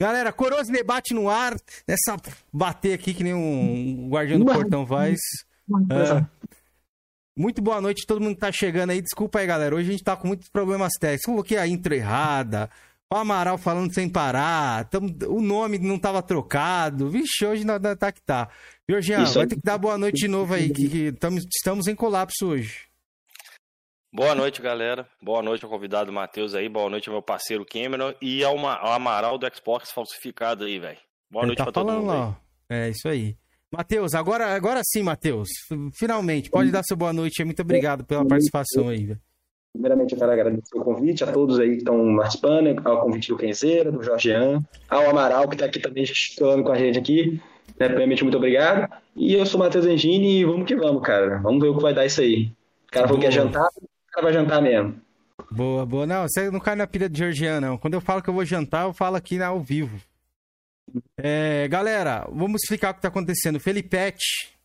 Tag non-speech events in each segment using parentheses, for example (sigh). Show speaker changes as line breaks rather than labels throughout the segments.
Galera, Coroas Debate no ar. Nessa bater aqui que nem um guardião do portão faz. É. Muito boa noite, todo mundo que tá chegando aí. Desculpa aí, galera. Hoje a gente tá com muitos problemas técnicos. Coloquei a intro errada. O Amaral falando sem parar. Tamo... O nome não tava trocado. Vixe, hoje não tá que tá. Georgiano, vai ter que dar boa noite de novo aí, que, que tamo... estamos em colapso hoje.
Boa noite, galera. Boa noite ao convidado Matheus aí. Boa noite ao meu parceiro Cameron e ao, ao Amaral do Xbox falsificado aí, velho. Boa
Ele
noite
tá
pra todo mundo
lá,
aí.
É isso aí. Matheus, agora, agora sim, Matheus. Finalmente, pode dar seu boa noite. Muito obrigado pela participação aí, velho.
Primeiramente, eu quero agradecer o convite a todos aí que estão participando, ao convite do Kenzeira, do Jorgean, ao Amaral, que está aqui também gestionando com a gente aqui. Né, primeiramente, muito obrigado. E eu sou o Matheus Engini e vamos que vamos, cara. Vamos ver o que vai dar isso aí. O cara falou que ia jantar, cara vai jantar mesmo.
Boa, boa. Não, você não cai na pilha de Georgiana, não. Quando eu falo que eu vou jantar, eu falo aqui ao vivo. É, galera, vamos explicar o que está acontecendo. O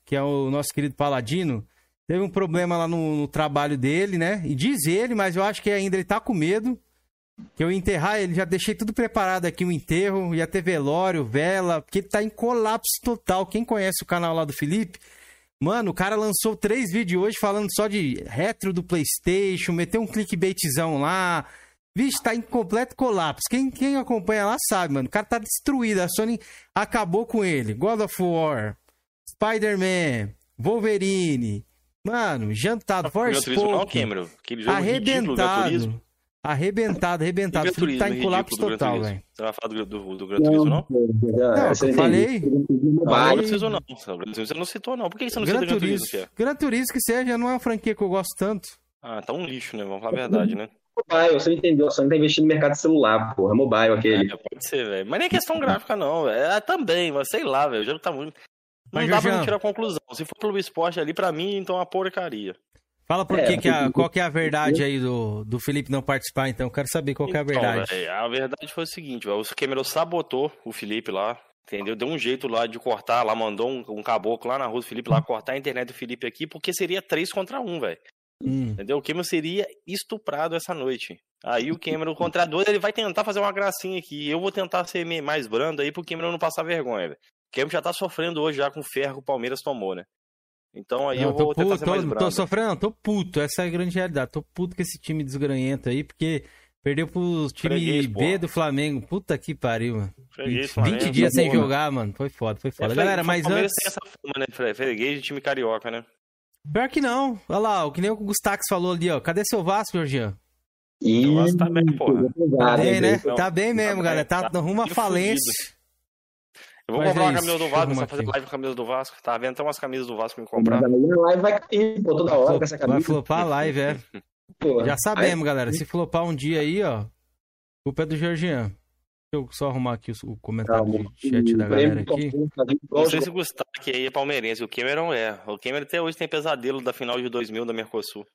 que é o nosso querido Paladino, teve um problema lá no, no, trabalho dele, né? E diz ele, mas eu acho que ainda ele tá com medo. Que eu enterrar ele, já deixei tudo preparado aqui, o enterro, ia ter velório, vela, porque ele tá em colapso total. Quem conhece o canal lá do Felipe, mano, o cara lançou três vídeos hoje falando só de retro do PlayStation, meteu um clickbaitzão lá. Vixe, tá em completo colapso. Quem, quem acompanha lá sabe, mano. O cara tá destruído. A Sony acabou com ele. God of War, Spider-Man, Wolverine. Mano, jantado, Forspoken. Arrebentado. Arrebentado, arrebentado. O Felipe tá em colapso total, velho.
Você vai falar do, do, do Gran Turismo, não?
Não, não eu falei.
Não, Turismo não. Você não citou, não. Por que você não
Gran
citou Gran
Turismo?
Turismo?
Gran Turismo que seja, não é uma franquia que eu gosto tanto.
Ah, tá um lixo, né? Vamos falar a verdade, né?
Mobile, você não entendeu, você não tá investindo no mercado de celular, porra. É mobile aquele.
É, pode ser, velho. Mas nem questão gráfica, não, velho. É também, mas sei lá, velho. O jogo tá muito. Não
Mas,
dá pra
Jorjão,
não tirar a conclusão. Se for pelo esporte ali, pra mim, então é uma porcaria.
Fala por
É,
que que a,
porque-
qual que é a verdade aí do, do Felipe não participar, então. Quero saber qual que é a
Então,
verdade.
véi, a verdade foi o seguinte, o Cameron sabotou o Felipe lá, entendeu? Deu um jeito lá de cortar, lá mandou um, um caboclo lá na rua do Felipe lá cortar a internet do Felipe aqui, porque seria três contra um, velho.
Hum.
Entendeu? O Cameron seria estuprado essa noite. Aí o Cameron contra dois, ele vai tentar fazer uma gracinha aqui. Eu vou tentar ser mais brando aí pro Cameron não passar vergonha, velho. O Cameron já tá sofrendo hoje já com o ferro que o Palmeiras tomou, né? Então aí
Não,
eu
tô
vou tentar
puto,
ser mais
tô,
brando.
tô sofrendo, tô puto. Essa é a grande realidade. Tô puto com esse time desgranhento aí, porque perdeu pro time
Freguês,
B
porra.
do Flamengo. Puta que pariu, mano.
Freguês,
20
Flamengo,
dias sem
porra.
jogar, mano. Foi foda, foi foda.
É,
Galera,
o
mas
Palmeiras
antes.
tem essa fama, né? Fre- Freguês de time carioca, né?
Pior que não. Olha lá, o que nem o Gustax falou ali, ó. Cadê seu Vasco, Georgian?
E...
Eu acho que tá bem, porra.
Tá bem, né?
Não,
Tá bem mesmo,
tá
galera. Tá
bem,
rumo à falência.
Eu vou
Mas
comprar
é
uma
isso,
camisa do Vasco,
arrumar
só fazer live com a camisa do Vasco. Tá vendo? Tem umas camisas do Vasco pra me
Mas
comprar.
amanhã a live vai cair, pô, toda hora com essa
Vai
camisa.
flopar a live, é. (laughs)
porra.
Já sabemos, galera. Se flopar um dia aí, ó, culpa é do Georgian. Deixa eu só arrumar aqui o, o comentário
Calma.
de chat da galera aqui.
Não sei se gostar que aí é palmeirense. O Cameron é. O Cameron até hoje tem pesadelo da final de 2000 da Mercosul.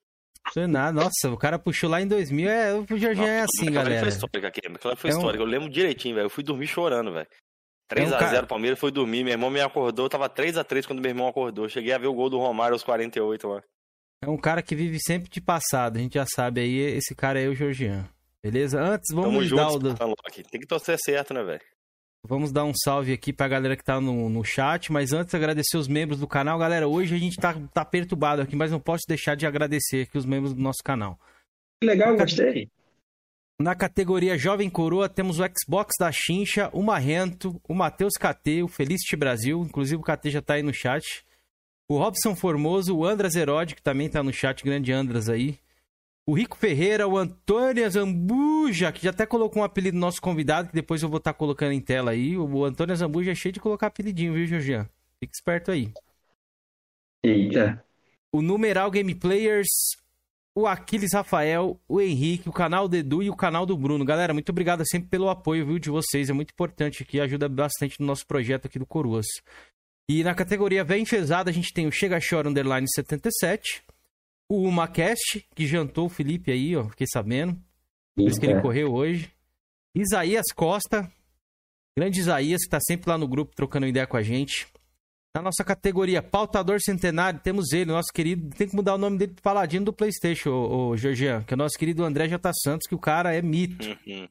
Não sei nada. Nossa, o cara puxou lá em 2000. É, o Georgian é assim,
Aquela
galera.
foi histórica, Cameron. Aquela foi histórica. Eu lembro direitinho, velho. Eu fui dormir chorando, velho.
É um
3x0
cara-
Palmeiras, foi dormir. Meu irmão me acordou, tava 3x3 quando meu irmão acordou. Cheguei a ver o gol do Romário aos 48 lá.
É um cara que vive sempre de passado. A gente já sabe aí. Esse cara é o Georgian. Beleza? Antes,
Tamo
vamos dar,
junto,
o.
Tem que torcer certo, né, velho?
vamos dar um salve aqui pra galera que tá no, no chat. Mas antes, agradecer os membros do canal. Galera, hoje a gente tá, tá perturbado aqui, mas não posso deixar de agradecer aqui os membros do nosso canal.
Que legal, gostei.
Na categoria Jovem Coroa, temos o Xbox da Chincha, o Marrento, o Matheus KT, o Felicity Brasil, inclusive o KT já tá aí no chat. O Robson Formoso, o Andras Herode, que também tá no chat, grande Andras aí. O Rico Ferreira, o Antônio Zambuja, que já até colocou um apelido no nosso convidado, que depois eu vou estar colocando em tela aí. O Antônio Zambuja é cheio de colocar apelidinho, viu, Georgian? Fique esperto aí.
Eita.
o Numeral Game Players, o Aquiles Rafael, o Henrique, o canal do Edu e o canal do Bruno. Galera, muito obrigado sempre pelo apoio, viu, de vocês. É muito importante aqui, ajuda bastante no nosso projeto aqui do Coroas. E na categoria Véia Enfesada, a gente tem o Chega Chora Underline 77, o Umacast, que jantou o Felipe aí, ó, fiquei sabendo. Por isso que ele
Eita.
correu hoje. Isaías Costa, grande Isaías, que tá sempre lá no grupo trocando ideia com a gente. Na nossa categoria Pautador Centenário, temos ele, nosso querido. Tem que mudar o nome dele pro Paladino do PlayStation, ô Georgian, que é o nosso querido André J. Santos, que o cara é mito.
Uhum.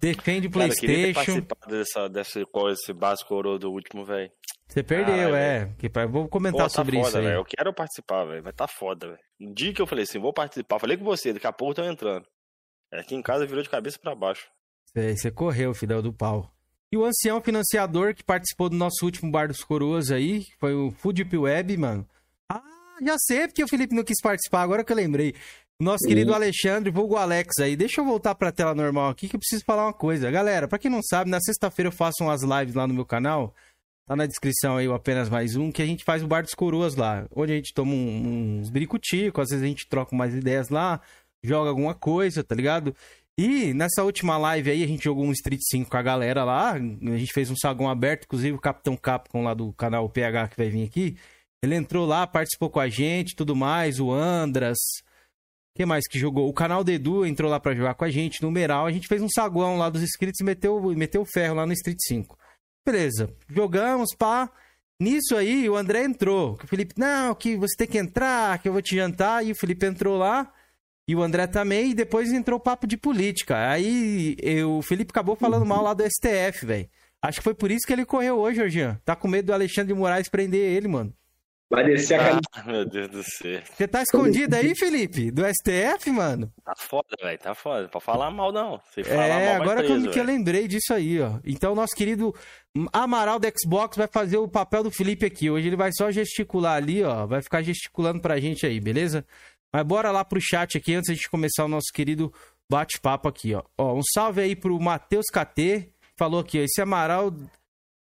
Defende o
Cara, eu queria ter
PlayStation.
participado dessa, desse, qual esse básico ouro do último, velho.
Você perdeu,
Caralho,
é. Que Vou comentar
Pô, tá
sobre
foda,
isso aí.
Eu quero participar, velho. Vai tá foda, velho. Um dia que eu falei assim, vou participar. Falei com você, daqui a pouco eu tô entrando. Aqui em casa virou de cabeça pra baixo.
Você, você correu, Fidel do pau. E o ancião financiador que participou do nosso último Bar dos Coroas aí, que foi o Foodip Web, mano. Ah, já sei porque o Felipe não quis participar, agora que eu lembrei. O nosso
Uhum.
querido Alexandre, vulgo Alex aí. Deixa eu voltar pra tela normal aqui que eu preciso falar uma coisa. Galera, pra quem não sabe, na sexta-feira eu faço umas lives lá no meu canal. Tá na descrição aí o apenas mais um, que a gente faz o Bar dos Coroas lá. Onde a gente toma um- uns biricuticos, às vezes a gente troca umas ideias lá, joga alguma coisa, tá ligado? E nessa última live aí, a gente jogou um Street 5 com a galera lá. A gente fez um sagão aberto, inclusive o Capitão Capcom lá do canal PH que vai vir aqui. Ele entrou lá, participou com a gente, tudo mais. O Andras. Quem mais que jogou? O canal do Edu entrou lá pra jogar com a gente, numeral. A gente fez um saguão lá dos inscritos e meteu, meteu ferro lá no Street 5. Beleza, jogamos, pá. Nisso aí, o André entrou. O Felipe, não, que você tem que entrar, que eu vou te jantar. E o Felipe entrou lá. E o André também, e depois entrou o papo de política. Aí eu- o Felipe acabou falando mal lá do STF, velho. Acho que foi por isso que ele correu hoje, Jorginho. Tá com medo do Alexandre de Moraes prender ele, mano.
Vai descer a cara.
Ah, meu Deus do céu.
Você tá escondido aí, Felipe? Do STF, mano?
Tá foda, velho. Tá foda. Pra falar mal, não. Se falar
É,
mal,
agora que eu-
preso,
que eu lembrei disso aí, ó. Então, nosso querido Amaral do Xbox vai fazer o papel do Felipe aqui. Hoje ele vai só gesticular ali, ó. Vai ficar gesticulando pra gente aí, beleza? Mas bora lá pro chat aqui antes de gente começar o nosso querido bate-papo aqui, ó. Ó, um salve aí pro Matheus KT. Falou aqui, ó. Esse Amaral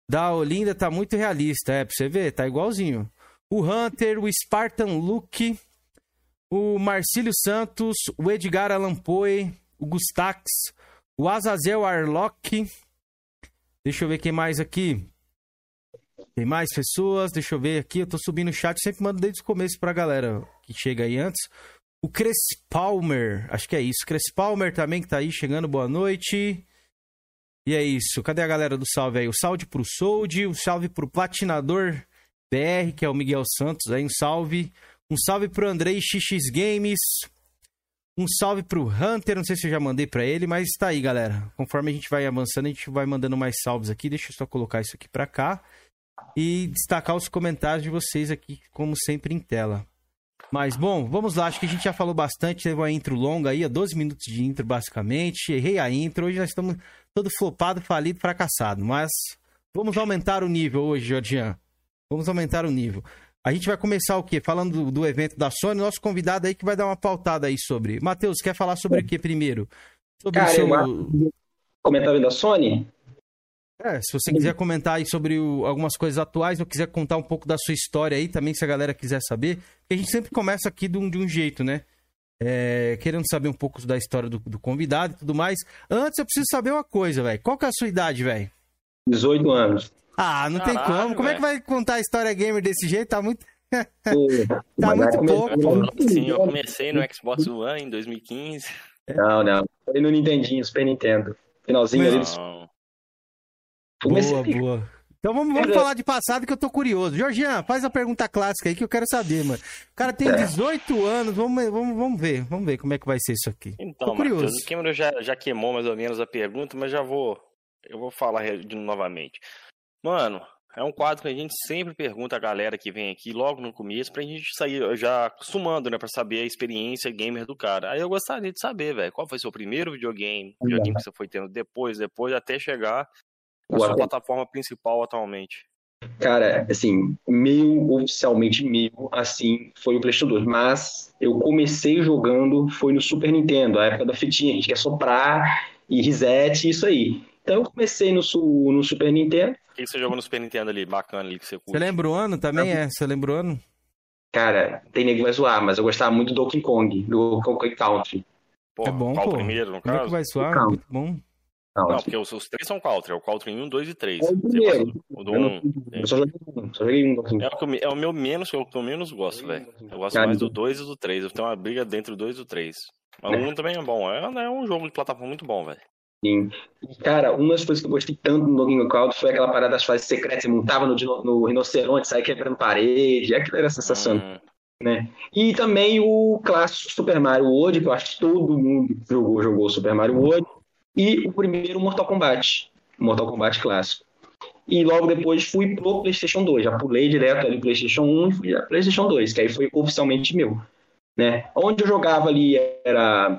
da Olinda tá muito realista. É, pra você ver, tá igualzinho. O Hunter, o Spartan Luke, o Marcílio Santos, o Edgar Alampoe, o Gustax, o Azazel Arlock. Deixa eu ver quem mais aqui. Tem mais pessoas, deixa eu ver aqui. Eu tô subindo o chat, sempre mando desde o começo pra galera que chega aí antes. O Cres Palmer, acho que é isso. Cres Palmer também que tá aí chegando, boa noite. E é isso. Cadê a galera do salve aí? O salve pro Sold, o salve pro Platinador BR, que é o Miguel Santos aí, um salve. Um salve pro Andrei XX Games. Um salve pro Hunter, não sei se eu já mandei pra ele, mas tá aí, galera. Conforme a gente vai avançando, a gente vai mandando mais salves aqui. Deixa eu só colocar isso aqui pra cá e destacar os comentários de vocês aqui, como sempre, em tela. Mas, bom, vamos lá. Acho que a gente já falou bastante. Teve uma intro longa aí, ó, 12 minutos de intro, basicamente. Errei a intro. Hoje nós estamos todo flopado, falido, fracassado. Mas vamos aumentar o nível hoje, Jordian. Vamos aumentar o nível. A gente vai começar o quê? Falando do, do evento da Sony. Nosso convidado aí que vai dar uma pautada aí sobre. Matheus, quer falar sobre o que primeiro? Sobre
Cara,
o seu...
eu Comentário da Sony?
É, se você quiser comentar aí sobre o- algumas coisas atuais ou quiser contar um pouco da sua história aí também, se a galera quiser saber. Porque a gente sempre começa aqui de um, de um jeito, né? É, querendo saber um pouco da história do, do convidado e tudo mais. Antes eu preciso saber uma coisa, velho. Qual que é a sua idade, velho?
18 anos.
Ah, não tem
Caralho,
como. Como é que vai contar a história gamer desse jeito? Tá muito. (laughs) Tá muito pouco.
Sim, eu comecei no Xbox One em 2015.
Não, não. Foi no Nintendinho, Super Nintendo. Finalzinho ali.
Não.
Comecei
Boa, boa. Então vamos, vamos falar de passado que eu tô curioso. Jorgian, faz a pergunta clássica aí que eu quero saber, mano. O cara tem 18 anos, vamos, vamos, vamos ver. Vamos ver como é que vai ser isso aqui.
Então,
Tô curioso.
Matheus, o Cameron já, já queimou mais ou menos a pergunta, mas já vou. Eu vou falar de novamente. Mano, é um quadro que a gente sempre pergunta a galera que vem aqui logo no começo, pra gente sair já acostumando, né, pra saber a experiência gamer do cara. Aí eu gostaria de saber, velho, qual foi seu primeiro videogame, videogame que você foi tendo depois, depois, até chegar na sua plataforma principal atualmente.
Cara, assim, meu, oficialmente meu, assim, foi o PlayStation 2. Mas eu comecei jogando, foi no Super Nintendo, a época da fitinha, a gente quer soprar e reset, isso aí. Então eu comecei no, no Super Nintendo.
O que você jogou no Super Nintendo ali, bacana ali, que você curte?
Você lembra o ano também? É, você lembra o ano?
Cara, tem nego que vai zoar, mas eu gostava muito do Donkey Kong, do Donkey Country.
Pô,
é bom,
qual
pô.
o primeiro, no
Como é que
caso?
vai?
Calma.
Muito bom.
Não,
Não, porque os, os três são Country, é o Country 1, 2 e 3.
É o primeiro.
o do
eu,
1.
não- eu só joguei um, só joguei um
É o, que é o meu menos, é o que eu menos gosto, velho. Eu gosto
Cara,
mais do 2 e do 3. Eu tenho uma briga dentro do 2 e do 3. Mas o 1 também é bom. É, é um jogo de plataforma muito bom, velho.
Sim. Cara, uma das coisas que eu gostei tanto no Donkey Kong foi aquela parada das fases secretas. Você montava no, no rinoceronte, saia quebrando parede. Aquilo era sensacional,
Hum,
né? E também o clássico Super Mario World, que eu acho que todo mundo que jogou, jogou Super Mario World. E o primeiro Mortal Kombat, Mortal Kombat clássico. E logo depois fui pro PlayStation 2, já pulei direto ali PlayStation 1 e fui PlayStation 2, que aí foi oficialmente meu, né? Onde eu jogava ali era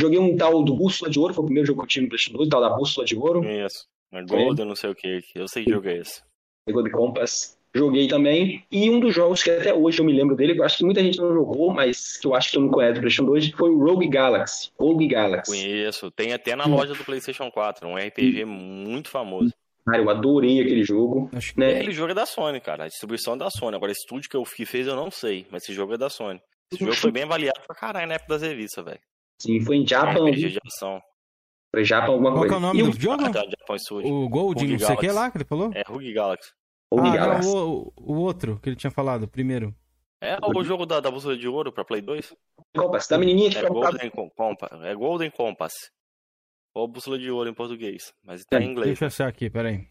joguei um tal do Bússola de Ouro, foi o primeiro jogo que eu tive no PlayStation 2, tal da Bússola de Ouro.
Isso. Golden, não sei o que. Eu sei que jogo é esse.
Golden Compass. Joguei também. E um dos jogos que até hoje eu me lembro dele, que eu acho que muita gente não jogou, mas que eu acho que todo mundo conhece do PlayStation 2, foi o Rogue Galaxy. Rogue Galaxy.
Conheço. Tem até na loja do PlayStation 4. Um RPG muito famoso.
Cara, eu adorei aquele jogo.
Acho
né?
Aquele jogo é da Sony, cara. A distribuição é da Sony. Agora, esse estúdio que eu que fez, eu não sei. Mas esse jogo é da Sony. Esse jogo foi bem avaliado pra caralho na época das revistas, velho.
Sim, foi em Japan.
RPG de ação.
Foi Japan alguma
Qual que
coisa.
é o nome
E
do
o
jogo?
Ah, tá.
O Gold,
Rogue
não sei o que
Galaxy.
lá que ele falou?
É Rogue Galaxy.
Ah, não, o, o outro que ele tinha falado, o primeiro.
É o jogo da, da bússola de ouro pra Play 2?
Compass, da menininha que
É Golden Com- Compass. É Golden Compass. Ou bússola de ouro em português. Mas tá em inglês.
Deixa eu achar aqui, peraí.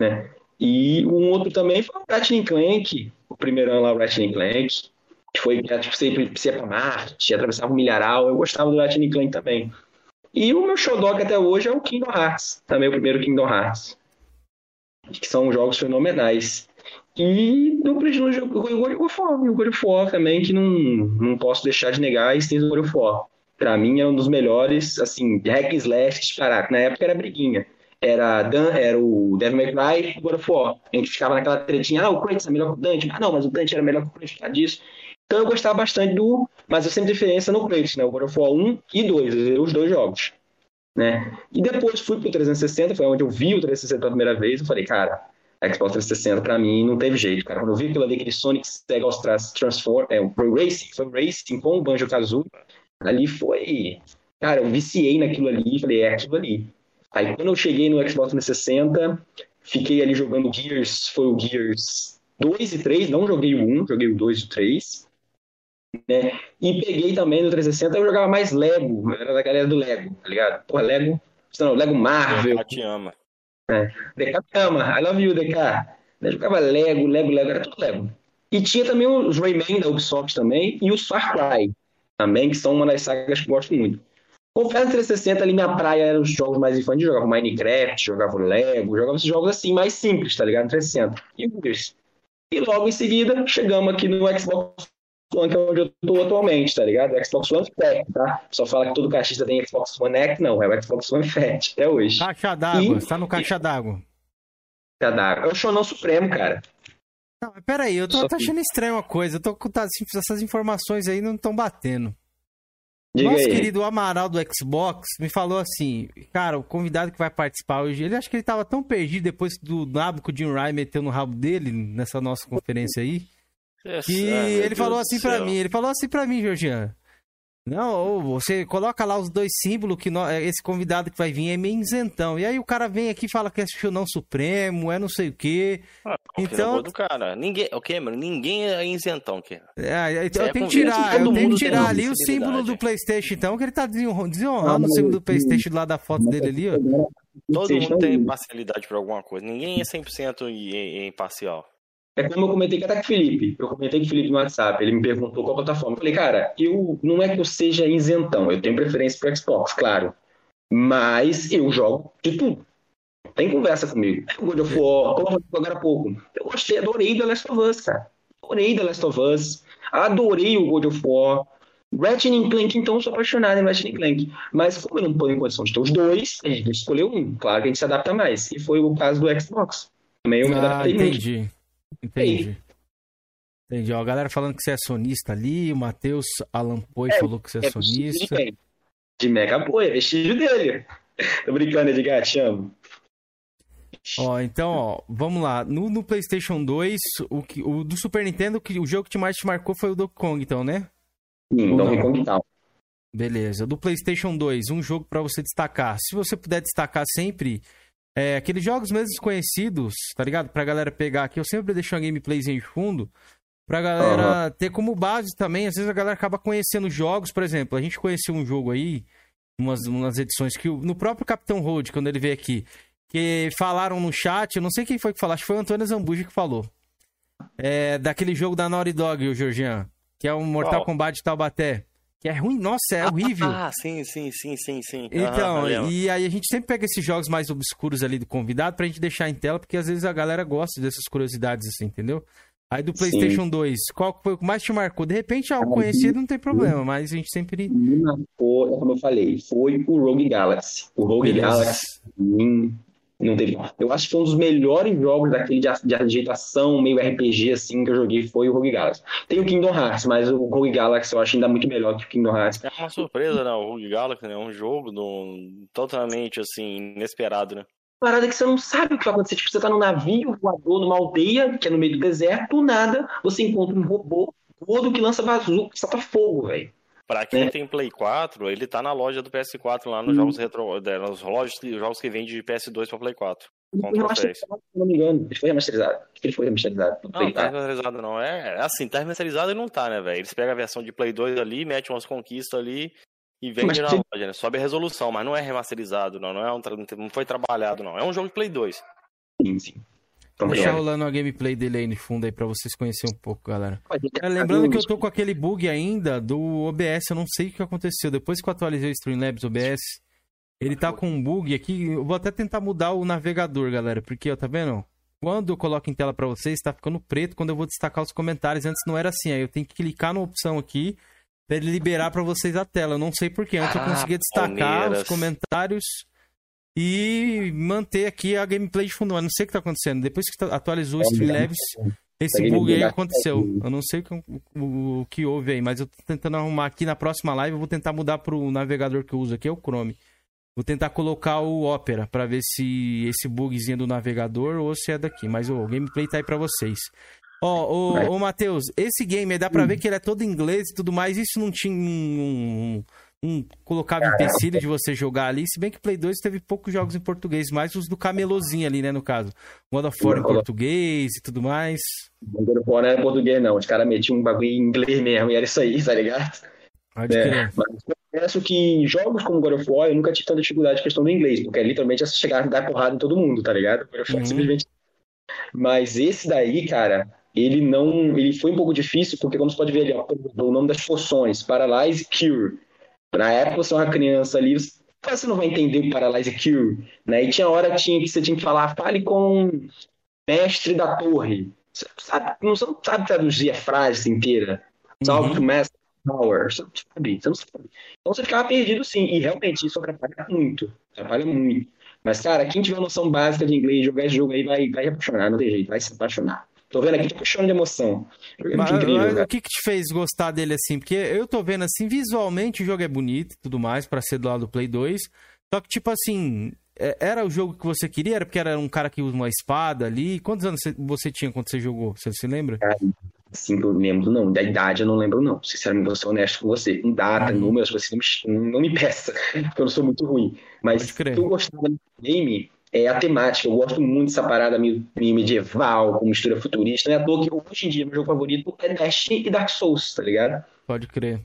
né? E um outro também foi o Ratchet Clank, o primeiro lá, o Ratchet Clank, que foi que tipo, sempre ia pra Marte, atravessava o milharal, eu gostava do Ratchet Clank também. E o meu showdog até hoje é o Kingdom Hearts, também o primeiro Kingdom Hearts, que são jogos fenomenais. E primeiro jogo, o God of War, o God of War também, que não, não posso deixar de negar a existência do God of War. Pra mim é um dos melhores, assim, hack and slash disparado. Na época era briguinha. Era, Dan, era o Devil May Cry e o God of War. A gente ficava naquela tretinha, ah, o Kratos é melhor que o Dante. Ah, não, mas o Dante era melhor que o Kratos causa disso. Então eu gostava bastante do... Mas eu sempre diferença no Kratos, né? O God of War 1 e 2, eu zerei os dois jogos. Né? E depois fui pro 360, foi onde eu vi o 360 pela primeira vez. Eu falei, cara, Xbox 360 pra mim não teve jeito, cara. Quando eu vi aquilo ali, aquele Sonic Sega Trans Transform, é, o Pro Racing, foi o Racing com o Banjo-Kazooie, ali foi... Cara, eu viciei naquilo ali, falei, é aquilo ali. Aí quando eu cheguei no Xbox 360, fiquei ali jogando Gears, foi o Gears 2 e 3, não joguei o 1, joguei o 2 e o 3. Né? E peguei também no 360, eu jogava mais Lego, era da galera do Lego, tá ligado? Pô, Lego, não, Lego Marvel,
Eu te ama.
DK me ama, I love you, DK. Eu jogava Lego, Lego, Lego, era tudo Lego. E tinha também os Rayman da Ubisoft também, e os Far Cry também, que são uma das sagas que eu gosto muito. Confesso que 360 ali minha praia eram os jogos mais infantis, jogava Minecraft, jogava Lego, jogava esses jogos assim, mais simples, tá ligado? No 360. E. E logo em seguida, chegamos aqui no Xbox One, que é onde eu tô atualmente, tá ligado? Xbox One Fat, tá? Só fala que todo caixista tem Xbox One X, não, é o Xbox One Fat, até hoje.
Caixa d'água,
E-
você tá no caixa d'água.
Cada- É o Shonão Supremo, cara.
Não, mas peraí, eu tô,
Só
tô
que-
achando estranho uma coisa. Eu tô com tá, essas informações aí não estão batendo.
Diga
Nosso
aí.
querido Amaral do Xbox me falou assim, cara, o convidado que vai participar hoje, ele acha que ele tava tão perdido depois do nabo que o Jim Ryan meteu no rabo dele nessa nossa conferência aí, que
Ah,
ele
Deus
falou assim pra
céu.
mim, ele falou assim pra mim, Georgiano. Não, você coloca lá os dois símbolos que nó- esse convidado que vai vir é meio isentão. E aí o cara vem aqui e fala que é não supremo, é não sei o quê.
Ah,
Então-
então... do cara. Ninguém, o Cameron, ninguém é isentão, cara.
É, então
Isso
eu
é
tenho que tirar, eu tenho que tirar ali o símbolo do PlayStation, então, que ele tá desenhon-
Ah,
desonrando o símbolo do PlayStation lá da foto dele ali, ó.
Todo mundo
não-
tem parcialidade pra alguma coisa. Ninguém é 100% i- i- imparcial.
É como eu comentei até com o Felipe. Eu comentei com o Felipe no WhatsApp. Ele me perguntou qual plataforma. Eu falei, cara, eu não é que eu seja isentão. Eu tenho preferência pro Xbox, claro. Mas eu jogo de tudo. Tem conversa comigo. O God of War, como eu agora há pouco. Eu gostei, adorei The Last of Us, cara. Adorei The Last of Us. Adorei o God of War. Ratchet and Clank, então, eu sou apaixonado em Ratchet Clank. Mas como eu não tô em condição de ter os dois, a gente escolheu um. Claro que a gente se adapta mais. E foi o caso do Xbox. Também eu me
Ah,
adaptei muito.
Entendi. Entendi. Ó, a galera falando que você é sonista ali, o Matheus Alan Poi
É,
falou que você é,
É de
sonista.
quem? De Mega Boy, é vestígio dele. (laughs) Tô brincando, Edgar, te amo.
Ó, então, ó, vamos lá. No, no PlayStation 2, o, que, o do Super Nintendo, que, o jogo que mais te marcou foi o Donkey Kong, então, né?
Sim, Donkey? Kong tal.
Beleza. Do PlayStation 2, um jogo pra você destacar. Se você puder destacar sempre, é, aqueles jogos mesmo conhecidos, tá ligado? Pra galera pegar aqui. Eu sempre deixo uma gameplayzinha de fundo. Pra galera ter como base também. Às vezes a galera acaba conhecendo jogos. Por exemplo, a gente conheceu um jogo aí, umas, umas edições que o- no próprio Capitão Road, quando ele veio aqui, que falaram no chat, eu não sei quem foi que falou, acho que foi o Antônio Zambuji que falou. É, daquele jogo da Naughty Dog, o Georgian, que é o Mortal
Qual?
Kombat Taubaté. Que é ruim, nossa, é horrível.
Ah, (laughs) sim, sim, sim, sim, sim.
Então,
Aham,
e aí a gente sempre pega esses jogos mais obscuros ali do convidado pra gente deixar em tela, porque às vezes a galera gosta dessas curiosidades assim, entendeu? Aí do PlayStation 2, qual que foi o que mais te marcou? De repente, algo
Ah,
conhecido não tem problema, mas a gente sempre.
Me marcou, é como eu falei, foi o Rogue Galaxy. O Rogue
Beleza.
Galaxy não teve. Eu acho que foi um dos melhores jogos daquele de, de ajeitação, meio RPG assim que eu joguei foi o Rogue Galaxy. Tem o Kingdom Hearts, mas o Rogue Galaxy eu acho ainda muito melhor que o Kingdom Hearts.
É uma surpresa, né? O Rogue Galaxy, né? Um jogo do... totalmente, assim, inesperado, né?
Parada que você não sabe o que vai acontecer. Tipo, você tá num navio voador, numa aldeia, que é no meio do deserto, do nada, você encontra um robô gordo que lança bazuca, que solta fogo, velho.
Pra quem
É.
tem Play 4, ele tá na loja do PS4 lá nos
Hum.
jogos retro, é, nas lojas, jogos que vende de PS2 pra Play 4.
Ele
Com
foi
troféus.
remasterizado, se não me engano. Ele foi remasterizado. Ele foi remasterizado.
Não, não tá remasterizado não. É, é assim, tá remasterizado e não tá, né, velho? Eles pegam a versão de Play 2 ali, metem umas conquistas ali e
Mas
vendem na loja, né? Sobe a resolução, mas não é remasterizado, não. Não, é um, tra- não foi trabalhado, não. É um jogo de Play 2.
Sim, sim. Então,
Deixar
é.
rolando a gameplay dele aí no fundo aí pra vocês conhecerem um pouco, galera. É, lembrando que eu tô com aquele bug ainda do OBS, eu não sei o que aconteceu. Depois que eu atualizei o Streamlabs OBS, ele tá com um bug aqui. Eu vou até tentar mudar o navegador, galera, porque, ó, tá vendo? Quando eu coloco em tela pra vocês, tá ficando preto quando eu vou destacar os comentários. Antes não era assim, aí eu tenho que clicar na opção aqui pra ele liberar pra vocês a tela. Eu não sei porquê. Antes eu
Ah,
conseguia destacar
Palmeiras.
os comentários e manter aqui a gameplay de fundo. Eu não sei o que tá acontecendo. Depois que tá- atualizou o Streamlabs, esse
Consegue
bug aí aconteceu. Eu não sei o que, o- o que houve aí, mas eu tô tentando arrumar aqui na próxima live. Eu vou tentar mudar pro navegador que eu uso aqui, é o Chrome. Vou tentar colocar o Opera pra ver se esse bugzinho do navegador ou se é daqui. Mas o gameplay tá aí pra vocês. Ó, ô,
Vai.
ô Matheus, esse game dá pra
Hum.
ver que ele é todo em inglês e tudo mais. Isso não tinha um. um, um colocava empecilho de você jogar ali. Se bem que Play 2 teve poucos jogos em português, mais os do camelozinho ali, né, no caso. God of War em português e tudo mais.
O God of War não era português, não. Os caras metiam um bagulho em inglês mesmo, e era isso aí, tá ligado?
Pode
É, mas eu confesso que jogos como God of War eu nunca tive tanta dificuldade a questão do inglês, porque é literalmente é chegar e dar porrada em todo mundo, tá ligado? God of War
Uhum.
simplesmente. Mas esse daí, cara, ele não. Ele foi um pouco difícil, porque como você pode ver ali, ó, o nome das poções, Paralyze Cure. Na época você é uma criança ali, você não vai entender o Paralyze Cure, né? E tinha hora que, tinha, que você tinha que falar, fale com o mestre da torre. Você, sabe, não, você não sabe traduzir a frase inteira. Salve
Uhum.
to Master Power. Você não sabe, você não sabe. Então você ficava perdido sim. E realmente isso atrapalha muito. Atrapalha muito. Mas, cara, quem tiver noção básica de inglês, jogar esse jogo aí vai, vai apaixonar, não tem jeito, vai se apaixonar. Tô vendo aqui, tô puxando de emoção. É
Mas,
incrível,
mas o que, que te fez gostar dele assim? Porque eu tô vendo assim, visualmente o jogo é bonito e tudo mais, pra ser do lado do Play 2. Só que, tipo assim, é- era o jogo que você queria? Era porque era um cara que usa uma espada ali? Quantos anos você- tinha quando você jogou? Você se lembra?
Assim, eu lembro, não. Da idade eu não lembro, não. Sinceramente, vou ser honesto com você. Com data,
Uhum.
números, você não me, não me peça, (laughs) porque eu não sou muito ruim. Mas eu gostava do game é a temática. Eu gosto muito dessa parada medieval, com mistura futurista. Não é à toa que hoje em dia meu jogo favorito é Destiny e Dark Souls, tá ligado?
Pode crer.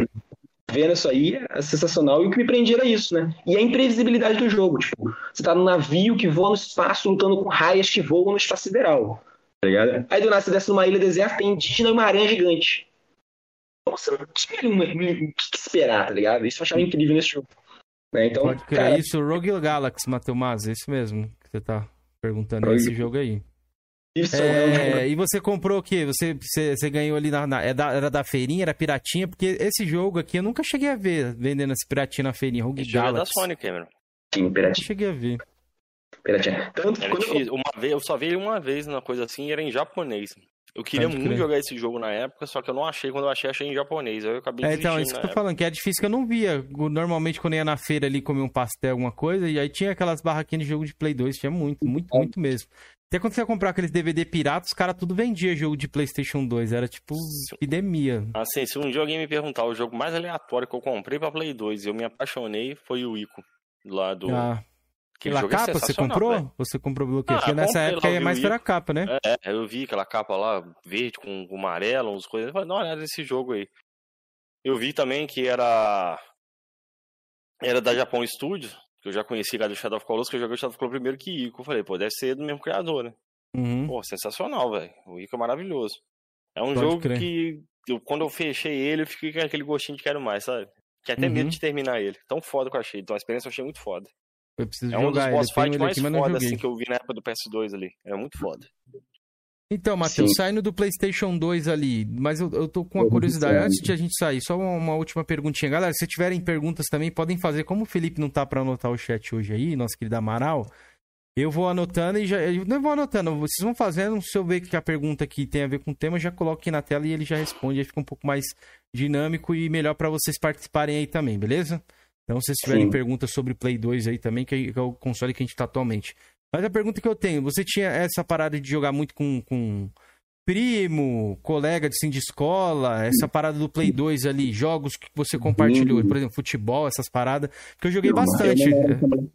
Vendo isso aí é sensacional. E o que me prendia era isso, né? E a imprevisibilidade do jogo. Tipo, você tá num navio que voa no espaço lutando com raias que voam no espaço sideral. Tá ligado? Aí do nada você desce numa ilha deserta, tem indígena e uma aranha gigante. Então você não tinha o que esperar, tá ligado? Isso eu achava incrível nesse jogo. Né? Então,
Pode crer.
cara,
Isso, Rogue Galaxy, Matheus esse mesmo que você tá perguntando,
Rogue-
esse jogo aí.
isso é um jogo
É, e você comprou o quê? Você, você, você ganhou ali na, na- é era da feirinha, era piratinha? Porque esse jogo aqui eu nunca cheguei a ver vendendo esse piratinha na feirinha. Rogue
Esse jogo é da
Galaxy.
Sony, Cameron.
Sim, piratinha,
cheguei a ver.
piratinha. Tanto
Era
quando eu
difícil. Uma vez, eu só vi ele uma vez na coisa assim e era em japonês. Eu queria
Pode
muito
crer.
jogar esse jogo na época, só que eu não achei. Quando eu achei, achei em japonês. Aí eu acabei
É, então, isso que eu tô
época.
falando, que é difícil que eu não via. Normalmente, quando eu ia na feira ali comer um pastel, alguma coisa, e aí tinha aquelas barraquinhas de jogo de Play 2, tinha muito, muito, muito mesmo. Até quando você ia comprar aqueles DVD piratas, os caras tudo vendia jogo de PlayStation 2, era tipo epidemia.
Assim, se um dia alguém me perguntar o jogo mais aleatório que eu comprei pra Play 2 e eu me apaixonei, foi o Ico. Lá do.
Ah,
Jogo é
capa você
sensacional,
comprou? Você comprou pelo quê?
Ah,
Porque nessa época
lá,
é mais
o
pela capa, né?
É, eu vi aquela capa lá, verde com, com amarelo, uns coisas. Eu falei, dá uma olhada nesse jogo aí. Eu vi também que era. Era da Japão Studios, que eu já conheci lá do Shadow of Colossus, que eu joguei o Shadow of Colossus primeiro que Ico. Eu falei, pô, deve ser do mesmo criador, né?
Uhum.
Pô, sensacional, velho. O Ico é maravilhoso. É um
Pode
jogo
crer.
que, eu- quando eu fechei ele, eu fiquei com aquele gostinho de quero mais, sabe? Tinha até
Uhum.
medo de terminar ele. Tão foda que eu achei. Então a experiência eu achei muito foda.
Eu preciso
É um dos
jogar ele.
boss
Eu tenho
fight
ele
mais
aqui,
foda assim, que eu vi na época do PS2 ali. É muito foda.
Então, Matheus, saindo do PlayStation 2 ali, mas eu, eu tô com uma curiosidade. Antes de a gente sair, só uma, uma última perguntinha. Galera, se tiverem perguntas também, podem fazer. Como o Felipe não tá pra anotar o chat hoje aí, nosso querido Amaral, eu vou anotando e já. Eu não vou anotando, vocês vão fazendo. Se eu ver que a pergunta aqui tem a ver com o tema, já coloco aqui na tela e ele já responde. Aí fica um pouco mais dinâmico e melhor pra vocês participarem aí também, beleza? Então, se vocês tiverem
Sim.
perguntas sobre Play 2 aí também, que é o console que a gente tá atualmente. Mas a pergunta que eu tenho, você tinha essa parada de jogar muito com, com primo, colega assim, de escola, essa parada do Play 2 ali, jogos que você compartilhou, por exemplo, futebol, essas paradas, que eu joguei
Não,
bastante.
eu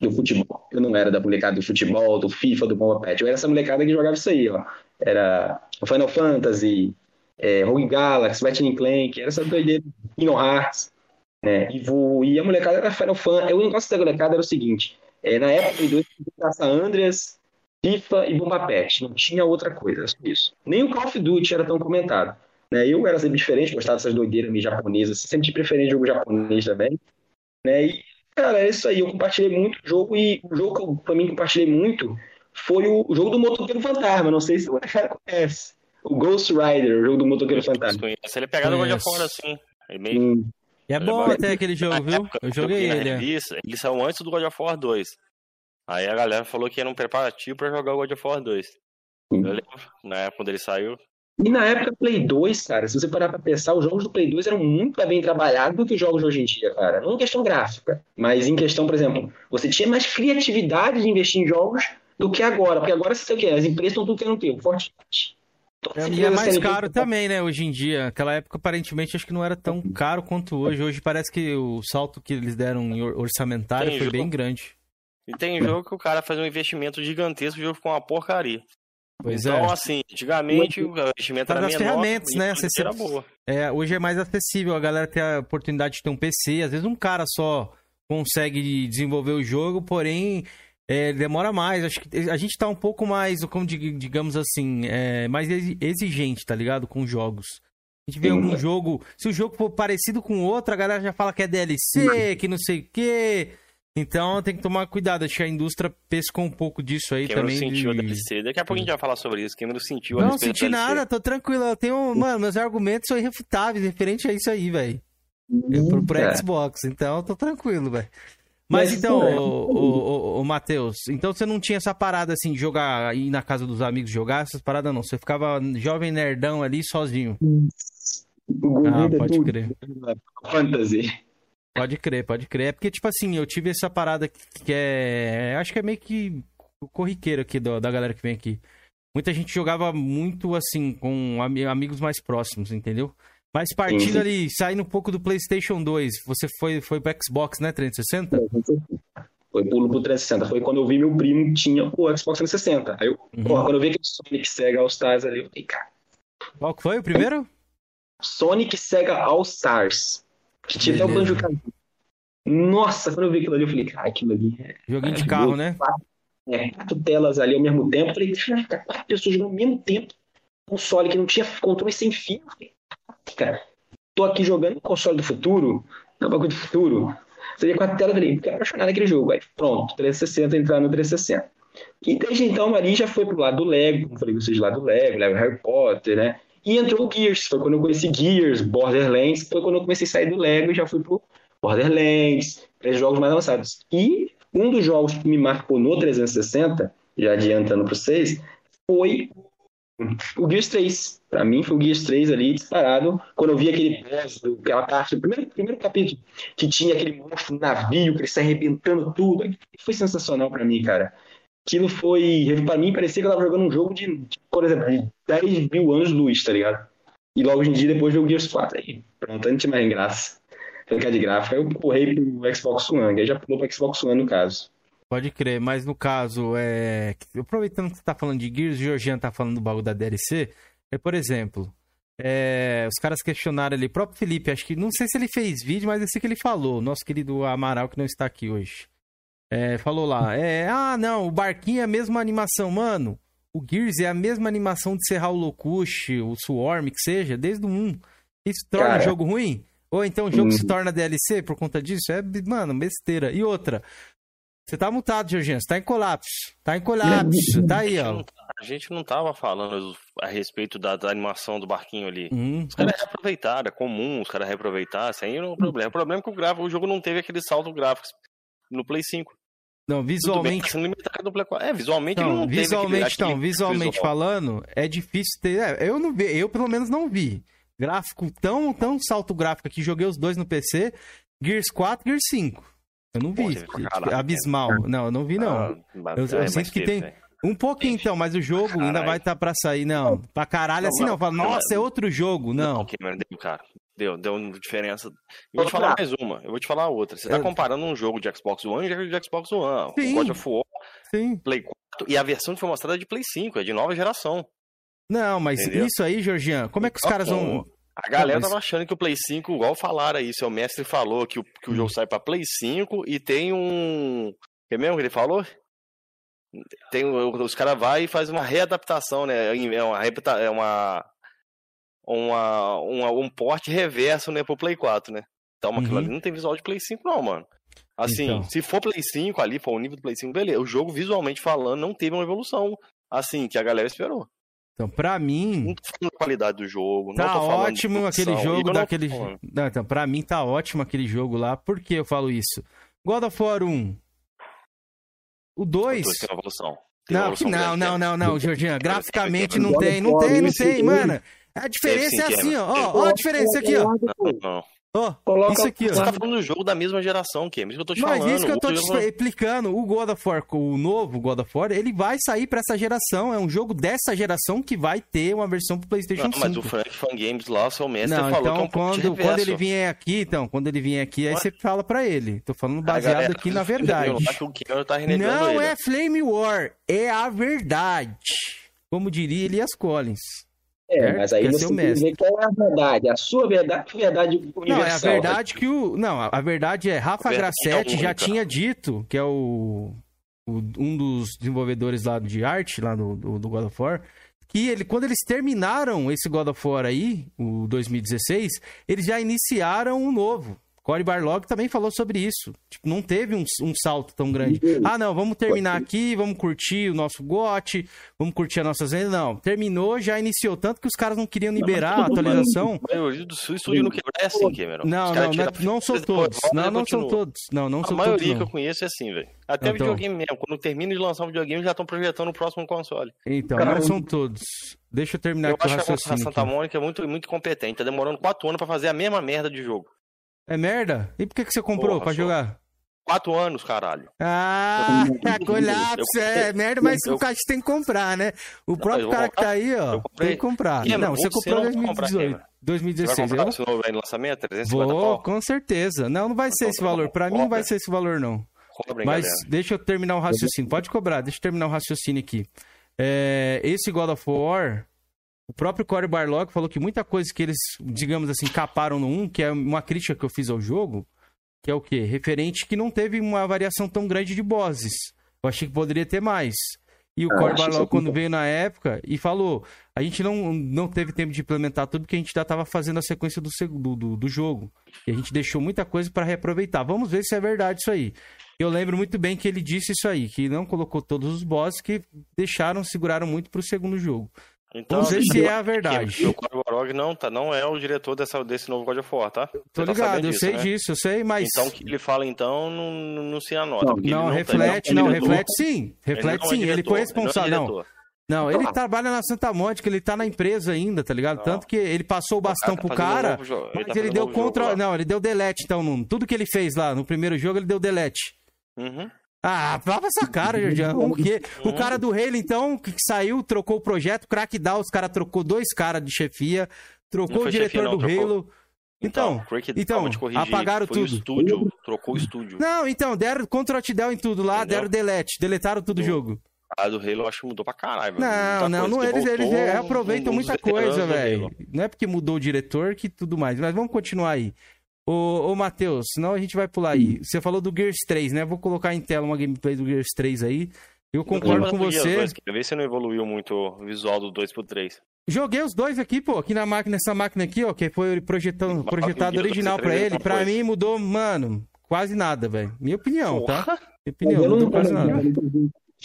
do futebol. Eu não era da molecada do futebol, do FIFA, do Bomba Pet. Eu era essa molecada que jogava isso aí, ó. Era Final Fantasy, é, Rogue Galaxy, Ratchet Clank, era essa doideira, Kingdom Hearts, E, vo- e a molecada era Final Fantasy. O negócio da molecada era o seguinte, é, na época do Play 2, tinha San Andreas, FIFA e Bomba Pet. Não tinha outra coisa, isso. Nem o Call of Duty era tão comentado. Né? Eu era sempre diferente, gostava dessas doideiras meio japonesas, sempre tive preferência de jogo japonês também. Né? E, cara, é isso aí. Eu compartilhei muito o jogo e o jogo que eu também compartilhei muito foi o, o jogo do Motoqueiro Fantasma. Não sei se o cara conhece. O Ghost Rider, o jogo do Motoqueiro Fantasma.
Desconheço. Ele é pegado
Conheço.
War assim. É meio.
Hum,
E é bom até aquele jogo, viu?
época,
Eu joguei ele. é.
revista, ele saiu antes do God of War 2. Aí a galera falou que era um preparativo pra jogar o God of War 2. Eu
Sim.
lembro, na época quando ele saiu.
E na época Play 2, cara, se você parar pra pensar, os jogos do Play 2 eram muito mais bem trabalhados do que os jogos de hoje em dia, cara. Não em questão gráfica, mas em questão, por exemplo, você tinha mais criatividade de investir em jogos do que agora. Porque agora você tem o quê? As empresas estão tudo querendo ter. O Fortnite. Todas as
E é mais caro também, né, hoje em dia. Aquela época, aparentemente, acho que não era tão caro quanto hoje. Hoje parece que o salto que eles deram em or- orçamentário
Tem
foi
jogo-
bem grande.
E tem jogo que o cara faz um investimento gigantesco e o jogo ficou uma porcaria.
Pois
então,
é.
assim, antigamente o investimento era menor.
ferramentas, né?
era boa.
É, hoje é mais acessível, a galera tem a oportunidade de ter um PC. Às vezes um cara só consegue desenvolver o jogo, porém é, demora mais. Acho que a gente tá um pouco mais, como dig- digamos assim, é, mais exi- exigente, tá ligado? Com jogos. A gente vê
Sim.
algum jogo, se o jogo for parecido com outro, a galera já fala que é DLC, que não sei o quê. Então tem que tomar cuidado. Acho que a indústria pescou um pouco disso aí
Cameron
também.
sentiu a
de-
DLC. Daqui a pouco a gente vai falar sobre isso. Cameron sentiu a
Não senti nada, tô tranquilo. Eu tenho, mano, meus argumentos são irrefutáveis referente a isso aí, velho. Eu pro, pro Xbox, então eu tô tranquilo, velho. Mas,
Mas,
então,
é.
ô, ô, ô, ô, Matheus, então você não tinha essa parada assim, de jogar, ir na casa dos amigos jogar, essas paradas não. Você ficava jovem nerdão ali sozinho.
o
Ah,
é
pode
tudo.
crer.
Fantasy.
Pode crer, pode crer. É porque, tipo assim, eu tive essa parada que é. Acho que é meio que corriqueiro aqui do- da galera que vem aqui. Muita gente jogava muito assim, com ami- amigos mais próximos, entendeu? Mas partindo
sim.
ali, saindo um pouco do PlayStation 2, você foi, foi pro Xbox, né? 360?
Foi pulo pro 360. Foi quando eu vi meu primo tinha o Xbox 360. Aí eu,
Uhum.
porra, quando eu vi aquele Sonic Sega All Stars ali, eu falei, cara,
Qual que foi o primeiro?
Sonic Sega All Stars. Que tinha até o. Banjo Kazooie. Nossa, quando eu vi aquilo ali, eu falei, cara, aquilo ali é,
Joguinho de carro, né?
é quatro telas ali ao mesmo tempo. Eu falei, caraca, quatro pessoas jogando ao mesmo tempo. Console que não tinha controle sem fio. Eu falei, cara, tô aqui jogando console do futuro, é um bagulho do futuro. Vê quatro telas, eu falei, fiquei apaixonado naquele jogo. Aí pronto, 360, entrar no 360. E desde então a Maria já foi pro lado do Lego, como falei com vocês, lado do Lego, Lego Harry Potter, né? E entrou o Gears, foi quando eu conheci Gears, Borderlands, foi quando eu comecei a sair do Lego e já fui pro Borderlands, para jogos mais avançados. E um dos jogos que me marcou no 360, já adiantando para vocês, foi o Gears 3. Para mim foi o Gears 3 ali disparado, quando eu vi aquele do- aquela parte do primeiro, primeiro capítulo, que tinha aquele monstro navio, que ele sai arrebentando tudo. Foi sensacional para mim, cara. Aquilo foi, para mim, parecia que eu tava jogando um jogo de, por exemplo, de 10 mil anos luz, tá ligado? E logo em dia depois veio o Gears 4. Aí, pronto, não tinha mais graça. Ficar de gráfico. Aí eu corri pro Xbox One, aí já pulou pro Xbox One no caso.
Pode crer, mas no caso, é. Aproveitando que você tá falando de Gears, o Georgian tá falando do bagulho da DLC. É, por exemplo, é, os caras questionaram ali, o próprio Felipe, acho que. Não sei se ele fez vídeo, mas eu sei que ele falou, nosso querido Amaral, que não está aqui hoje. É, falou lá, é, ah, não, o barquinho é a mesma animação, mano. O Gears é a mesma animação de Serrar o Locush, o Swarm, que seja, desde o 1. Isso torna
Cara.
o jogo ruim? Ou então o jogo se torna DLC por conta disso? É, mano, besteira. E outra, você tá mutado, Georgiano, você tá em colapso. Tá em colapso, tá aí,
A gente
ó.
não- A gente não tava falando a respeito da, da animação do barquinho ali.
Hum,
Os caras reaproveitaram, é comum os caras reaproveitar, isso aí não é o problema. O problema é que o, gráfico, o jogo não teve aquele salto gráfico no Play 5.
não,
bem,
visualmente
tá sendo limitado no Play 4. É, visualmente ele
Não,
não teve
visualmente,
aquele,
não,
aquele
visualmente
visual.
falando, é difícil ter. é, eu não vi, eu pelo menos não vi. Gráfico tão, tão salto gráfico aqui, joguei os dois no PC. Gears 4, Gears 5. Eu não
Pô,
vi.
pra
tipo, abismal. (laughs) Não, eu não vi, não.
Ah,
Eu- eu
é,
sinto que tem-
velho.
Um pouquinho
Gente,
então, mas o jogo ainda
caralho.
vai estar pra sair. Não, pra caralho assim
Não,
não. Fala,
não,
nossa, é outro jogo. Não.
Cameron, deu, cara. Deu, deu uma diferença. Eu vou te falar mais uma, eu vou te falar outra. Você tá
Eu-
comparando um jogo de Xbox One e de Xbox One.
Sim.
O God of War,
Sim.
Play 4, e a versão que foi mostrada é de Play 5, é de nova geração.
Não, mas
Entendeu?
isso aí, Georgian, como é que os caras vão.
A galera
Não, mas-
tava achando que o Play 5, igual falaram aí, seu mestre falou que o, que o
Hum.
jogo sai pra Play 5 e tem um. Que mesmo que ele falou? Tem, os caras vai e faz uma readaptação, né? É uma, repita- é uma, uma, uma- um porte reverso, né, pro Play 4, né? Então, aquilo
Uhum.
ali não tem visual de Play 5, não, mano. Assim,
Então.
se for Play 5 ali, for o nível do Play 5, beleza. O jogo, visualmente falando, não teve uma evolução assim que a galera esperou.
Então, pra mim.
Não tô falando da qualidade do jogo, não
Tá
tô falando de
ótimo aquele jogo
não
daquele. Não, então, pra mim tá ótimo aquele jogo lá. Por que eu falo isso? God of War 1. O 2.
Tem uma evolução. Tem uma
Não,
evolução
não, não,
né?
não, não, Georgian. Graficamente não tem, não tem, não tem, mano. A diferença é
sim,
assim, ó. Ó, ó a diferença aqui, ó.
Não, não.
Ó,
Coloca
isso aqui,
Você
ó.
tá falando do jogo da mesma geração, Kim. Isso que eu tô te
Mas
falando.
isso que eu tô
O
te explicando, o God of War, o novo God of War, ele vai sair pra essa geração. É um jogo dessa geração que vai ter uma versão pro PlayStation
Não,
5.
mas o Frank Fan Games lá, o seu mestre,
Não,
falou
então
que é um de
quando, quando ele vier aqui, então, quando ele vier aqui, aí
Ué?
você fala pra ele. Tô falando baseado
galera
aqui na (laughs) verdade.
que tá renegando
Não
ele.
é Flame War, é a verdade. Como diria Elias Collins.
É,
certo?
mas aí você tem que ver qual é a verdade. A sua verdade a verdade universal.
Não, é a verdade que o. Não, a verdade é Rafa Grassetti
é
já tinha dito, que é o, o- um dos desenvolvedores lá de arte, lá do, do, do God of War, que ele, quando eles terminaram esse God of War aí, o 2016, eles já iniciaram um novo. Cory Barlog também falou sobre isso. Tipo, não teve um, um salto tão grande. Ah, não, vamos terminar aqui, vamos curtir o nosso GOT, vamos curtir as nossas vendas. Não, terminou, já iniciou. Tanto que os caras não queriam liberar a atualização.
A maioria do seu estúdio não quebra é assim, Cameron.
Não, não, não, não são todos. Não, não são todos. Não, não
A
são
maioria
todos.
que
Não.
eu conheço é assim, velho. Até
Então.
videogame mesmo. Quando termina de lançar um videogame, já estão projetando o próximo console.
Então,
Cara,
não são todos. Deixa eu terminar
eu
aqui o
acho que a. Santa
aqui.
Mônica é muito, muito competente. Tá demorando quatro anos pra fazer a mesma merda de jogo.
É merda? E por que, que você comprou
Porra,
pra
só.
jogar?
Quatro anos, caralho.
Ah, (laughs) colapso, é merda, mas
eu-
o cara tem que comprar, né? O próprio cara que tá aí, ó, tem que comprar. Não, você
ou você
comprou em
não compra,
2018,
Cameron. Você vai
2016.
comprar
Eu
novo aí no lançamento? 350
vou,
pau?
com certeza. Não, não vai ser esse valor. Pra mim não vai ser esse valor, não. Mas
galera.
deixa eu terminar o raciocínio. Pode cobrar, deixa eu terminar o raciocínio aqui. É, esse God of War, o próprio Cory Barlog falou que muita coisa que eles, digamos assim, caparam no 1, que é uma crítica que eu fiz ao jogo, que é o quê? Referente que não teve uma variação tão grande de bosses. Eu achei que poderia ter mais. E o
Ah,
Cory
acho
Barlog, quando
muito-
veio na época, e falou: a gente não, não teve tempo de implementar tudo porque a gente já estava fazendo a sequência do, do, do, jogo. E a gente deixou muita coisa para reaproveitar. Vamos ver se é verdade isso aí. Eu lembro muito bem que ele disse isso aí, que não colocou todos os bosses que deixaram, seguraram muito pro segundo jogo.
Então,
Vamos ver se é a verdade.
O Cory não, tá, não é o diretor dessa, desse novo God of War, tá?
Tô
Você tá
ligado,
sabendo
eu
disso,
sei
né?
disso, eu sei, mas.
Então, o que ele fala, então, não, não, não se anota.
Não,
ele
não,
tá-
reflete,
ele
não,
é
reflete sim. Reflete
não é
sim. ele
diretor,
foi
não é
responsável. Não,
diretor.
não, ele trabalha na Santa Mônica, ele tá na empresa ainda, tá ligado?
Não.
Tanto que ele passou o bastão
tá
pro cara,
jogo, ele
mas
tá
ele deu
jogo
contra. Não, ele deu delete, então, no, tudo que ele fez lá no primeiro jogo, ele deu delete.
Uhum.
Ah, fala essa cara, Jordião. O (laughs) quê? O cara do Halo, então, que saiu, trocou o projeto, Crackdown, os caras trocou dois caras de chefia, trocou o diretor
chefia, não,
do
trocou.
Halo. Então, então,
corrigir,
apagaram
foi o
tudo.
estúdio, trocou o estúdio.
Não, então, deram Ctrl Down em tudo lá,
Entendeu?
deram delete, deletaram tudo o jogo.
A do Halo eu acho que mudou pra caralho. velho.
Não, não, não eles, eles
voltou
reaproveitam
dos
muita coisa, velho. Não é porque mudou o diretor que tudo mais. Mas vamos continuar aí. Ô, ô Matheus, senão a gente vai pular aí. Você falou do Gears 3, né? Vou colocar em tela uma gameplay do Gears 3 aí. Eu concordo com você.
Dois, quer ver se não evoluiu muito o visual do 2 pro 3.
Joguei os dois aqui, pô, aqui na máquina, nessa máquina aqui, ó, que foi projetado, projetado original pra ele. Pra mim mudou, mano, quase nada, velho. Minha opinião, tá? Minha opinião,
Eu
mudou
não
quase nada.
Deixa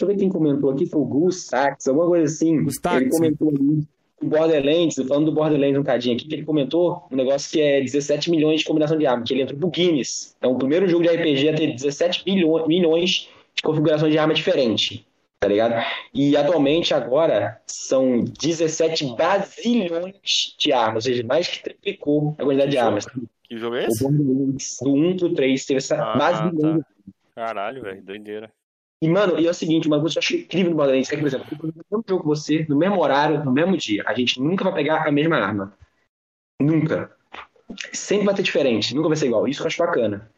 eu ver quem comentou aqui, foi o Gus Sax, alguma coisa assim. Ele comentou ali o Borderlands, falando do Borderlands um cadinho aqui, que ele comentou um negócio que é 17 milhões de combinação de arma, que ele entrou pro Guinness. Então, o primeiro jogo de RPG a ter 17 bilhões, milhões de configurações de arma diferente, tá ligado? E atualmente, agora, são 17 bazilhões de armas, ou seja, mais que triplicou a quantidade de armas.
Que jogo é
O
esse?
Borderlands, do 1 pro 3, teve essa
Ah,
bazilhão
tá. Caralho, velho, doideira.
E, mano, e é o seguinte, uma coisa que eu acho incrível no Borderlands, é que, por exemplo, eu no mesmo jogo que você, no mesmo horário, no mesmo dia. A gente nunca vai pegar a mesma arma. Nunca. Sempre vai ter diferente, nunca vai ser igual. Isso que eu acho bacana.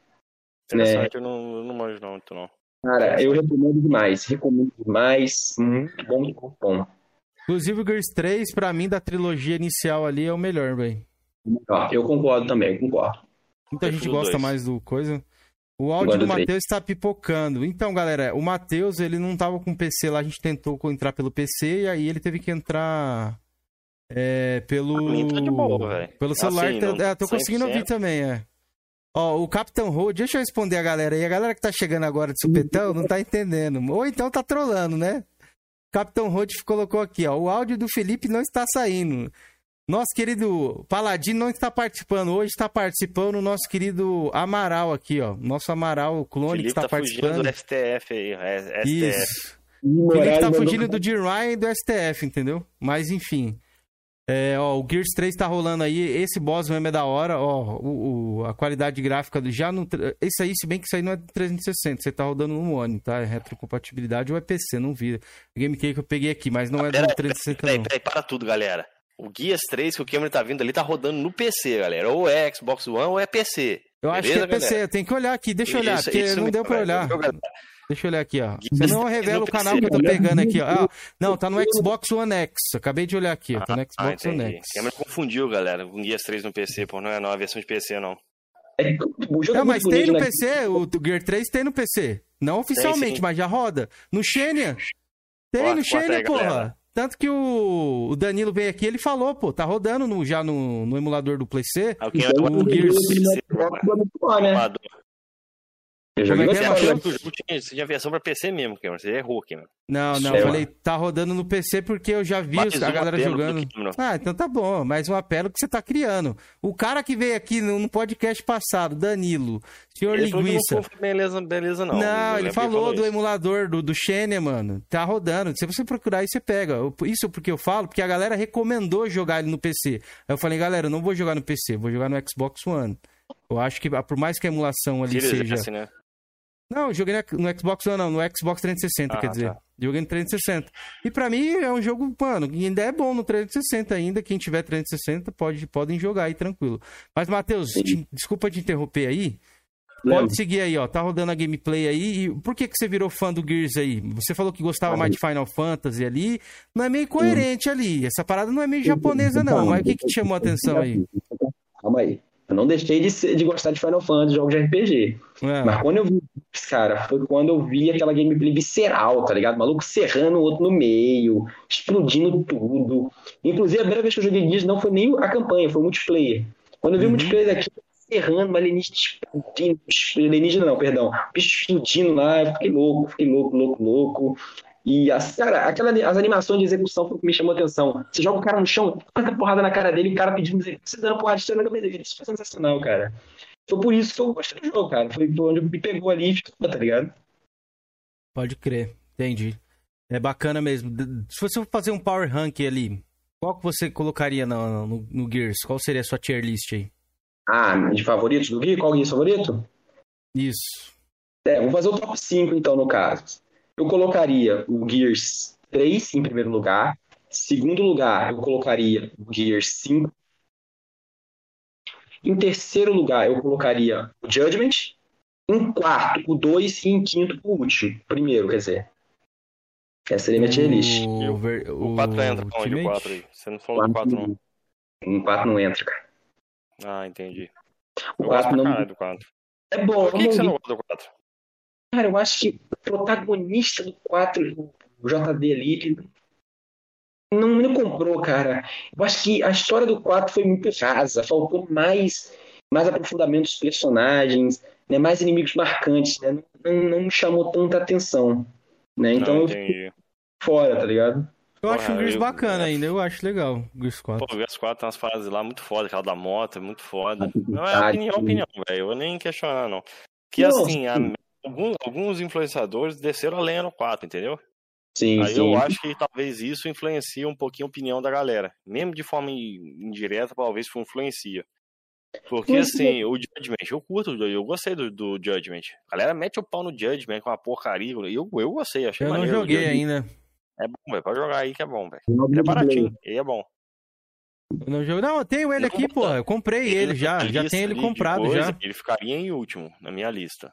Interessante, eu não, eu não manjo não, muito não.
Cara, eu recomendo demais, recomendo demais. Muito bom, muito bom.
Inclusive o Gears 3, pra mim, da trilogia inicial ali, é o melhor, velho.
Eu concordo também, eu concordo.
Muita
Eu
gente gosta
dois.
mais do coisa. O áudio do. Matheus está pipocando. Então, galera, o Matheus, ele não tava com PC lá, a gente tentou entrar pelo PC e aí ele teve que entrar é, pelo
tá de boa,
pelo celular.
Assim,
Tá-
não-
é, tô conseguindo
100%.
ouvir também, é. Ó, o Capitão Road, deixa eu responder a galera aí. A galera que tá chegando agora de supetão não tá entendendo. Ou então tá trolando, né? Capitão Road colocou aqui, ó. O áudio do Felipe não está saindo. Nosso querido Paladino não está participando. Hoje está participando o nosso querido Amaral aqui, ó. Nosso Amaral, o clone que
Felipe
está
tá fugindo
participando.
do STF aí, é, STF.
Isso. O Felipe tá
Moraes
fugindo
mandou-
do G-Ryan e do STF, entendeu? Mas enfim. É, ó, o Gears 3 tá rolando aí. Esse boss mesmo é da hora. Ó, o, o- a qualidade gráfica do já no. Esse aí, se bem que isso aí não é 360, você tá rodando no One, tá? É retrocompatibilidade ou é PC, não vi. O gameplay que eu peguei aqui, mas não é do
Peraí,
360,
Peraí, peraí, para tudo, galera. O Guias 3 que o Cameron tá vindo ali tá rodando no PC, galera. Ou é Xbox One ou é PC.
Eu acho que é
Beleza,
PC,
galera?
eu tenho que olhar aqui, deixa eu olhar,
Isso-
porque
isso
não
mesmo,
deu pra olhar. Deixa eu olhar aqui, ó. Você não
3
revela o canal
PC,
que eu tô pegando aqui, ó. Ah, (laughs) não, tá no Xbox One X. Acabei de olhar aqui, ó. Tá no
Ah,
Xbox One
entendi.
X.
O Cameron confundiu, galera, com Guias 3 no PC, pô. Não é não, a versão de PC, não.
É, é
Não, mas tem no
né?
PC, o Gear 3 tem no PC. Não oficialmente, mas já roda. No Xenia. Tem no Xenia, porra. Tanto que o, o Danilo veio aqui, ele falou, pô, tá rodando no- já no, no emulador do Play C.
Ah, o
Então,
Cameron
o Gears-
Ó, né? Eu
Como é
joguei
que é,
você,
Matheus?
que o jogo tinha, versão pra PC mesmo, Cameron. Você errou, Cameron.
Não, não,
Sei
eu falei, tá rodando no PC porque eu já vi
Mais
a galera jogando.
Cameron.
Ah, então tá bom, mais um apelo que você tá criando. O cara que veio aqui no, no podcast passado, Danilo, senhor
Ele falou que
Linguiça.
não beleza, beleza não.
Não,
Eu
ele
que
falou do
isso.
emulador do, do Xenia, mano. Tá rodando. Se você procurar aí, você pega. Isso porque eu falo, porque a galera recomendou jogar ele no PC. Aí eu falei, galera, eu não vou jogar no PC, vou jogar no Xbox One. Eu acho que, por mais que a emulação ali
Series
seja.
S, né?
Não, eu joguei no Xbox One, não, no Xbox 360,
Ah,
quer dizer.
tá.
Joguei no 360. E pra mim é um jogo, mano, ainda é bom no 360 ainda. Quem tiver 360 pode, podem jogar aí tranquilo. Mas, Matheus, te- desculpa te interromper aí. Pode seguir aí, ó. Tá rodando a gameplay aí. E por que, que você virou fã do Gears aí? Você falou que gostava mais de Final Fantasy ali. Não é meio coerente ali. Essa parada não é meio japonesa, não. Mas o que, que te chamou a atenção aí?
Calma aí. Eu não deixei de, ser- de gostar de Final Fantasy, jogos de RPG.
É.
Mas quando eu vi cara, foi quando eu vi aquela gameplay visceral, tá ligado? O maluco serrando o outro no meio, explodindo tudo. Inclusive, a primeira vez que eu joguei Gears não foi nem a campanha, foi o multiplayer. Quando eu vi o
Uhum.
multiplayer daqui, serrando, uma alienígena explodindo, alienígena não, perdão, bicho explodindo lá, eu fiquei louco, fiquei louco, louco, louco. E, as, cara, aquela, as animações de execução foi o que me chamou a atenção. Você joga o cara no chão, tanta porrada na cara dele, o cara pedindo você dando porrada de na cabeça dele. Isso foi sensacional, cara. Foi por isso que eu gostei do jogo, cara. Foi onde me pegou ali e ficou, tá ligado?
Pode crer. Entendi. É bacana mesmo. Se você for fazer um power rank ali, qual que você colocaria no, no, no Gears? Qual seria a sua tier list aí?
Ah, de favoritos do Gui? Qual é favorito?
Isso.
É, vou fazer o top 5 então, no caso. Eu colocaria o Gears 3 em primeiro lugar. Segundo lugar, eu colocaria o Gears 5. Em terceiro lugar, eu colocaria o Judgment. Em quarto, o 2 e em quinto, o último. Primeiro, quer dizer. Essa seria minha tier list.
O, ver-
O 4 entra onde? O
Ultimate?
4 aí. Você não falou do 4 não.
Em 4 não entra, cara.
Ah, entendi.
O
Eu gosto
4
pra
não.
caralho do 4.
É bom,
Por que, que você não gosta do 4?
Cara, eu acho que o protagonista do 4, o JD ali, ele não me comprou, cara. Eu acho que a história do 4 foi muito rasa, faltou mais, mais aprofundamento dos personagens, né, mais inimigos marcantes, né? Não, não me chamou tanta atenção. Né? Então
Não,
eu fico fora, tá ligado?
Eu acho o
Porra,
Gears
eu-
bacana ainda, eu acho legal o Gears 4.
Pô, o Gears 4 tem umas fases lá muito foda, aquela da moto, é muito foda. Não é
Ah,
opinião,
sim.
opinião, velho. Eu vou nem questionar, não. Que
Não,
assim, a- alguns, alguns influenciadores desceram a lenha no 4, entendeu?
Sim,
Aí
sim.
eu acho que talvez isso influencia um pouquinho a opinião da galera. Mesmo de forma in- indireta, talvez influencia. Porque
Mas,
assim, o Judgment, eu curto, eu gostei do, do Judgment. A galera mete o pau no Judgment com uma porcaria. Eu, eu gostei, achei
Eu não
maneiro
joguei ainda.
É bom, velho. Pode jogar aí que é bom, velho. Ele é baratinho, ele é bom.
Eu não joguei. Não, eu tenho ele aqui, pô. Eu comprei ele já.
Na
Já
lista
tenho ele comprado
coisa,
já.
Ele ficaria em último na minha lista.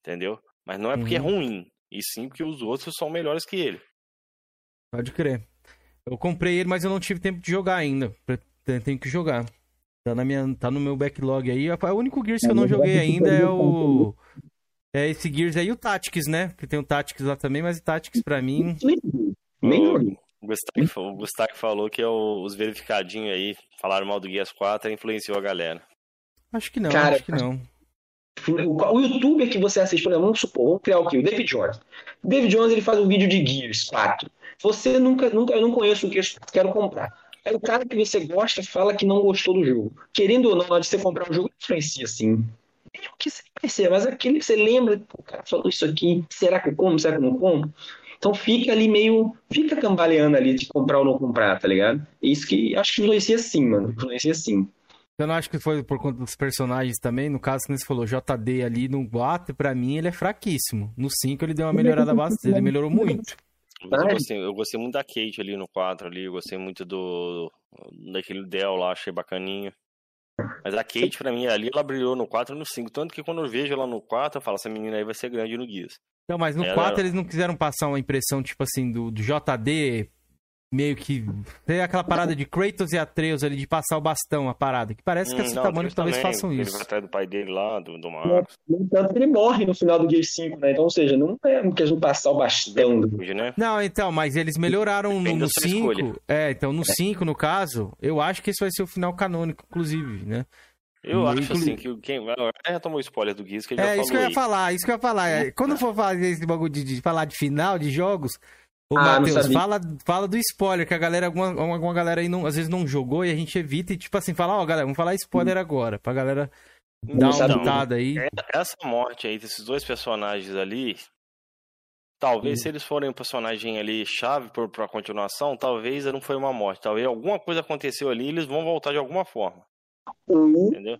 Entendeu? Mas não é porque é
Uhum.
ruim. E sim porque os outros são melhores que ele.
Pode crer. Eu comprei ele, mas eu não tive tempo de jogar ainda. Tenho que jogar. Tá, na minha, tá no meu backlog aí. O único Gears que eu não joguei ainda é o. É esse Gears aí e o Tactics, né? Que tem o Tactics lá também, mas o Tactics pra mim.
Nem
O-
joguei.
O Gustavo, falou que é o- os verificadinhos aí falaram mal do Gears 4 e influenciou a galera.
Acho que não,
Cara,
acho que não.
O, o youtuber que você assiste, por exemplo, vamos supor, vamos criar o quê? O David Jones. O David Jones ele faz um vídeo de Gears 4. Você nunca, nunca, eu não conheço o Gears 4, quero comprar. Aí o cara que você gosta fala que não gostou do jogo. Querendo ou não, na hora de você comprar um jogo, influencia sim. Mesmo que você perceba, mas aquele que você lembra, o cara falou isso aqui, será que eu como, será que eu não como? Então fica ali meio, fica cambaleando ali de comprar ou não comprar, tá ligado? Isso que acho que influencia sim, mano. Influencia sim.
Eu não acho que foi por conta dos personagens também. No caso, como você falou, JD ali no 4, pra mim, ele é fraquíssimo. No 5 ele deu uma melhorada bastante. Ele melhorou muito.
Mas eu
Vai.
gostei, eu gostei muito da Kate ali no 4 ali, eu gostei muito do daquele Dell lá, achei bacaninha. Mas a Kate, pra mim, ali, ela brilhou no 4 e no 5. Tanto que quando eu vejo ela no 4, eu falo, essa menina aí vai ser grande no Gears.
Então, mas no
Ela-
4 eles não quiseram passar uma impressão, tipo assim, do, do JD meio que. Tem aquela parada de Kratos e Atreus ali, de passar o bastão, a parada. Que parece que
Hum, não,
Tamani
eles
talvez
também,
façam
Ele
isso.
vai atrás do pai dele lá, do, do Marcos.
No entanto, ele morre no final do Gear 5, né? Então, ou seja, não é uma questão de passar o bastão.
né?
Não, então, mas eles melhoraram no,
Depende
no
sua
5.
escolha.
É, então no 5, no caso, eu acho que esse vai ser o final canônico, inclusive, né?
Eu
Muito
acho assim que quem vai. Já tomou spoiler do Gears que ele já
É,
falou
isso que eu ia
aí.
falar, isso que eu ia falar. É, Quando for fazer esse bagulho de, de falar de final de jogos, ô
Ah,
Matheus, fala, fala do spoiler, que a galera, alguma, alguma galera aí não, às vezes não jogou e a gente evita e, tipo assim, fala, ó, galera, vamos falar spoiler agora, pra galera dar uma mutada aí.
É, Essa morte aí desses dois personagens ali, talvez se eles forem um personagem ali chave pro- pra continuação, talvez não foi uma morte. Talvez alguma coisa aconteceu ali e eles vão voltar de alguma forma.
Ou,
Entendeu?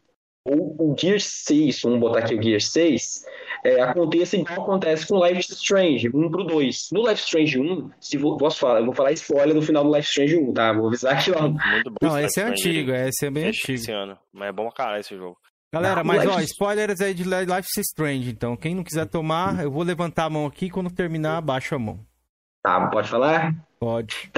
Ou o Gear 6, vamos botar aqui o Gear 6, é, aconteça igual acontece com Life Strange, 1 pro 2. No Life Strange 1, se vou, posso falar, eu vou falar spoiler do final do Life Strange 1, tá? Vou avisar aqui.
Muito bom.
Não,
esse
é antigo, esse é bem
Esse-
antigo.
Esse ano. Mas é bom pra caralho esse jogo.
Galera,
Não,
mas
Life
ó, spoilers aí de Life is Strange, então. Quem não quiser tomar, eu vou levantar a mão aqui quando terminar, abaixo a mão.
Tá, pode falar?
Pode.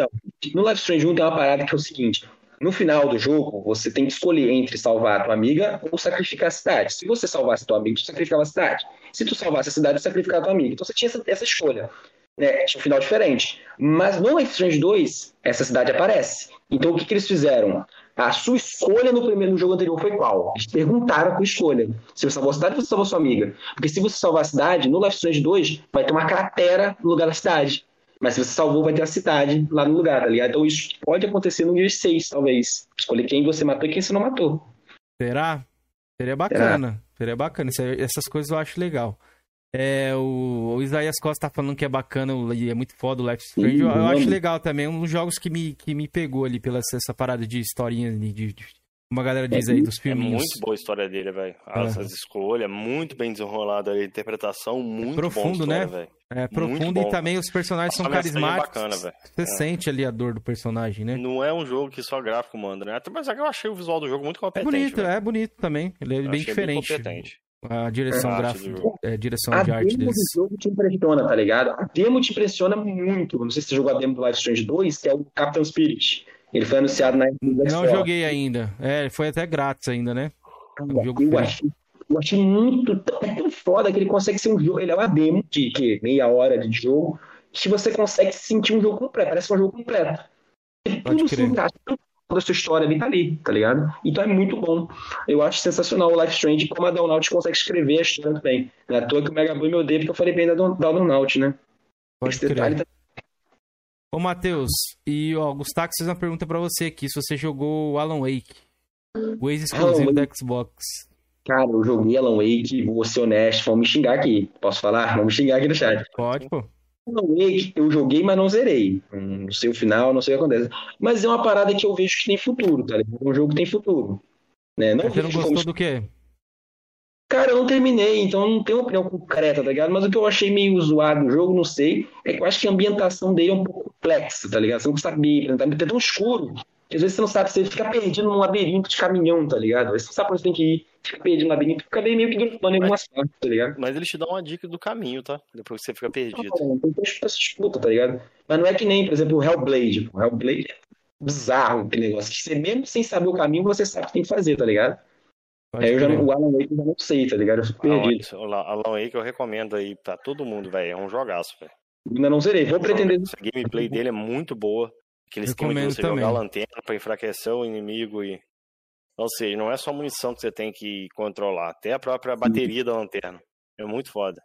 No Life Strange 1 tem uma parada que é o seguinte: no final do jogo, você tem que escolher entre salvar a tua amiga ou sacrificar a cidade. Se você salvasse a tua amiga, tu sacrificava a cidade. Se tu salvasse a cidade, tu sacrificava a tua amiga. Então você tinha essa, essa escolha. Né? Tinha um final diferente. Mas no Life Strange 2, essa cidade aparece. Então o que, que eles fizeram? A sua escolha no primeiro no jogo anterior foi qual? Eles perguntaram a tua escolha. Se você salvou a cidade você salvou a sua amiga. Porque se você salvar a cidade, no Life Strange 2, vai ter uma cratera no lugar da cidade. Mas se você salvou, vai ter a cidade lá no lugar, tá ligado? Então isso pode acontecer no Gear 6, talvez. Escolher quem você matou e quem você não matou.
Será? Seria bacana. Seria bacana. Aí- essas coisas eu acho legal. É, o, o Isaías Costa tá falando que é bacana e é muito foda o Life Strange. Eu, eu
Sim,
acho
mano.
legal também. Um dos jogos que me, que me pegou ali pela essa, essa parada de historinha, de, de- de- como a galera diz aí, dos
É
filminhos.
muito boa a história dele, velho. Essas escolhas, muito bem desenrolada a interpretação, muito
profundo,
bom a
né?
história, velho.
É profundo e também os personagens são
A é
carismáticos.
bacana.
Você
É.
sente ali a dor do personagem, né?
Não é um jogo que só gráfico manda, né? Mas é que eu achei o visual do jogo muito
É
competente.
bonito,
velho.
é bonito também. Ele é
Eu
bem
achei
diferente.
competente.
a direção
arte
gráfica, é, direção
A
de arte
demo
deles.
do jogo te impressiona, tá ligado? A demo te impressiona muito. Não sei se você jogou a demo do Life Strange 2, que é o Captain Spirit. Ele foi anunciado na
Não joguei ainda. É, foi até grátis ainda, né? um jogo
eu, achei, eu achei muito tão, é tão foda que ele consegue ser um jogo. Ele é uma demo de, de meia hora de jogo, que você consegue sentir um jogo completo. Parece um jogo completo. Tudo se encaixa, toda a sua história ali tá ali, tá ligado? Então é muito bom. Eu acho sensacional o Life Strange como a Download consegue escrever a história também. Não é à toa que o Mega Boy me odeia porque eu falei bem da, Download, né?
Pode Esse crer. Tá... Ô, Matheus, e ó, Gustavo fez uma pergunta para você aqui, se você jogou o Alan Wake, o ex-exclusivo da Xbox.
Cara, eu joguei Alan Wake, vou ser honesto, vão me xingar aqui. Posso falar? Vão me xingar aqui no chat.
Pode, pô.
Alan Wake eu joguei, mas não zerei. Não sei o final, não sei o que acontece. Mas é uma parada que eu vejo que tem futuro, tá ligado? É um jogo que tem futuro. Né?
Não Você não gostou como... do quê?
Cara, eu não terminei, então eu não tenho uma opinião concreta, tá ligado? Mas o que eu achei meio zoado no jogo, não sei, é que eu acho que a ambientação dele é um pouco complexa, tá ligado? Você não sabe, tá tão escuro às vezes você não sabe, você fica perdido num labirinto de caminhão, tá ligado? Você não sabe pra onde você tem que ir, fica perdido no labirinto, fica meio que dropando em algumas partes, tá ligado?
Mas eles te dão uma dica do caminho, tá? Depois que você fica perdido.
Não, tem essa disputa, tá ligado? Mas não é que nem, por exemplo, o Hellblade. O Hellblade é bizarro aquele negócio. Que você mesmo sem saber o caminho, você sabe o que tem que fazer, tá ligado? Aí eu já, o Alan Wake eu já não sei, tá ligado? Eu fico perdido.
O Alan Wake eu recomendo aí pra todo mundo, velho. É um jogaço, velho.
Ainda não zerei. Vou pretender.
A gameplay dele é muito boa. Aquele esquema de você também. jogar a lanterna pra enfraquecer o inimigo e. Ou seja, não é só a munição que você tem que controlar, até a própria bateria da lanterna. É muito foda.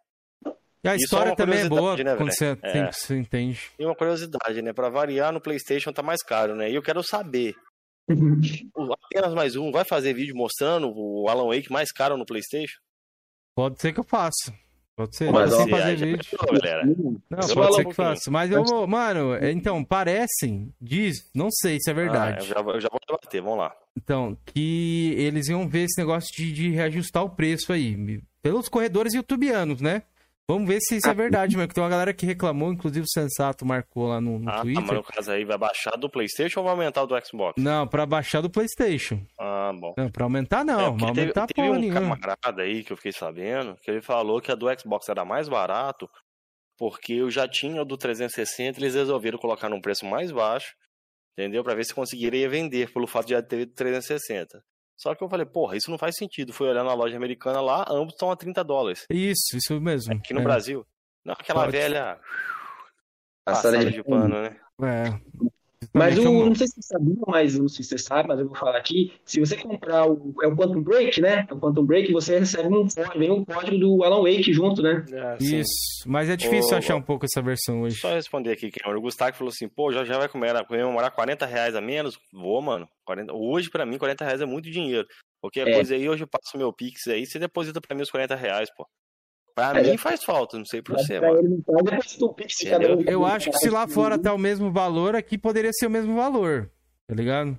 E a Isso história é também é boa né, quando você, é. tem, você entende.
E uma curiosidade, né? Pra variar, no PlayStation tá mais caro, né? E eu quero saber. Apenas mais um, vai fazer vídeo mostrando o Alan Wake mais caro no PlayStation?
Pode ser que eu faça. Pode ser, mas fazer vídeo. galera. Não, eu pode ser que faça. Mas eu vou, mano, então, parecem, diz, não sei se é verdade. Ah,
eu, já, eu, já, vou debater, vamos lá.
Então, que eles iam ver esse negócio de, de reajustar o preço aí. Pelos corredores youtubianos, né? Vamos ver se isso é verdade, mano. Que tem uma galera que reclamou, inclusive o Sensato marcou lá no, no
ah,
Twitter. Ah, mas
no caso aí vai baixar do PlayStation ou vai aumentar o do Xbox?
Não, pra baixar do PlayStation.
Ah, bom.
Não, pra aumentar não. É, aumentar teve,
teve um nenhuma. camarada aí que eu fiquei sabendo que ele falou que a do Xbox era mais barato porque eu já tinha o do 360 eles resolveram colocar num preço mais baixo, entendeu? Pra ver se conseguiria vender pelo fato de já ter 360. Só que eu falei, porra, isso não faz sentido. Fui olhar na loja americana lá, ambos estão a 30 dólares.
Isso, isso mesmo.
Aqui no é. Brasil. Não, aquela Pode. velha. Passada de, de pano, né?
É.
Mas o, não sei se você sabia, mas não sei se você sabe, mas eu vou falar aqui. Se você comprar o. É o Quantum Break, né? É o Quantum Break, você recebe um código, vem um código do Alan Wake junto, né?
É, Isso. Mas é difícil Ô, achar um pouco essa versão hoje.
Só responder aqui, Cameron. O Gustavo falou assim: pô, já, já vai comer, comemorar 40 reais a menos? Vou, mano. 40... Hoje, pra mim, 40 reais é muito dinheiro. Qualquer é. coisa aí, hoje eu passo meu Pix aí, você deposita pra mim os 40 reais, pô. Pra é, mim faz falta, não sei pra você, mano.
Eu acho que se lá fora tá o mesmo valor, aqui poderia ser o mesmo valor, tá ligado?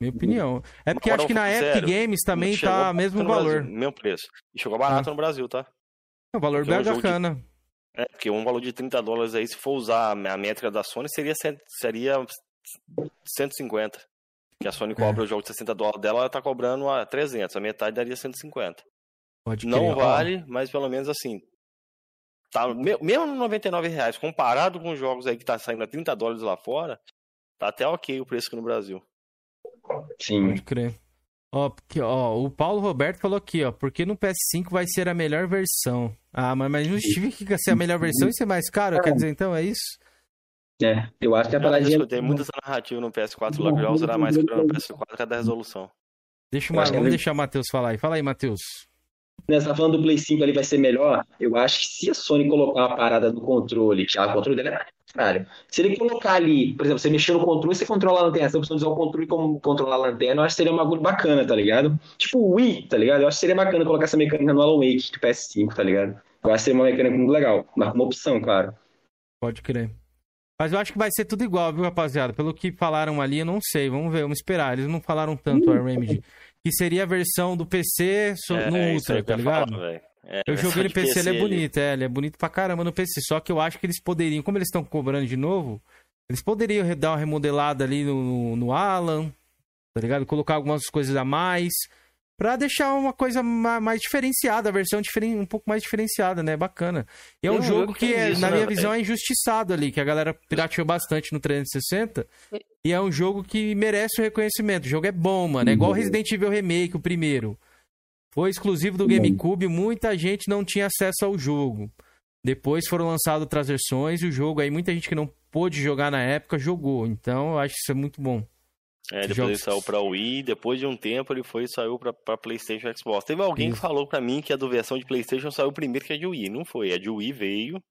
Minha opinião. É porque acho que na Epic Games também tá o mesmo valor.
Brasil, mesmo preço. E chegou barato ah. no Brasil, tá?
É o valor bem bacana. De...
É, porque um valor de 30 dólares aí, se for usar a métrica da Sony, seria, seria 150. Que a Sony cobra é. o jogo de 60 dólares dela, ela tá cobrando a 300. A metade daria 150. Pode não vale, mas pelo menos assim. Tá, mesmo no 99 reais, comparado com os jogos aí que tá saindo a 30 dólares lá fora, tá até ok o preço aqui no Brasil.
Sim. Pode crer. Ó, porque, ó, o Paulo Roberto falou aqui, ó, porque no PS5 vai ser a melhor versão. Ah, mas, mas não justifica ser a melhor versão e ser mais caro, quer dizer, então é isso?
É, eu acho que a paradinha...
Eu escutei muita narrativa no PS4 lá que já será mais caro no PS4 que a da resolução.
Deixa uma, vamos deixar o Matheus falar aí. Fala aí, Matheus.
Né, você tá falando do Play 5 ali vai ser melhor? Eu acho que se a Sony colocar uma parada no controle, que o controle dele é caralho. Se ele colocar ali, por exemplo, você mexer no controle, você controla a lanterna, essa opção de usar o controle como controlar a lanterna, eu acho que seria um bagulho bacana, tá ligado? Tipo o Wii, tá ligado? Eu acho que seria bacana colocar essa mecânica no Alan Wake do PS5, tá ligado? Eu acho que seria uma mecânica muito legal, uma opção, claro.
Pode crer. Mas eu acho que vai ser tudo igual, viu, rapaziada? Pelo que falaram ali, eu não sei. Vamos ver, vamos esperar. Eles não falaram tanto, a Remedy que seria a versão do PC é, no é, Ultra, tá ligado? Falar, é, eu joguei no PC, PC, ele é bonito, é, ele é bonito pra caramba no PC. Só que eu acho que eles poderiam, como eles estão cobrando de novo, eles poderiam dar uma remodelada ali no, no, no Alan, tá ligado? Colocar algumas coisas a mais para deixar uma coisa mais diferenciada, a versão diferen... um pouco mais diferenciada, né? Bacana. E é um jogo que, é, isso, na minha né? visão, é injustiçado ali, que a galera pirateou bastante no 360. E é um jogo que merece o reconhecimento. O jogo é bom, mano. É igual Resident Evil Remake, o primeiro. Foi exclusivo do GameCube, muita gente não tinha acesso ao jogo. Depois foram lançadas outras versões, e o jogo aí, muita gente que não pôde jogar na época, jogou. Então, eu acho que isso é muito bom.
É, depois
Jogos.
ele saiu pra Wii, depois de um tempo ele foi e saiu pra, pra Playstation e Xbox. Teve alguém que falou pra mim que a do versão de Playstation saiu primeiro que a de Wii. Não foi, a de Wii veio.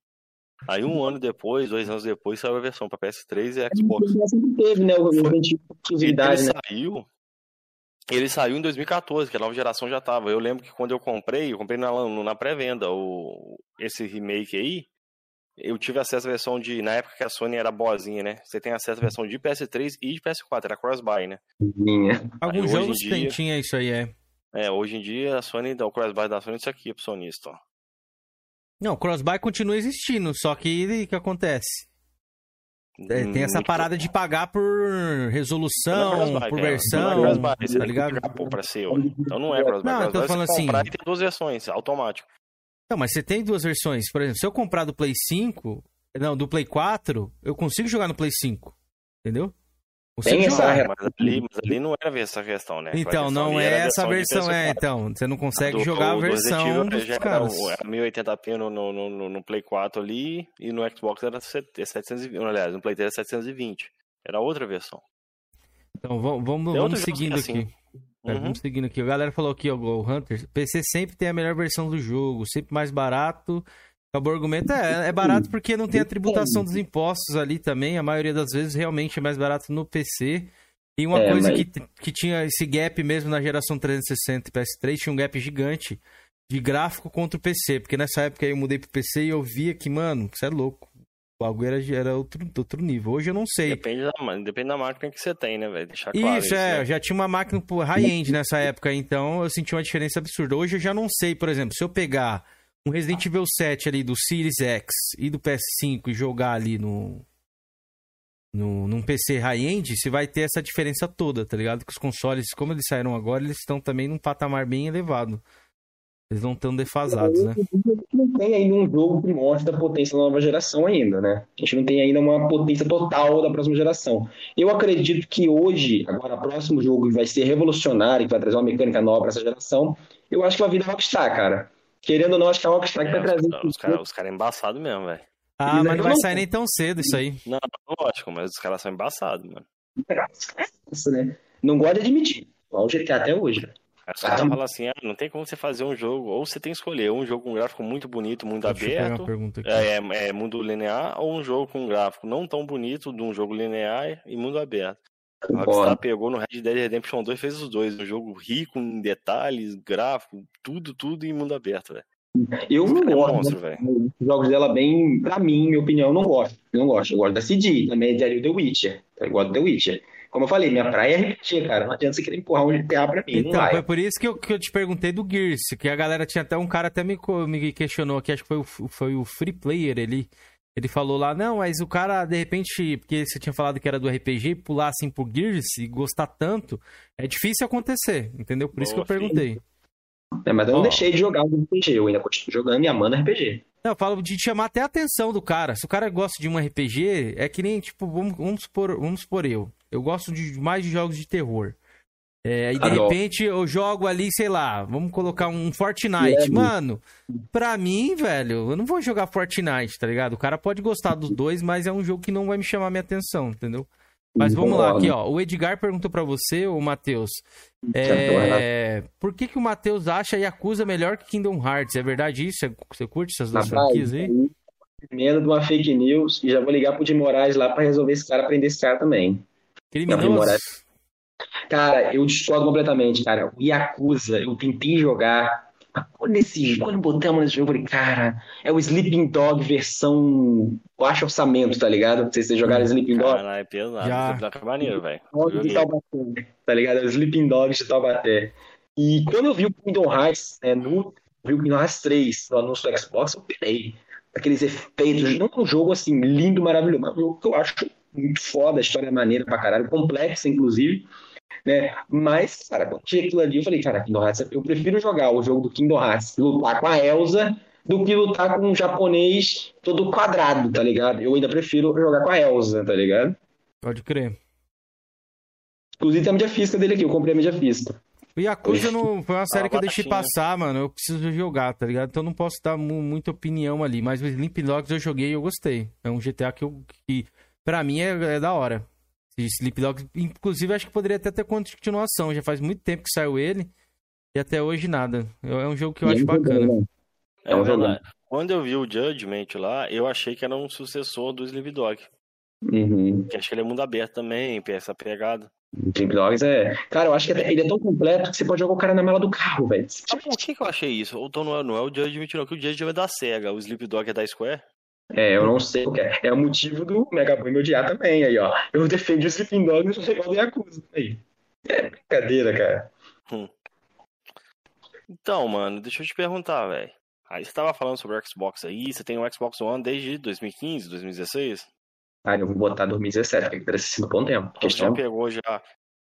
Aí um ano depois, dois anos depois, saiu a versão pra PS3 e Xbox.
Sempre teve, né? O exclusividade, né?
saiu. Ele saiu em 2014, que a nova geração já tava. Eu lembro que quando eu comprei, eu comprei na, na pré-venda o, esse remake aí. Eu tive acesso à versão de. Na época que a Sony era boazinha, né? Você tem acesso à versão de PS3 e de PS4, era cross-buy, né?
Minha.
Alguns
hoje em
jogos
dia-
tem, tinha isso aí, é.
É, hoje em dia a Sony dá o cross-buy da Sony, isso aqui é pro sonista, ó.
Não, o crossbuy continua existindo, só que o que acontece? É, tem essa
Muito
parada de pagar por
Não é
resolução,
cross-buy,
por versão,
Não é cross-buy, você
tá ligado?
pagar pô, pra ser. Então não é cross-buy.
Não, eu tô
é
falando assim-
tem duas versões, automático.
Não, mas você tem duas versões. Por exemplo, se eu comprar do Play 5, não, do Play 4, eu consigo jogar no Play 5. Entendeu? Consigo
Tem essa
jogar.
re-
Mas ali, mas ali não era essa questão, né?
Então,
questão
não é
a
essa
de
versão, é,
PS4.
então. Você não consegue
Do-
jogar a
do Resident
versão
Evil
dos
já
caras.
era 1080p no, no, no, no Play 4 ali e no Xbox era 720, aliás, no Play 3 era 720. Era outra versão.
Então, vamos, vamos, vamos seguindo
é
aqui. É,
Uhum.
vamos seguindo aqui. A galera falou aqui, ó, o Hunter. PC sempre tem a melhor versão do jogo, sempre mais barato. Acabou o argumento. É, é barato porque não tem a tributação dos impostos ali também. A maioria das vezes realmente é mais barato no PC. E uma
É,
coisa
mas-
que, que tinha esse gap mesmo na geração 360 e PS3, tinha um gap gigante de gráfico contra o PC. Porque nessa época aí eu mudei pro PC e eu via que, mano, você é louco. O bagulho era, era outro, outro nível. Hoje eu não sei.
Depende da, depende da máquina que você tem, né, velho? Deixar claro
Isso, é,
né?
eu já tinha uma máquina high-end nessa época, então eu senti uma diferença absurda. Hoje eu já não sei, por exemplo, se eu pegar um Resident Evil 7 ali do Series X e do PS5 e jogar ali no, no num PC high-end, você vai ter essa diferença toda, tá ligado? Que os consoles, como eles saíram agora, eles estão também num patamar bem elevado. Eles não estão defasados, né?
não tem ainda um jogo que mostra a potência da nova geração ainda, né? A gente não tem ainda uma potência total da próxima geração. Eu acredito que hoje, agora, o próximo jogo que vai ser revolucionário, que vai trazer uma mecânica nova para essa geração, eu acho que vai vir da Rockstar, cara. Querendo ou não, acho que a Rockstar que vai trazer...
os caras cara, é embaçado mesmo, velho.
Ah, mas não vai sair nem tão cedo isso aí.
Não, lógico, mas os caras são embaçados, mano.
Né? Não gosto de admitir. Igual o GTA até hoje, né?
Os caras
Ah.
falam assim, ah, não tem como você fazer um jogo, ou você tem que escolher um jogo com gráfico muito bonito, mundo
Deixa eu pegar
aberto,
uma pergunta aqui.
é, é, é mundo linear, ou um jogo com gráfico não tão bonito, de um jogo linear e mundo aberto. A Rockstar pegou no Red Dead Redemption 2 e fez os dois, um jogo rico em detalhes, gráfico, tudo, tudo em mundo aberto, velho.
Eu não
É
gosto.
monstro,
né?
velho.
Os jogos dela, bem, pra mim, minha opinião, eu não gosto. Eu não gosto. Eu gosto da CD, também o The Witcher. Eu gosto do The Witcher. Como eu falei, minha praia é RPG, cara. Não adianta você querer empurrar um GTA pra mim. não
Então,
vai.
foi por isso que eu, que eu te perguntei do Gears, que a galera tinha até um cara até me, me questionou aqui, acho que foi o, foi o Free Player, ele, ele falou lá, não, mas o cara, de repente, porque você tinha falado que era do RPG, pular assim pro Gears e gostar tanto, é difícil acontecer, entendeu? Por isso que eu perguntei.
É, mas eu não
Ó.
deixei de jogar o RPG. Eu ainda continuo jogando e amando RPG.
Não, eu falo de chamar até a atenção do cara. Se o cara gosta de um RPG, é que nem, tipo, vamos, vamos, supor, vamos supor eu. Eu gosto de mais de jogos de terror. É, e de
Adoro.
repente eu jogo ali, sei lá, vamos colocar um Fortnite.
É,
Mano, pra mim, velho, eu não vou jogar Fortnite, tá ligado? O cara pode gostar dos dois, mas é um jogo que não vai me chamar minha atenção, entendeu? Mas vamos lá, aqui, ó. O Edgar perguntou pra você, o Matheus. É, por que, que o Matheus acha Yakuza melhor que Kingdom Hearts? É verdade isso? Você curte essas duas
Rapaz,
franquias aí?
Emenda de uma fake news e já vou ligar pro Jim Moraes lá pra resolver esse cara, prender esse cara também.
Criminoso.
Cara, eu discordo completamente, cara. O Yakuza, eu tentei jogar. Quando, esse, quando botamos nesse jogo, eu falei, cara, é o Sleeping Dog versão baixo orçamento, tá ligado? Não sei se vocês jogaram Sleeping Dog.
Caralho, é pesado.
Já.
Já. Tá maneiro, velho.
Dog de. Taubaté, tá ligado? É o Sleeping Dogs de Taubaté. E quando eu vi o Kingdom Hearts, né, no, vi o Kingdom Hearts 3 no anúncio do Xbox, eu pirei. Aqueles efeitos, não é um jogo assim, lindo, maravilhoso, mas é um jogo que eu acho muito foda, a história é maneira pra caralho, complexa, inclusive. Né? Mas, cara, quando tinha aquilo ali, eu falei, cara, Kingdom Hearts, eu prefiro jogar o jogo do Kingdom Hearts, lutar com a Elsa, do que lutar com um japonês todo quadrado, tá ligado? Eu ainda prefiro jogar com a Elsa, tá ligado?
Pode crer.
Inclusive tem a mídia física dele aqui, eu comprei a mídia física.
O Yakuza não foi uma série que eu deixei passar, mano. Eu preciso jogar, tá ligado? Então eu não posso dar mu- muita opinião ali. Mas o Sleep Dogs eu joguei e eu gostei. É um GTA que eu. Que pra mim é, é da hora. Sleepdog, inclusive, acho que poderia até ter continuação. Já faz muito tempo que saiu ele e até hoje nada. É um jogo que eu
E
acho
é um
bacana.
né?
É,
É um
verdade. Quando eu vi o Judgment lá, eu achei que era um sucessor do Sleep Dog.
Uhum.
Que acho que ele é mundo aberto também, essa pegada.
Sleep Dogs é. Cara, eu acho que até- ele é tão completo que você pode jogar o cara na mala do carro, velho.
Mas por que, que eu achei isso? Ou então não é, não é o Judgment, não, que o Judgment é da SEGA, o Sleep Dog é da Square.
É, eu não sei o que é. É o motivo do Mega Boy me odiar também, aí, ó. Eu defendi o Sleeping Dogs no legal do Yakuza. Aí. É brincadeira, cara.
Então, mano, deixa eu te perguntar, velho. Aí você tava falando sobre o Xbox aí, você tem o Xbox One desde 2015, 2016?
Ah, eu vou botar 2017, porque parece sido bom tempo.
Então você já
Questão...
pegou já.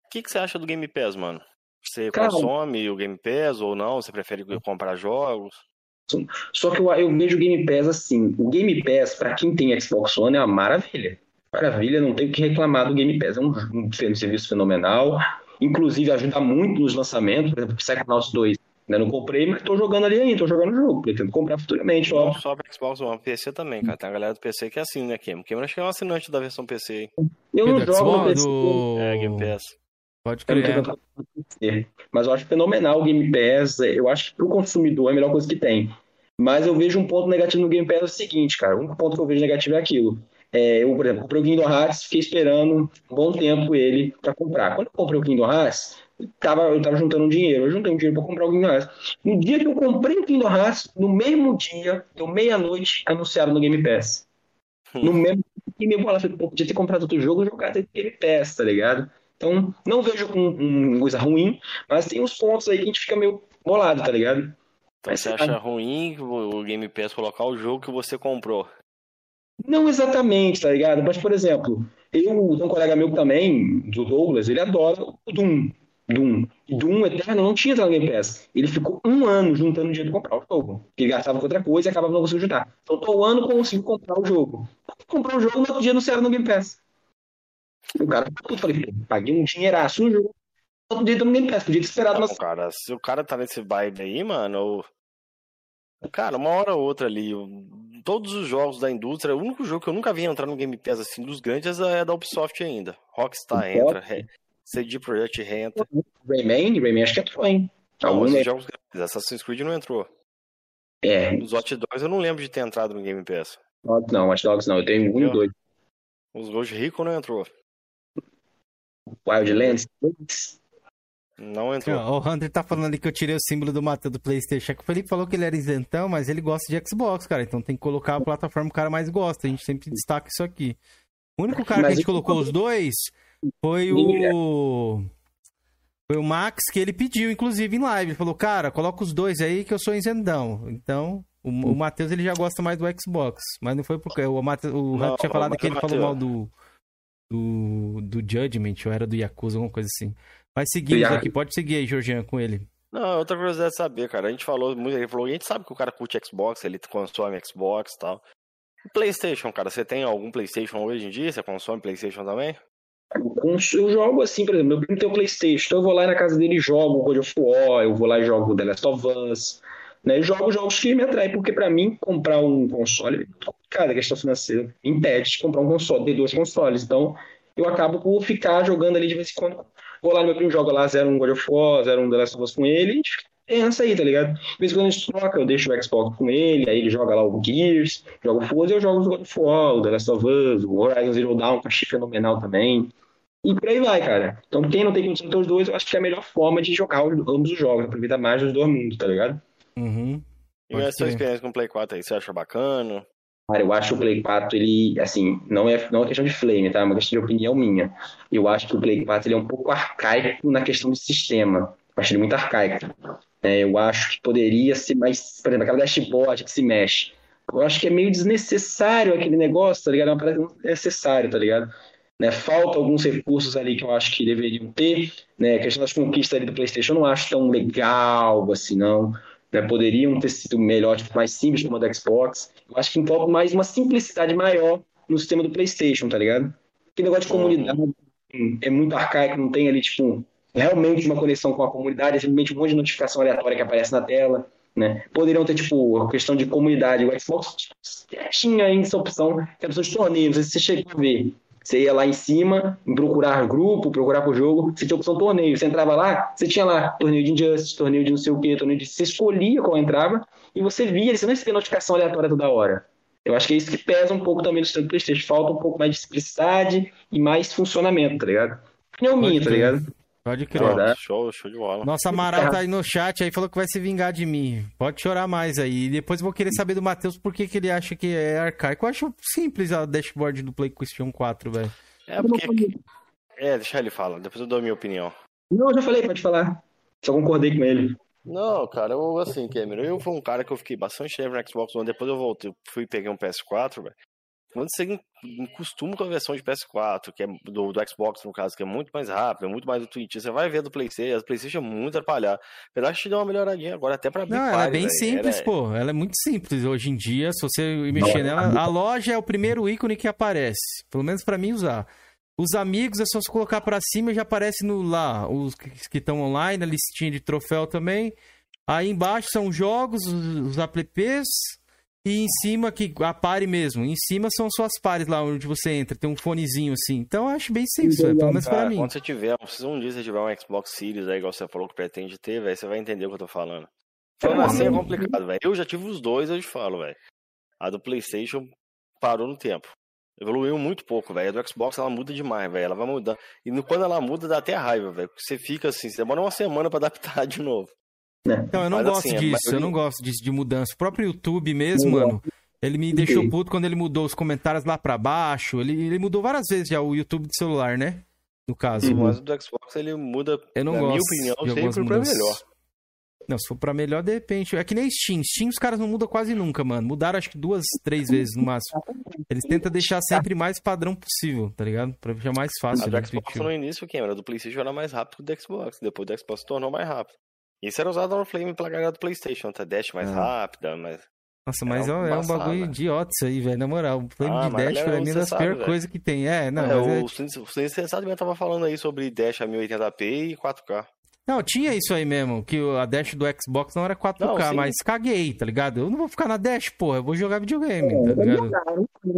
O que, que você acha do Game Pass, mano? Você
Cara-
consome o Game Pass ou não? Você prefere comprar jogos?
Só que eu, eu vejo o Game Pass assim. O Game Pass, pra quem tem Xbox One, é uma maravilha. Maravilha, não tem o que reclamar do Game Pass. É um, um serviço fenomenal. Inclusive, ajuda muito nos lançamentos. Por exemplo, Psychonauts 2. Ainda não comprei, mas tô jogando ali ainda, tô jogando o jogo. Pretendo comprar futuramente,
Não
óbvio.
só pra Xbox One, PC também, cara. Tem a galera do PC que é assim, né, Kim? Kim acho que é um assinante da versão PC. aí.
Eu não jogo no PC.
do...
É, Game Pass.
Pode crer.
Mas eu acho fenomenal o Game Pass. Eu acho que pro consumidor é a melhor coisa que tem. Mas eu vejo um ponto negativo no Game Pass é o seguinte, cara. Um ponto que eu vejo negativo é aquilo. É, eu, por exemplo, comprei o Kingdom Hearts, fiquei esperando um bom tempo ele pra comprar. Quando eu comprei o Kingdom Hearts, tava, eu tava juntando um dinheiro. Eu juntei um dinheiro pra comprar o Kingdom Hearts. No dia que eu comprei o Kingdom Hearts, no mesmo dia, deu meia-noite, anunciaram no Game Pass. No mesmo e minha bola falei, pô, podia ter comprado outro jogo e jogado Game Pass, tá ligado? Então, não vejo com um, coisa ruim, mas tem uns pontos aí que a gente fica meio bolado, tá ligado?
Então
Mas
você acha ruim o Game Pass colocar o jogo que você comprou?
Não exatamente, tá ligado? Mas, por exemplo, eu tenho um colega meu também, do Douglas, ele adora o Doom. Doom. E Doom Eterno não tinha entrado no Game Pass. Ele ficou um ano juntando dinheiro pra comprar o jogo. Porque ele gastava com outra coisa e acabava não conseguindo juntar. Então, tô um ano conseguiu comprar o jogo. Comprou o jogo, no outro dia anunciaram no Game Pass. O cara, eu falei, paguei um dinheiraço no jogo. Outro dia Game Pass, podia ter esperado
Não,
umas
cara, se o cara tá nesse vibe aí, mano, cara, uma hora ou outra ali, todos os jogos da indústria, o único jogo que eu nunca vi entrar no Game Pass assim dos grandes é da Ubisoft ainda. Rockstar entra, Re- CD Projekt entra.
Rayman, Rayman acho que entrou, hein? Né?
jogos grandes, Assassin's Creed não entrou.
É,
Os Hot Dogs eu não lembro de ter entrado no Game Pass.
não, Watch Dogs não, eu tenho um e dois.
Os Ghost Recon não entrou.
Wildlands,
Não entrou.
O Hunter tá falando ali que eu tirei o símbolo do Matheus do Playstation. O Felipe falou que ele era isentão, mas ele gosta de Xbox, cara. Então tem que colocar a plataforma que o cara mais gosta. A gente sempre destaca isso aqui. O único cara que a
Mas
gente colocou os dois foi o. Foi o Max que ele pediu, inclusive, em live. Ele falou, cara, coloca os dois aí que eu sou isentão. Então, o, o Matheus ele já gosta mais do Xbox. Mas não foi porque o, Matheus, o
Não,
Hunter tinha falado
mas
que ele falou mal do, do. do Judgment, ou era do Yakuza, alguma coisa assim. Mas seguimos aqui, pode seguir aí, Georgian, com ele.
Não, outra curiosidade de saber, cara. A gente falou muito, ele falou, a gente sabe que o cara curte Xbox, ele consome Xbox e tal. PlayStation, cara, você tem algum PlayStation hoje em dia? Você consome PlayStation também?
Eu jogo assim, por exemplo, meu primo tem o Playstation, então eu vou lá na casa dele e jogo God of War, eu vou lá e jogo The Last of Us, né? Eu jogo jogos que me atraem, porque pra mim comprar um console é complicado, a questão financeira impede de comprar um console, ter dois consoles, então eu acabo por ficar jogando ali de vez em quando. Vou lá no meu primo, joga lá 01 God of War, 01 The Last of Us com ele, e a gente pensa aí, tá ligado? De vez em quando a gente troca, eu deixo o Xbox com ele, aí ele joga lá o Gears, joga o Forza e eu jogo o God of War, o The Last of Us, o Horizon Zero Dawn, que eu achei fenomenal também. E por aí vai, cara. Então, quem não tem condição de ter os dois, eu acho que é a melhor forma de jogar os- ambos os jogos, aproveitar mais dos dois mundos, tá ligado?
Uhum.
E a sua experiência com o Play 4 aí, você acha bacana?
Cara, eu acho o Play 4, ele, assim, não é, não é questão de flame, tá? É uma questão de opinião minha. Eu acho que o Play 4 ele é um pouco arcaico na questão do sistema. Eu acho ele muito arcaico. É, eu acho que poderia ser mais, por exemplo, aquela dashboard que se mexe. Eu acho que é meio desnecessário aquele negócio, tá ligado? É uma parada necessária, tá ligado? Né? Falta alguns recursos ali que eu acho que deveriam ter. Né? A questão das conquistas ali do PlayStation eu não acho tão legal assim, não. Né? Poderiam ter sido melhor, tipo, mais simples como a do Xbox. Eu acho que envolve mais uma simplicidade maior no sistema do PlayStation, tá ligado? Aquele negócio de comunidade hum, é muito arcaico, não tem ali, tipo, realmente uma conexão com a comunidade, é simplesmente um monte de notificação aleatória que aparece na tela. né? Poderiam ter, tipo, a questão de comunidade. O Xbox tinha ainda essa opção, que é a opção de torneio. Não sei se você chegou a ver. Você ia lá em cima, procurar grupo, procurar por jogo, você tinha opção torneio. Você entrava lá, você tinha lá torneio de Injustice, torneio de não sei o quê, torneio de. Você escolhia qual entrava e você via, você não recebia notificação aleatória toda hora. Eu acho que é isso que pesa um pouco também no sistema do PlayStation. Falta um pouco mais de simplicidade e mais funcionamento, tá ligado? Opinião minha, tá ligado?
Pode crer.
Verdade.
Show, show de bola.
Nossa Amaral tá aí no chat aí, falou que vai se vingar de mim. Pode chorar mais aí. E depois eu vou querer saber do Matheus por que, que ele acha que é arcaico. Eu acho simples a dashboard do PlayStation 4, velho.
É porque. É, deixa ele falar, depois eu dou a minha opinião.
Não, eu já falei, pode falar. Só concordei com ele.
Não, cara, eu assim, Cameron, eu fui um cara que eu fiquei bastante tempo no Xbox One, depois eu voltei, fui e peguei um PS4, velho. Quando você costuma com a versão de PS4, que é do, do Xbox, no caso, que é muito mais rápido, é muito mais intuitivo, você vai ver do PlayStation, a do PlayStation é muito atrapalhada. Apesar de te dar uma melhoradinha agora, até pra abrir
Não, ela é bem simples,
era-
pô. Ela é muito simples hoje em dia. Se você mexer nela, a loja é o primeiro ícone que aparece. Pelo menos pra mim usar. Os amigos é só se colocar pra cima e já aparece no lá. Os que estão online, a listinha de troféu também. Aí embaixo são os jogos, os os apps. E em cima, que a pare mesmo. Em cima são suas pares lá onde você entra. Tem um fonezinho assim. Então eu acho bem simples, velho, pelo menos pra
Cara,
mim.
quando você tiver, se um dia você tiver um Xbox Series aí, igual você falou que pretende ter, velho, você vai entender o que eu tô falando. Falando assim é complicado, velho. Eu já tive os dois, eu te falo, velho. A do PlayStation parou no tempo. Evoluiu muito pouco, velho. A do Xbox ela muda demais, velho. Ela vai mudar. E no- quando ela muda, dá até raiva, velho. Você fica assim, você demora uma semana pra adaptar (laughs) de novo.
Então, eu não
Mas,
gosto
assim, a
disso, eu
maioria-
não gosto disso de mudança. O próprio YouTube mesmo,
Não
mano, ele me deixou puto quando ele mudou os comentários lá pra baixo. Ele, ele mudou várias vezes já o YouTube de celular, né? No caso.
Mas o do Xbox ele muda,
Eu não
na
gosto
minha opinião, sempre pra melhor.
Não, se for pra melhor, de repente. É que nem Steam. Steam os caras não mudam quase nunca, mano. Mudaram acho que duas, três vezes no máximo. Eles tentam deixar sempre mais padrão possível, tá ligado? Pra ficar mais
A
fácil.
do
né,
Xbox no início, quem era do PlayStation era mais rápido que o do Xbox. Depois do Xbox se tornou mais rápido. Isso era usado no Flame pela galera do PlayStation, tá? Dash mais
Ah.
rápida, mas.
Nossa, mas
É
é,
um
é um bagulho
né?
idiota isso aí, velho. Na moral, o Flame
Ah,
de
mas
Dash pra mim é das piores coisas que tem. É, não,
é,
mas é-
o Você recentemente tava falando aí sobre Dash a 1080p e 4K.
Não, tinha isso aí mesmo, que o- a dash do Xbox não era 4K,
Não,
mas caguei, tá ligado? Eu não vou ficar na dash, porra, eu vou jogar videogame, tá ligado?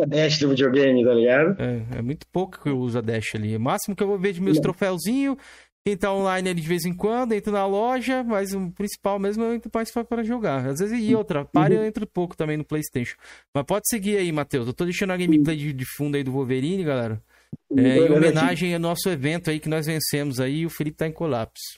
A dash do videogame, tá ligado?
É, é muito pouco que eu uso a dash ali. O máximo que eu vou ver de meus troféuzinhos, quem tá online ali de vez em quando, entro na loja, mas o principal mesmo eu entro mais pra jogar. Às vezes, e outra, pare eu entro pouco também no Playstation. Mas pode seguir aí, Matheus. Eu tô deixando a gameplay de, de fundo aí do Wolverine, galera. É, em homenagem ao nosso evento aí que nós vencemos aí, e o Felipe tá em colapso.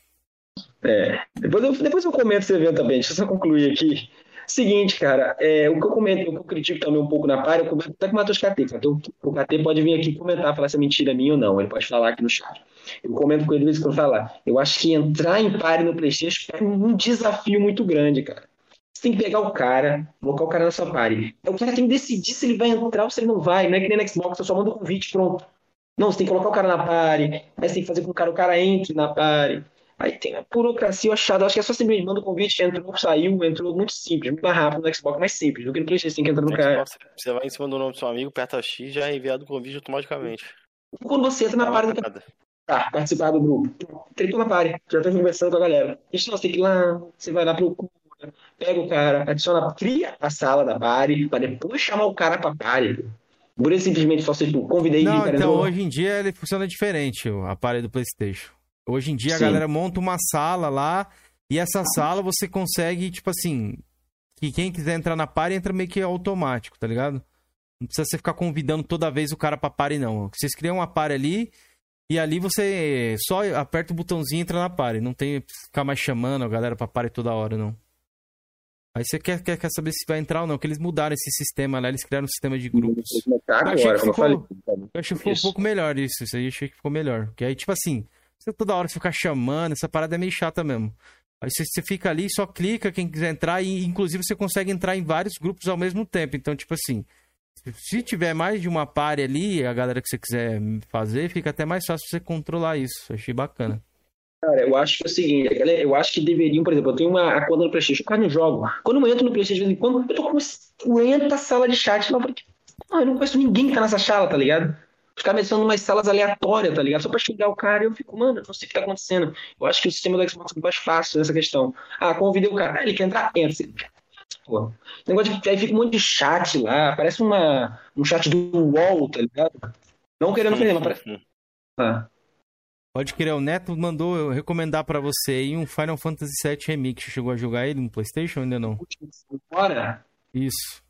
É. Depois eu, depois eu comento esse evento também. Deixa eu só concluir aqui. Seguinte, cara, é, o que eu comento, o que eu critico também um pouco na par, eu comento até com o Matheus KT. Então, o KT pode vir aqui comentar, falar se é mentira minha ou não. Ele pode falar aqui no chat. Eu comento com ele de vez em quando falar. Eu acho que entrar em pare no Playstation é um desafio muito grande, cara. Você tem que pegar o cara, colocar o cara na sua pare. O cara tem que decidir se ele vai entrar ou se ele não vai. Não é que nem no Xbox, você só manda o convite, pronto. Não, você tem que colocar o cara na pare. Aí você tem que fazer com que o cara, o cara entre na pare. Aí tem a burocracia achada. Acho que é só simplesmente manda o convite, entrou, saiu, entrou muito simples, muito mais rápido no Xbox, mais simples do que no PlayStation, tem que entrar no
No
cara.
Xbox, Você vai em cima do nome do seu amigo, aperta X já é enviado o convite automaticamente.
Quando você entra na
Dá
pare do
parada.
Tá, participar do grupo, tretou na pare, já tá conversando com a galera. Isso não, você tem que ir lá, você vai lá, procura, pega o cara, adiciona, cria a sala da pare, pra depois chamar o cara pra pare. Por simplesmente só você tipo, convidei
Não,
cara
então
entrou.
hoje em dia ele funciona diferente, o aparelho do PlayStation. Hoje em dia a
Sim.
galera monta uma sala lá e essa sala você consegue, tipo assim, que quem quiser entrar na party entra meio que automático, tá ligado? Não precisa você ficar convidando toda vez o cara pra party, não. Vocês criam uma party ali e ali você só aperta o botãozinho e entra na party. Não tem que ficar mais chamando a galera pra party toda hora, não. Aí você quer, quer, quer saber se vai entrar ou não, que eles mudaram esse sistema lá, eles criaram um sistema de grupos. Eu achei que
eu
ficou- Eu achei que ficou um pouco melhor isso. Isso aí eu achei que ficou melhor. Porque aí, tipo assim, você toda hora ficar chamando, essa parada é meio chata mesmo. Aí você, você fica ali, só clica quem quiser entrar, e inclusive você consegue entrar em vários grupos ao mesmo tempo. Então, tipo assim, se- tiver mais de uma pare ali, a galera que você quiser fazer, fica até mais fácil você controlar isso. Achei bacana.
Cara, eu acho que é o seguinte, eu acho que deveriam, por exemplo, eu tenho uma conta no Playstation, eu quase não jogo. Quando eu entro no Playstation, de vez em quando, eu tô com umas 50 salas de chat eu falei, ah, eu não conheço ninguém que tá nessa sala, tá ligado? Os caras mencionam umas salas aleatórias, tá ligado? Só pra xingar o cara. Eu fico, mano, não sei o que tá acontecendo. Eu acho que o sistema do Xbox é mais fácil nessa questão. Ah, convidei o cara. Ah, ele quer entrar? Entra. Pô. Negócio de, aí fica um monte de chat lá. Parece uma, um chat do UOL, tá ligado? Não querendo ofender, mas parece. Ah.
Pode crer, o Neto mandou eu recomendar pra você aí um Final Fantasy VII Remix. Chegou a jogar ele no PlayStation ainda não?
Agora,
Isso.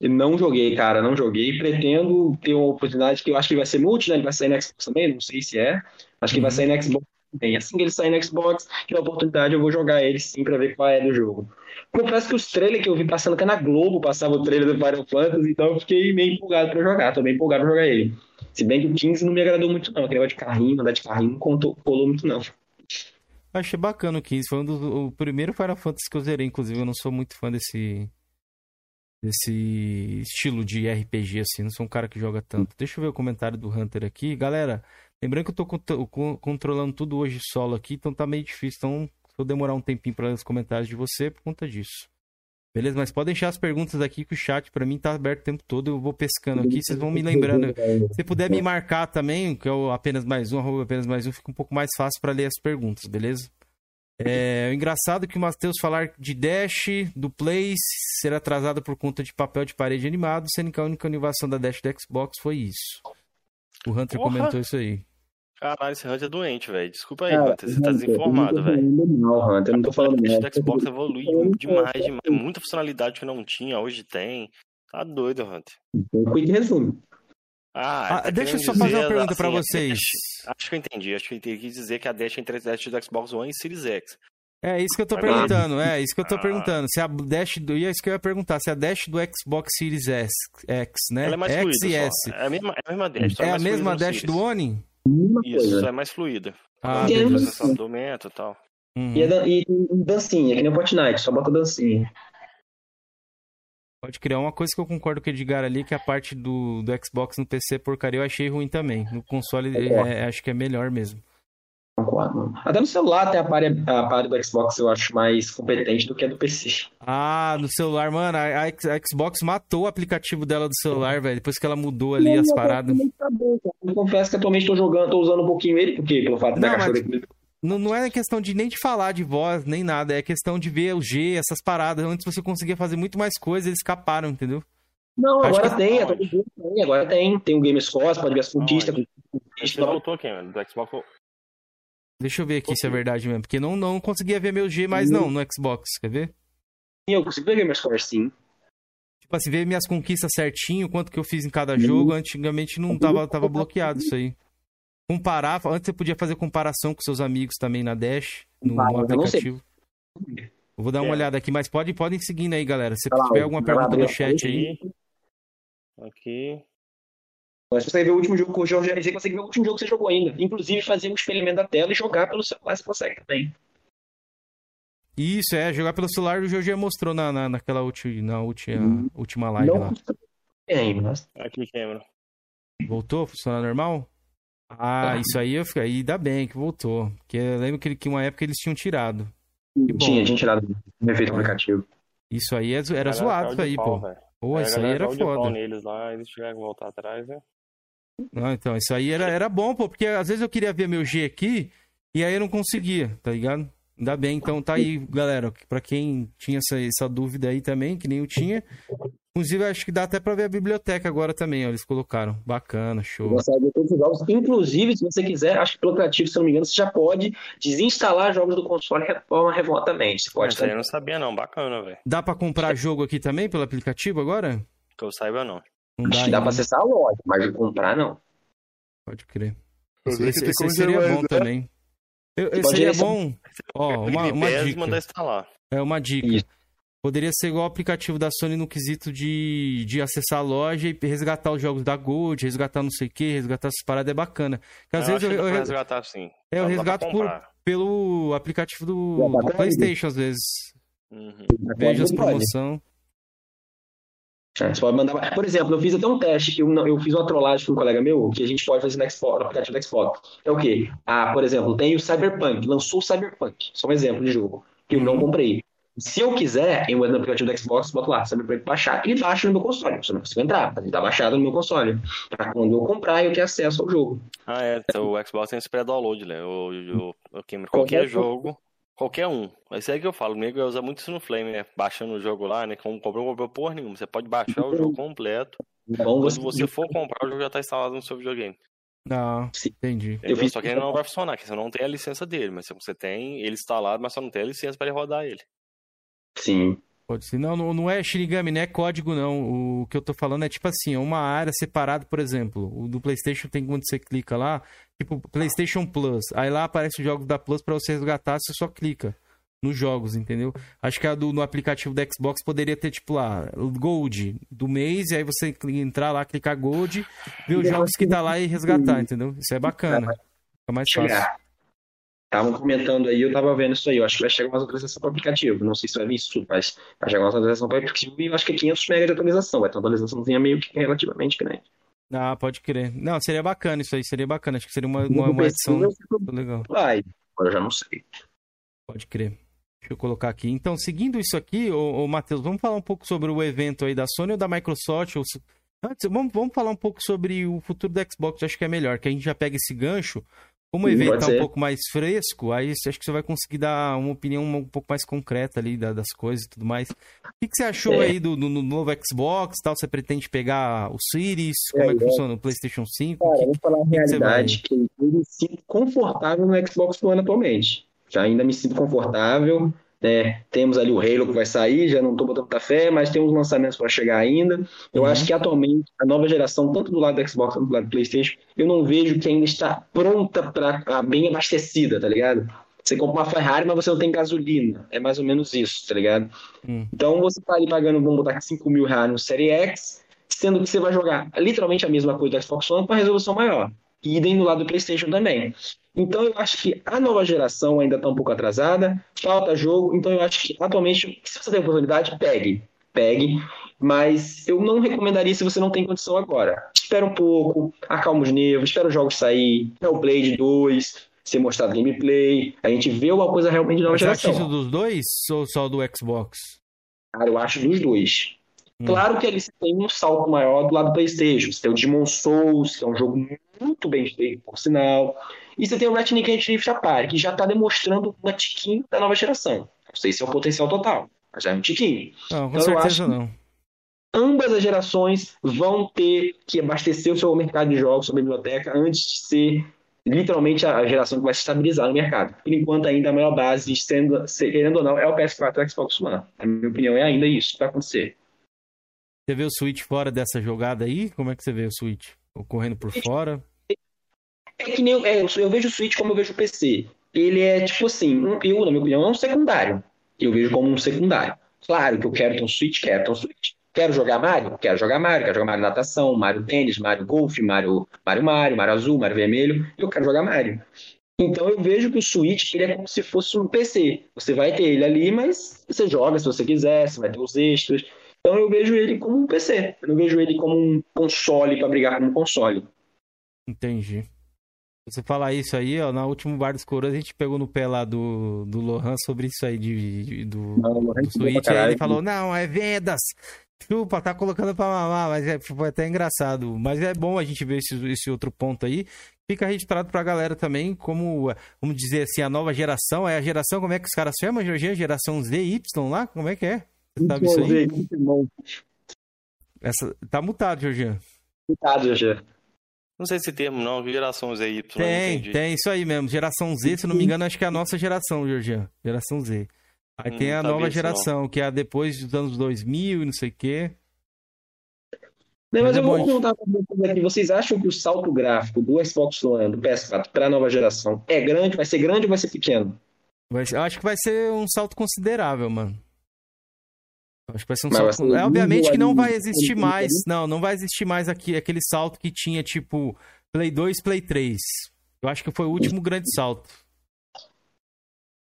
eu não joguei, cara, não joguei. Pretendo ter uma oportunidade que eu acho que vai ser multi, né? Ele vai sair no Xbox também, não sei se é. Acho que vai
Uhum.
sair no Xbox também. Assim que ele sair no Xbox, tiver oportunidade, eu vou jogar ele sim pra ver qual é do jogo. Confesso que os trailers que eu vi passando até na Globo, passava o trailer do Final Fantasy, então eu fiquei meio empolgado pra jogar. Tô bem empolgado pra jogar ele. Se bem que o 15 não me agradou muito, não. Aquele negócio de carrinho, andar de carrinho, não contou, colou muito, não.
Achei bacana o 15. Foi um dos, o primeiro Final Fantasy que eu zerei, inclusive. Eu não sou muito fã desse. Desse estilo de RPG, assim. Não sou um cara que joga tanto. Deixa eu ver o comentário do Hunter aqui. Galera, lembrando que eu tô contro- con- controlando tudo hoje solo aqui, então tá meio difícil. Então, vou demorar um tempinho pra ler os comentários de você por conta disso. Beleza? Mas pode deixar as perguntas aqui que o chat pra mim tá aberto o tempo todo. Eu vou pescando aqui, vocês vão me lembrando. Se puder me marcar também, que é o apenas mais um, arroba apenas mais um, fica um pouco mais fácil para ler as perguntas, beleza? É, o engraçado é que o Matheus falar de Dash, do Play, ser atrasado por conta de papel de parede animado, sendo que a única inovação da Dash do Xbox foi isso. O Hunter
Porra!
comentou isso aí.
Caralho, esse Hunter é doente, velho. Desculpa aí, Hunter. Você tá desinformado,
não
velho.
mal, Hunter, eu não tô falando
O
mal.
do Xbox evoluiu demais, demais. Muita funcionalidade que não tinha, hoje tem. Tá doido, Hunter.
Um quick resumo.
Ah,
Ah,
tá
deixa eu só fazer uma pergunta pra
assim, a
vocês.
Dash- Acho que eu entendi. Acho que eu entendi. Quis dizer que a Dash é entre a Dash do Xbox One e Series X.
É isso que eu tô perguntando, é isso que eu tô
Ah.
perguntando. Se a Dash do. E é isso que eu ia perguntar, se a Dash do Xbox Series S, X, né?
Ela é mais
X
fluida.
e
só.
S.
É a mesma, é a mesma Dash. só
É a mesma Dash do One?
Isso,
coisa.
é mais fluida.
Ah,
Tem
processador aumenta e tal.
Uhum.
E, é e dancinha, que nem o Fortnite, só bota dancinha.
Pode criar uma coisa que eu concordo com o Edgar ali, que a parte do, do Xbox no PC porcaria eu achei ruim também. No console
Concordo.
é, acho que é melhor mesmo.
Concordo. mano. Até no celular, até a parte, a parte do Xbox eu acho mais competente do que a do PC.
Ah, no celular, mano, a, a Xbox matou o aplicativo dela do celular, velho. Depois que ela mudou ali as paradas.
Tá. Eu confesso que atualmente tô jogando, tô usando um pouquinho ele, porque pelo fato da
Não, mas-
aqui.
Não, não é questão de nem de falar de voz, nem nada. É questão de ver o G, essas paradas. Antes você conseguia fazer muito mais coisas, eles escaparam, entendeu?
Não,
Acho
agora
que-
tem, agora tem. Tem o Game Score, pode ver as conquistas.
Você
novas.
voltou, Cameron? Do Xbox.
Deixa eu ver aqui se é verdade mesmo. Porque não, não conseguia ver meu G mais não no Xbox, quer ver?
Sim, eu consigo ver Game Score, sim.
Tipo assim, ver minhas conquistas certinho, quanto que eu fiz em cada jogo. Antigamente não tava, tava bloqueado isso aí. Comparar, antes você podia fazer comparação com seus amigos também na Dash, no,
Ah,
no aplicativo. Eu vou dar uma
É.
olhada aqui, mas pode, podem seguindo aí, galera. Se
lá,
tiver alguma pergunta no chat aí.
Aqui.
Você consegue ver o último jogo com o Jorge, você consegue ver o último jogo que você jogou ainda. Inclusive fazer um experimento da tela e jogar pelo celular, você consegue também.
Isso, é, jogar pelo celular o Jorge mostrou na, na, naquela ulti, na ulti,
Uhum.
última live
Não
lá.
custa bem, mas
Aqui, Cameron.
Voltou? Funciona normal? Ah,
Tá.
isso aí, eu fiquei, aí dá bem que voltou. Porque eu lembro que, que uma época eles tinham tirado. Que bom.
tinha, tinha tirado o efeito aplicativo.
Isso aí é era
Galera
zoado, isso aí,
pau,
pô. Pô, isso aí era foda.
neles lá, eles tiveram que voltar atrás, né?
Não, então, isso aí era, era bom, pô, porque às vezes eu queria ver meu G aqui e aí eu não conseguia, tá ligado? Ainda bem, então tá aí, galera. Pra quem tinha essa, essa dúvida aí também, que nem eu tinha. Inclusive, acho que dá até pra ver a biblioteca agora também, ó. Eles colocaram. Bacana, show.
Inclusive, se você quiser, acho que pelo aplicativo, se eu não me engano, você já pode desinstalar jogos do console de forma remotamente. Você pode
Essa aí eu não sabia, não. Bacana, velho.
Dá pra comprar jogo aqui também pelo aplicativo agora?
Que eu saiba, não.
Não
Acho que dá
ainda,
pra acessar a loja, mas de comprar não.
Pode crer.
Eu
Esse, esse- esse seria bom
né?
também. Eu, eu
pode
seria bom. (laughs) Ó, uma, uma dica.
mandar instalar.
É uma dica.
Isso.
Poderia ser igual o aplicativo da Sony no quesito de, de acessar a loja e resgatar os jogos da Gold, resgatar não sei o que, resgatar essas paradas é bacana. Porque às
eu
vezes
acho
eu,
que dá
eu-
pra resgatar sim.
é, eu
Dá
resgato por, pelo aplicativo do, do? PlayStation, às vezes.
Uhum.
Vejo as promoções.
É, Você pode mandar. Por exemplo, eu fiz até um teste, que eu, não- eu fiz uma trollagem com um colega meu, que a gente pode fazer no, Xbox, no aplicativo do Xbox. É o quê? Ah, por exemplo, tem o Cyberpunk, lançou o Cyberpunk, só um exemplo de jogo, que eu não comprei. Se eu quiser, eu entro no aplicativo do Xbox, boto lá, para baixar, ele baixa no meu console. Você não precisa entrar, ele tá baixado no meu console. Pra quando eu comprar, eu ter acesso ao jogo.
Ah, é. O Xbox tem esse pré-download, né? O, o, o, qualquer, qualquer jogo, qualquer um. Isso aí que eu falo, o nego usa muito isso no Flame, né? Baixando o jogo lá, né? Como comprou, comprou porra nenhuma. Você pode baixar o jogo completo. Bom, quando você for comprar, o jogo já tá instalado no seu videogame.
Não, entendi.
Eu fiz... Só que ele não vai funcionar, que você não tem a licença dele, mas você tem ele instalado, mas só não tem a licença para ele rodar ele.
Sim.
Pode ser. Não, não é Shinigami, não é código, não. O que eu tô falando é tipo assim, uma área separada, por exemplo. O do PlayStation tem quando você clica lá, tipo PlayStation Plus. Aí lá aparece o jogo da Plus para você resgatar, você só clica nos jogos, entendeu? Acho que a do, no aplicativo do Xbox poderia ter, tipo lá, Gold do mês, e aí você entrar lá, clicar Gold, ver os jogos que tá lá e resgatar, entendeu? Isso é bacana. Fica mais fácil.
Estavam comentando aí, eu tava vendo isso aí. Eu acho que vai chegar uma atualização para o aplicativo. Não sei se vai vir isso, mas vai chegar uma atualização para o aplicativo e eu acho que é 500 MB de atualização. Vai ter uma atualizaçãozinha meio que relativamente grande.
Ah, pode crer. Não, seria bacana isso aí, seria bacana. Acho que seria uma, uma, uma edição legal.
Vai, eu já não sei.
Pode crer. Deixa eu colocar aqui. Então, seguindo isso aqui, ô, ô Matheus, vamos falar um pouco sobre o evento aí da Sony ou da Microsoft? Ou... Antes, vamos, vamos falar um pouco sobre o futuro do Xbox, acho que é melhor, que a gente já pega esse gancho como o evento está um pouco mais fresco, aí acho que você vai conseguir dar uma opinião um pouco mais concreta ali das coisas e tudo mais. O que, que você achou é. aí do, do, do, novo Xbox tal? Você pretende pegar o Series? Como é, é que é. funciona? O PlayStation 5?
Cara, que, vou falar a realidade que, que eu me sinto confortável no Xbox One atualmente. Já ainda me sinto confortável. Né? Temos ali o Halo que vai sair, já não estou botando muita fé, mas tem uns lançamentos para chegar ainda. Eu uhum. acho que atualmente a nova geração, tanto do lado do Xbox quanto do lado do PlayStation, eu não vejo que ainda está pronta para bem abastecida, tá ligado? Você compra uma Ferrari, mas você não tem gasolina. É mais ou menos isso, tá ligado? Uhum. Então você está ali pagando, vamos botar 5 mil reais no Série X, sendo que você vai jogar literalmente a mesma coisa do Xbox One com a resolução maior. E idem no lado do PlayStation também. Então eu acho que a nova geração ainda está um pouco atrasada, falta jogo, então eu acho que atualmente, se você tem oportunidade, pegue. Pegue, mas eu não recomendaria se você não tem condição agora. Espera um pouco, acalma os nervos, espera os jogos sair, é o Blade 2, ser mostrado gameplay, a gente vê uma coisa realmente nova Você geração. Você
acha dos dois ou só do Xbox?
Cara, eu acho dos dois. Hum. Claro que eles têm um salto maior do lado do PlayStation. Você tem o Demon Souls, que é um jogo muito bem feito, por sinal. E você tem o Ratchet Rift Apart, que já está demonstrando um tiquinho da nova geração. Não sei se é o potencial total, mas já é um tiquinho.
Não, com então, certeza não.
Ambas as gerações vão ter que abastecer o seu mercado de jogos, sua biblioteca, antes de ser literalmente a geração que vai se estabilizar no mercado. Por enquanto, ainda a maior base, sendo, querendo ou não, é o PS4 e o Xbox One. A minha opinião é ainda isso que vai acontecer.
Você vê o Switch fora dessa jogada aí? Como é que você vê o Switch? Correndo por fora?
É que nem é, eu vejo o Switch como eu vejo o PC. Ele é tipo assim, um, eu, na minha opinião, é um secundário. Eu vejo como um secundário. Claro que eu quero ter um Switch, quero ter um Switch. Quero jogar Mario? Quero jogar Mario. Quero jogar Mario Natação, Mario Tênis, Mario Golf, Mario Mario, Mario, Mario Azul, Mario Vermelho. Eu quero jogar Mario. Então eu vejo que o Switch ele é como se fosse um PC. Você vai ter ele ali, mas você joga se você quiser, você vai ter os extras. Então eu vejo ele como um PC. Eu não vejo ele como um console para brigar com um console.
Entendi. Você falar isso aí, ó, na última Bar dos Coroas a gente pegou no pé lá do, do Lohan sobre isso aí de, de do, não, do Switch. Aí ele falou, não, é vendas. Chupa, tá colocando pra mamar, mas é, foi até engraçado. Mas é bom a gente ver esse, esse outro ponto aí. Fica registrado pra galera também, como, vamos dizer assim, a nova geração. É a geração, como é que os caras chamam, Jorginho? Geração Z, Y lá? Como é que é? Sabe isso aí? Essa, tá mutado, Jorginho.
Mutado, Jorginho.
Não sei se termo não, geração Z Y.
Tem, tem, isso aí mesmo. Geração Z, se não me engano, acho que é a nossa geração, Georgian. Geração Z. Aí hum, tem a nova geração, não. que é depois dos anos 2000 e não sei o quê.
Não, mas, mas é eu vou perguntar pra vocês aqui. Vocês acham que o salto gráfico do Xbox One, do PS4 para a nova geração é grande? Vai ser grande ou vai ser pequeno?
Vai, eu acho que vai ser um salto considerável, mano. Acho que vai ser um Mas salto. É, obviamente que não vai existir mais. Não, não vai existir mais aqui aquele salto que tinha, tipo, Play 2, Play 3. Eu acho que foi o último grande salto.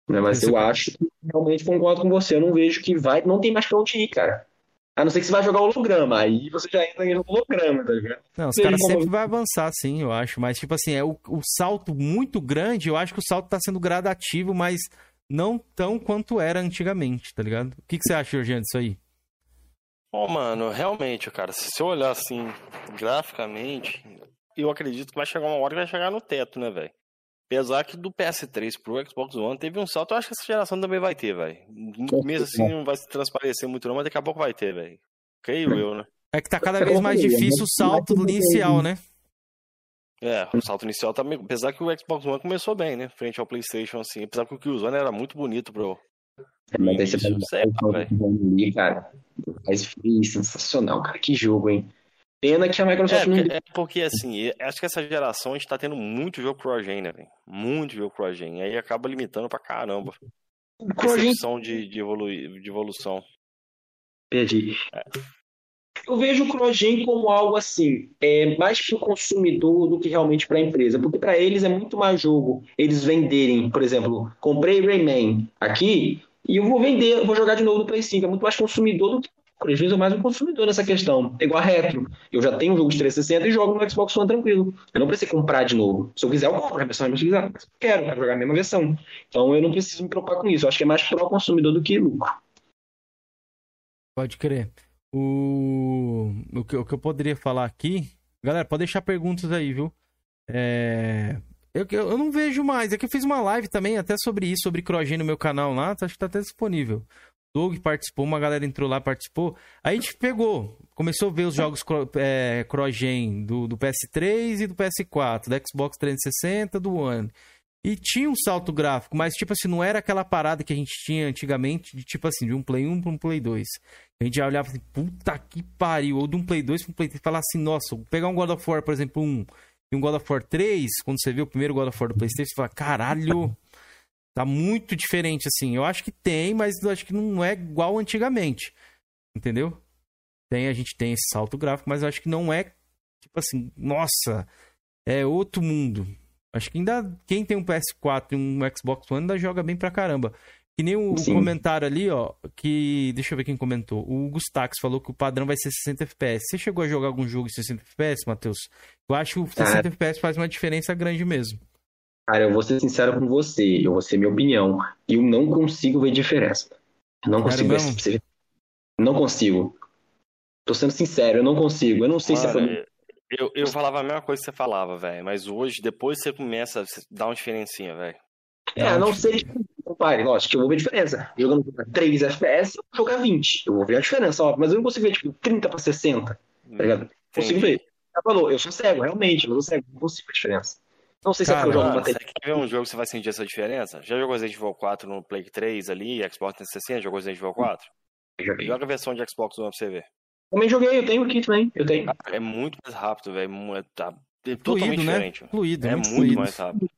Não, mas eu acho que realmente concordo com você. Eu não vejo que vai. Não tem mais pra onde ir, cara. A não ser que você vai jogar holograma. Aí você já entra em holograma, tá ligado?
Não, os caras como... sempre vão avançar, sim, eu acho. Mas, tipo assim, é o, o salto muito grande. Eu acho que o salto tá sendo gradativo, mas não tão quanto era antigamente, tá ligado? O que, que você acha, Jorginho, disso aí?
Ó, oh, mano, realmente, cara, se você olhar assim, graficamente, eu acredito que vai chegar uma hora que vai chegar no teto, né, velho? Apesar que do PS3 pro Xbox One teve um salto, eu acho que essa geração também vai ter, velho. Mesmo assim não vai se transparecer muito não, mas daqui a pouco vai ter, velho. Creio eu, né?
É que tá cada vez mais difícil o salto inicial, né?
É, o salto inicial tá meio... Apesar que o Xbox One começou bem, né? Frente ao PlayStation, assim. Apesar que o Killzone era muito bonito pro.
É, mas aí você cara. Mas foi sensacional, cara. Que jogo, hein? Pena que a Microsoft
é, não. É porque, assim, acho que essa geração a gente tá tendo muito jogo cross-gen, né, velho? Muito jogo cross-gen. Aí acaba limitando pra caramba. Percepção de, de, evolu... de evolução.
Perdi. É. Eu vejo o cross-gen como algo assim, é mais para o consumidor do que realmente para a empresa, porque para eles é muito mais jogo eles venderem, por exemplo, comprei Rayman aqui e eu vou vender, vou jogar de novo no Play 5, é muito mais consumidor do que às vezes é mais um consumidor nessa questão. É igual a retro. Eu já tenho um jogo de 360 e jogo no Xbox One tranquilo. Eu não preciso comprar de novo. Se eu quiser, eu compro a versão remasterizada. Mas eu quero, quero jogar a mesma versão. Então eu não preciso me preocupar com isso. Eu acho que é mais pró-consumidor do que lucro.
Pode crer. O... O, que, o que eu poderia falar aqui. Galera, pode deixar perguntas aí, viu? É... Eu, eu, não vejo mais. É que eu fiz uma live também até sobre isso, sobre Crogen no meu canal lá. Acho que tá até disponível. Doug participou, uma galera entrou lá, participou. Aí a gente pegou, começou a ver os jogos é, Crogen do, do PS3 e do PS4, do Xbox 360, do One. E tinha um salto gráfico, mas tipo assim, não era aquela parada que a gente tinha antigamente, de tipo assim, de um Play 1 para um Play 2. A gente já olhava assim, puta que pariu, ou de um Play 2 para um Play 3, e falar assim, nossa, pegar um God of War, por exemplo, um, e um God of War 3, quando você vê o primeiro God of War do PlayStation, você fala, caralho, Tá muito diferente, assim. Eu acho que tem, mas eu acho que não é igual antigamente. Entendeu? Tem, a gente tem esse salto gráfico, mas eu acho que não é, tipo assim, nossa, é outro mundo. Acho que ainda quem tem um PS4 e um Xbox One ainda joga bem pra caramba. Que nem o Sim. comentário ali, ó, que. Deixa eu ver quem comentou. O Gustax falou que o padrão vai ser 60 FPS. Você chegou a jogar algum jogo em 60 FPS, Matheus? Eu acho que o 60 ah. FPS faz uma diferença grande mesmo.
Cara, eu vou ser sincero com você, eu vou ser minha opinião. Eu não consigo ver diferença. Eu não consigo ver. Não consigo. Tô sendo sincero, eu não consigo. Eu não sei Mano, se
é. Eu, eu falava a mesma coisa que você falava, velho. Mas hoje, depois você começa a dar uma diferencinha, velho.
É, não sei. Compare, lógico que eu vou ver diferença. Jogando 3 FPS, eu vou jogar 20. Eu vou ver a diferença, ó. Mas eu não consigo ver, tipo, 30 pra 60. Tá ligado? Consigo ver. Já falou, eu sou cego, realmente, eu sou cego, não consigo ver a diferença. Não sei se Cara, é porque eu jogo
Você quer ver um jogo que você vai sentir essa diferença? Já jogou Resident Evil 4 no Play 3 ali, Xbox 360? Jogou Resident Evil 4? Joguei. Joga a versão de Xbox One pra você ver.
Também joguei, eu tenho aqui também. Eu tenho.
É muito mais rápido, velho. É, tá, é totalmente
né?
diferente.
Fluido,
é
muito,
muito mais rápido.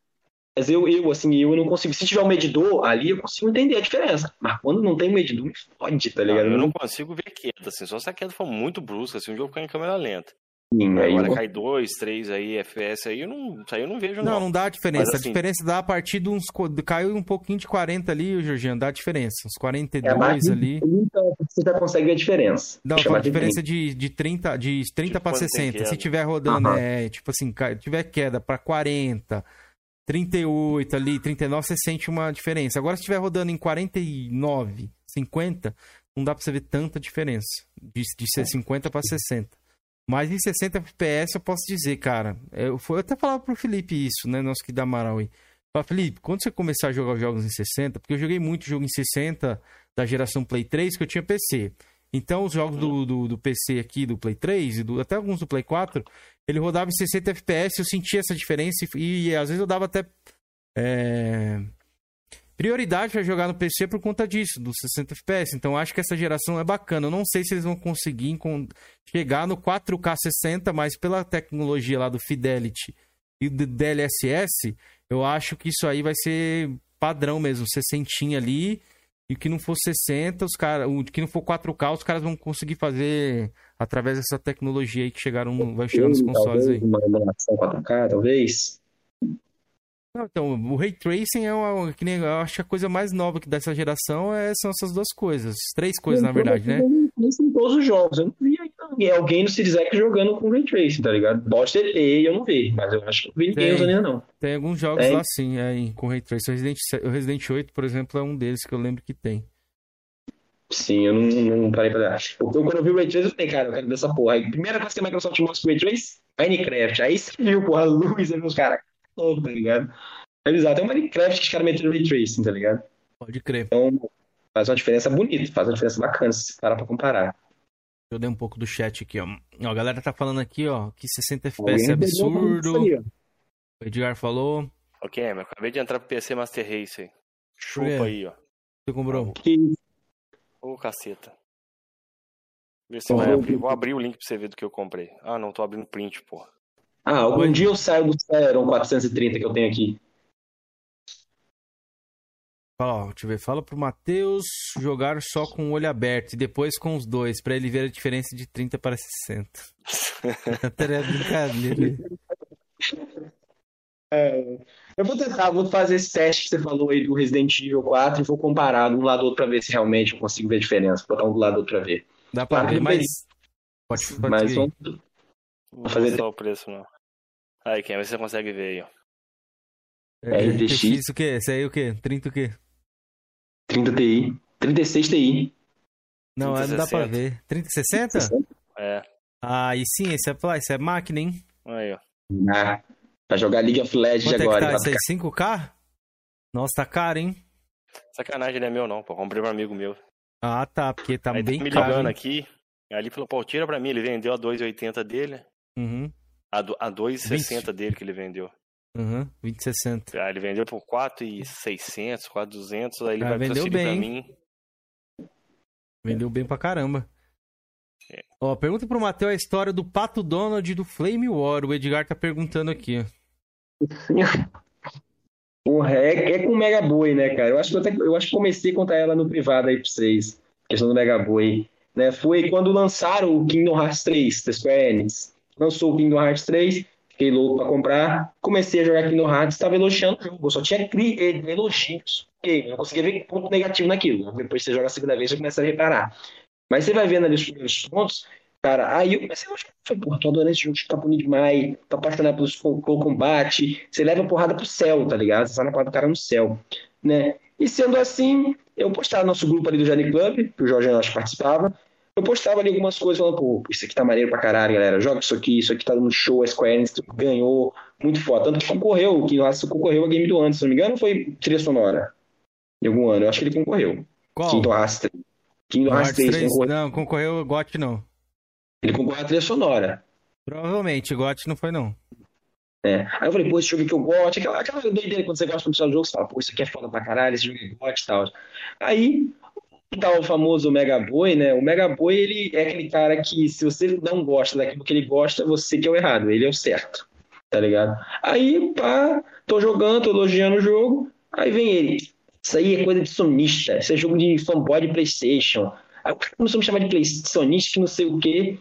Mas eu, eu, assim, eu não consigo. Se tiver um medidor ali, eu consigo entender a diferença. Mas quando não tem medidor, me fode, tá ligado?
Não, eu não consigo ver queda, assim. Só se a queda for muito brusca, assim, o jogo ficar em câmera lenta.
Sim, aí
Agora eu... cai 2, 3 aí, FPS aí, eu não, aí eu não vejo, não.
Não, não dá diferença. Mas, assim... A diferença dá a partir de uns. Caiu um pouquinho de 40 ali, Jorginho, dá diferença. Uns 42 é, ali.
você já consegue ver a diferença.
Não, a diferença de, de 30, de 30 tipo, para 60. Se tiver rodando, uhum. é, tipo assim, tiver queda para 40, 38 ali, 39, você sente uma diferença. Agora, se estiver rodando em 49, 50, não dá pra você ver tanta diferença. De, de ser 50 para 60. Mas em 60 FPS eu posso dizer, cara. Eu, eu até falava pro Felipe isso, né? Nosso que da Amaral aí. Fala, Felipe, quando você começar a jogar jogos em 60, porque eu joguei muito jogo em 60 da geração Play 3 que eu tinha PC. Então, os jogos do, do, do PC aqui, do Play 3 e do, até alguns do Play 4, ele rodava em 60 FPS, eu sentia essa diferença e, e às vezes eu dava até. É, prioridade para jogar no PC por conta disso, dos 60 FPS. Então acho que essa geração é bacana. Eu não sei se eles vão conseguir chegar no 4K 60, mas pela tecnologia lá do Fidelity e do DLSS, eu acho que isso aí vai ser padrão mesmo, 60 ali. E que não for 60, os caras, o que não for 4K, os caras vão conseguir fazer através dessa tecnologia aí que chegaram, vai chegar nos consoles aí.
Uma 4K, talvez.
Não, então, o Ray Tracing é uma, que nem, eu acho que a coisa mais nova que dessa geração é, são essas duas coisas. Três coisas, eu na verdade, né?
Em todos os jogos. Eu não vi ainda alguém, alguém no Series X jogando com Ray Tracing, tá ligado? Pode ter e eu não vi, mas eu acho que não vi ninguém usando ainda não.
Tem alguns jogos
Tem.
lá sim, é, com Ray Tracing. O Resident, o Resident 8, por exemplo, é um deles que eu lembro que tem.
Sim, eu não, não parei pra dar. Eu, quando eu vi o Ray Trace, eu falei, cara, eu quero ver essa porra. Aí, primeira coisa que a Microsoft mostra o Ray Trace, Minecraft. Aí você viu, porra, a luz, aí os caras, louco, tá ligado? Aí eles até o Minecraft que os caras meteram Ray Tracing, tá ligado?
Pode crer.
Faz uma diferença bonita, faz uma diferença bacana se parar pra comparar.
Eu dei um pouco do chat aqui, ó. Ó, A galera tá falando aqui, ó, que 60 FPS é absurdo.
aí.
O Edgar falou.
Ok, eu acabei de entrar pro PC Master Race aí. Chupa aí, ó.
Você comprou?
Que
Ô, caceta. Vê se
Ó,
vai
eu-
abrir. Vou abrir o link pra você ver do que eu comprei. Ah, não, tô abrindo print, porra.
Ah, algum
Oi?
dia eu saio do Celeron 430 que eu tenho aqui.
Fala, ó, deixa eu ver. Fala pro Matheus jogar só com o olho aberto e depois com os dois, pra ele ver a diferença de 30 para 60. Até é brincadeira.
É, eu vou tentar, vou fazer esse teste que você falou aí do Resident Evil 4 e vou comparar de um lado do outro pra ver se realmente eu consigo ver a diferença. Botar um do lado do outro pra ver.
Dá pra
Claro
ver, mas. Pode, pode
Mas
seguir.
vamos,
Não vou
fazer-
mostrar o preço, não. Aí, se você consegue ver aí, ó.
É,
RTX.
RTX o quê? Esse aí o quê? 30 o quê?
30 Ti. 36 Ti.
Não, não dá pra
3060.
ver. 3060?
É.
Ah, e sim, esse é, esse é máquina, hein?
Aí, ó.
Ah, pra jogar League of Legends
Quanto é que
agora.
tá isso aí?
ficar-
5K? Nossa, tá caro, hein?
Sacanagem não é meu, não, pô. Comprei pra um amigo meu.
Ah, tá, porque tá
aí
bem
tá me
caro.
ligando aqui. Aí ele falou, pô, tira pra mim. Ele vendeu a 2,80 dele.
Uhum,
A, do- a 2,60 dele que ele vendeu.
uhum, 2060.
Aí ele vendeu por 4,600, 4,200. Aí ele
Ah,
vai
vendeu
transferir pra
bem,
mim.
Vendeu bem pra caramba.
É.
Ó, pergunta pro Matheus a história do Pato Donald e do Flame War. O Edgar tá perguntando aqui. (laughs)
Porra, é, é com o Mega Boy, né, cara? Eu acho que eu, até, eu acho que comecei a contar ela no privado aí pra vocês. Questão do Mega Boy. Né? Foi quando lançaram o Kingdom Hearts 3, da Square Enix. Lançou o Kingdom Hearts 3, fiquei louco pra comprar. Comecei a jogar Kingdom Hearts, estava elogiando o jogo. Só tinha eh, elogios. Eu não conseguia ver ponto negativo naquilo. Depois você joga a segunda vez, você começa a reparar. Mas você vai vendo ali os primeiros pontos, cara, aí eu comecei a. Falei, porra, tô adorando esse jogo, tá bonito demais, tô apaixonado pelos- pelo combate. Você leva a porrada pro céu, tá ligado? Você sai na porrada do cara no céu, né? E sendo assim, eu postava no nosso grupo ali do Jani Club, que o Jorge acho participava, eu postava ali algumas coisas falando, pô, isso aqui tá maneiro pra caralho, galera. Joga isso aqui, isso aqui tá dando show, a Square Enix ganhou, muito foda. Tanto que concorreu, o Kingdom Hearts concorreu a Game do ano, se não me engano, foi trilha sonora. De algum ano, eu acho que ele concorreu.
Qual?
Kingdom Hearts 3. Kingdom Hearts 3 concorreu.
Não, concorreu GOT não.
Ele concorreu à trilha sonora.
Provavelmente, GOT não foi não.
É. Aí eu falei, pô, esse jogo que eu gosto, aquela, aquela doideira quando você gosta de do jogo, você fala, pô, isso aqui é foda pra caralho, esse jogo é gosto e tal. Aí, tá o famoso Mega Boy, né? O Mega Boy, ele é aquele cara que, se você não gosta daquilo que ele gosta, você que é o errado, ele é o certo, tá ligado? Aí, pá, tô jogando, tô elogiando o jogo, aí vem ele, isso aí é coisa de sonista, isso é jogo de fanboy de Playstation. Aí começou a me chamar de sonista, não sei o quê.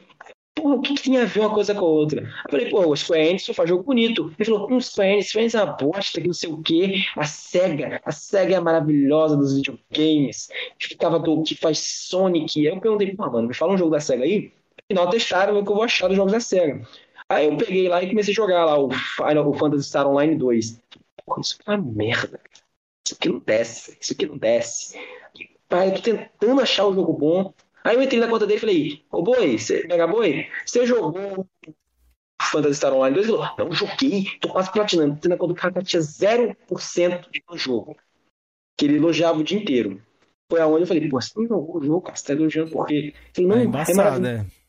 Porra, o que, que tem a ver uma coisa com a outra? Eu falei, pô, o Square Enix só faz jogo bonito. Ele falou, hum, Square Enix, Square Enix é uma bosta, que não sei o quê. A SEGA, a SEGA é a maravilhosa dos videogames, ficava do, que faz Sonic. Aí eu perguntei, pô, mano, me fala um jogo da SEGA aí? Afinal, testaram o que eu vou achar dos jogos da SEGA. Aí eu peguei lá e comecei a jogar lá o, Final, o Phantasy Star Online 2. Porra, isso é uma merda. Isso aqui não desce, isso aqui não desce. Pai, eu tô tentando achar o jogo bom. Aí eu entrei na conta dele e falei, ô boi, cê, Mega Boi, você jogou Phantasy Star Online 2? Ele falou, não, joguei, tô quase platinando. Entrei na conta do cara que tinha 0% de jogo. Que ele elogiava o dia inteiro. Foi aonde eu falei, pô, você não jogou o jogo, cara, você tá elogiando por quê? Ele
É
não, é
embaçado,
maravilhoso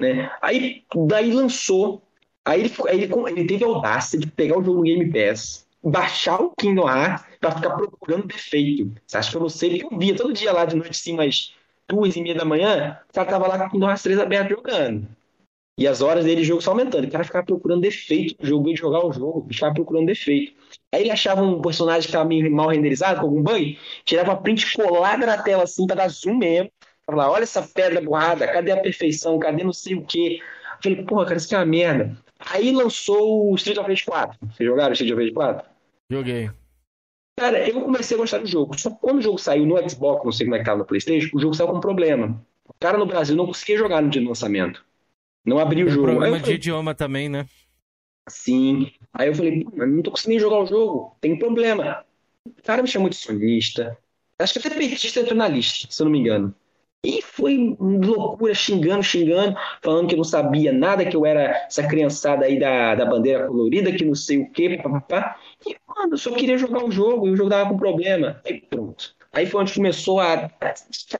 né?
Aí daí lançou. Aí ele, aí ele, ele teve a audácia de pegar o jogo no Game Pass, baixar o Kingdom Hearts pra ficar procurando defeito. Você acha que eu não sei? Porque eu via todo dia lá de noite, assim, umas duas e meia da manhã, o cara tava lá com Hearts 3 aberto jogando. E as horas dele de jogo só aumentando. O cara ficava procurando defeito no jogo, ia jogar o jogo, ficava procurando defeito. Aí ele achava um personagem que tava meio mal renderizado, com algum bug, tirava a print colada na tela assim, pra dar zoom mesmo. Falar, olha essa pedra borrada, cadê a perfeição, cadê não sei o quê. Eu falei, porra, cara, isso aqui é uma merda. Aí lançou o Street of Rage 4. Vocês jogaram o Street of Rage 4?
Joguei.
Cara, eu comecei a gostar do jogo. Só que quando o jogo saiu no Xbox, não sei como é que tava no Playstation, o jogo saiu com problema. O cara no Brasil não conseguia jogar no dia do lançamento. Não abria o
Tem
jogo.
Problema de
falei,
idioma também, né?
Sim. Aí eu falei, não tô conseguindo jogar o jogo, tem problema. O cara me chamou de sonista. Acho que até petista entrou na lista, se eu não me engano. E foi loucura, xingando, xingando, falando que eu não sabia nada, que eu era essa criançada aí da, da bandeira colorida, que não sei o quê, papapá. E, mano, eu só queria jogar o jogo, e o jogo tava com problema. Aí pronto. Aí foi onde começou a,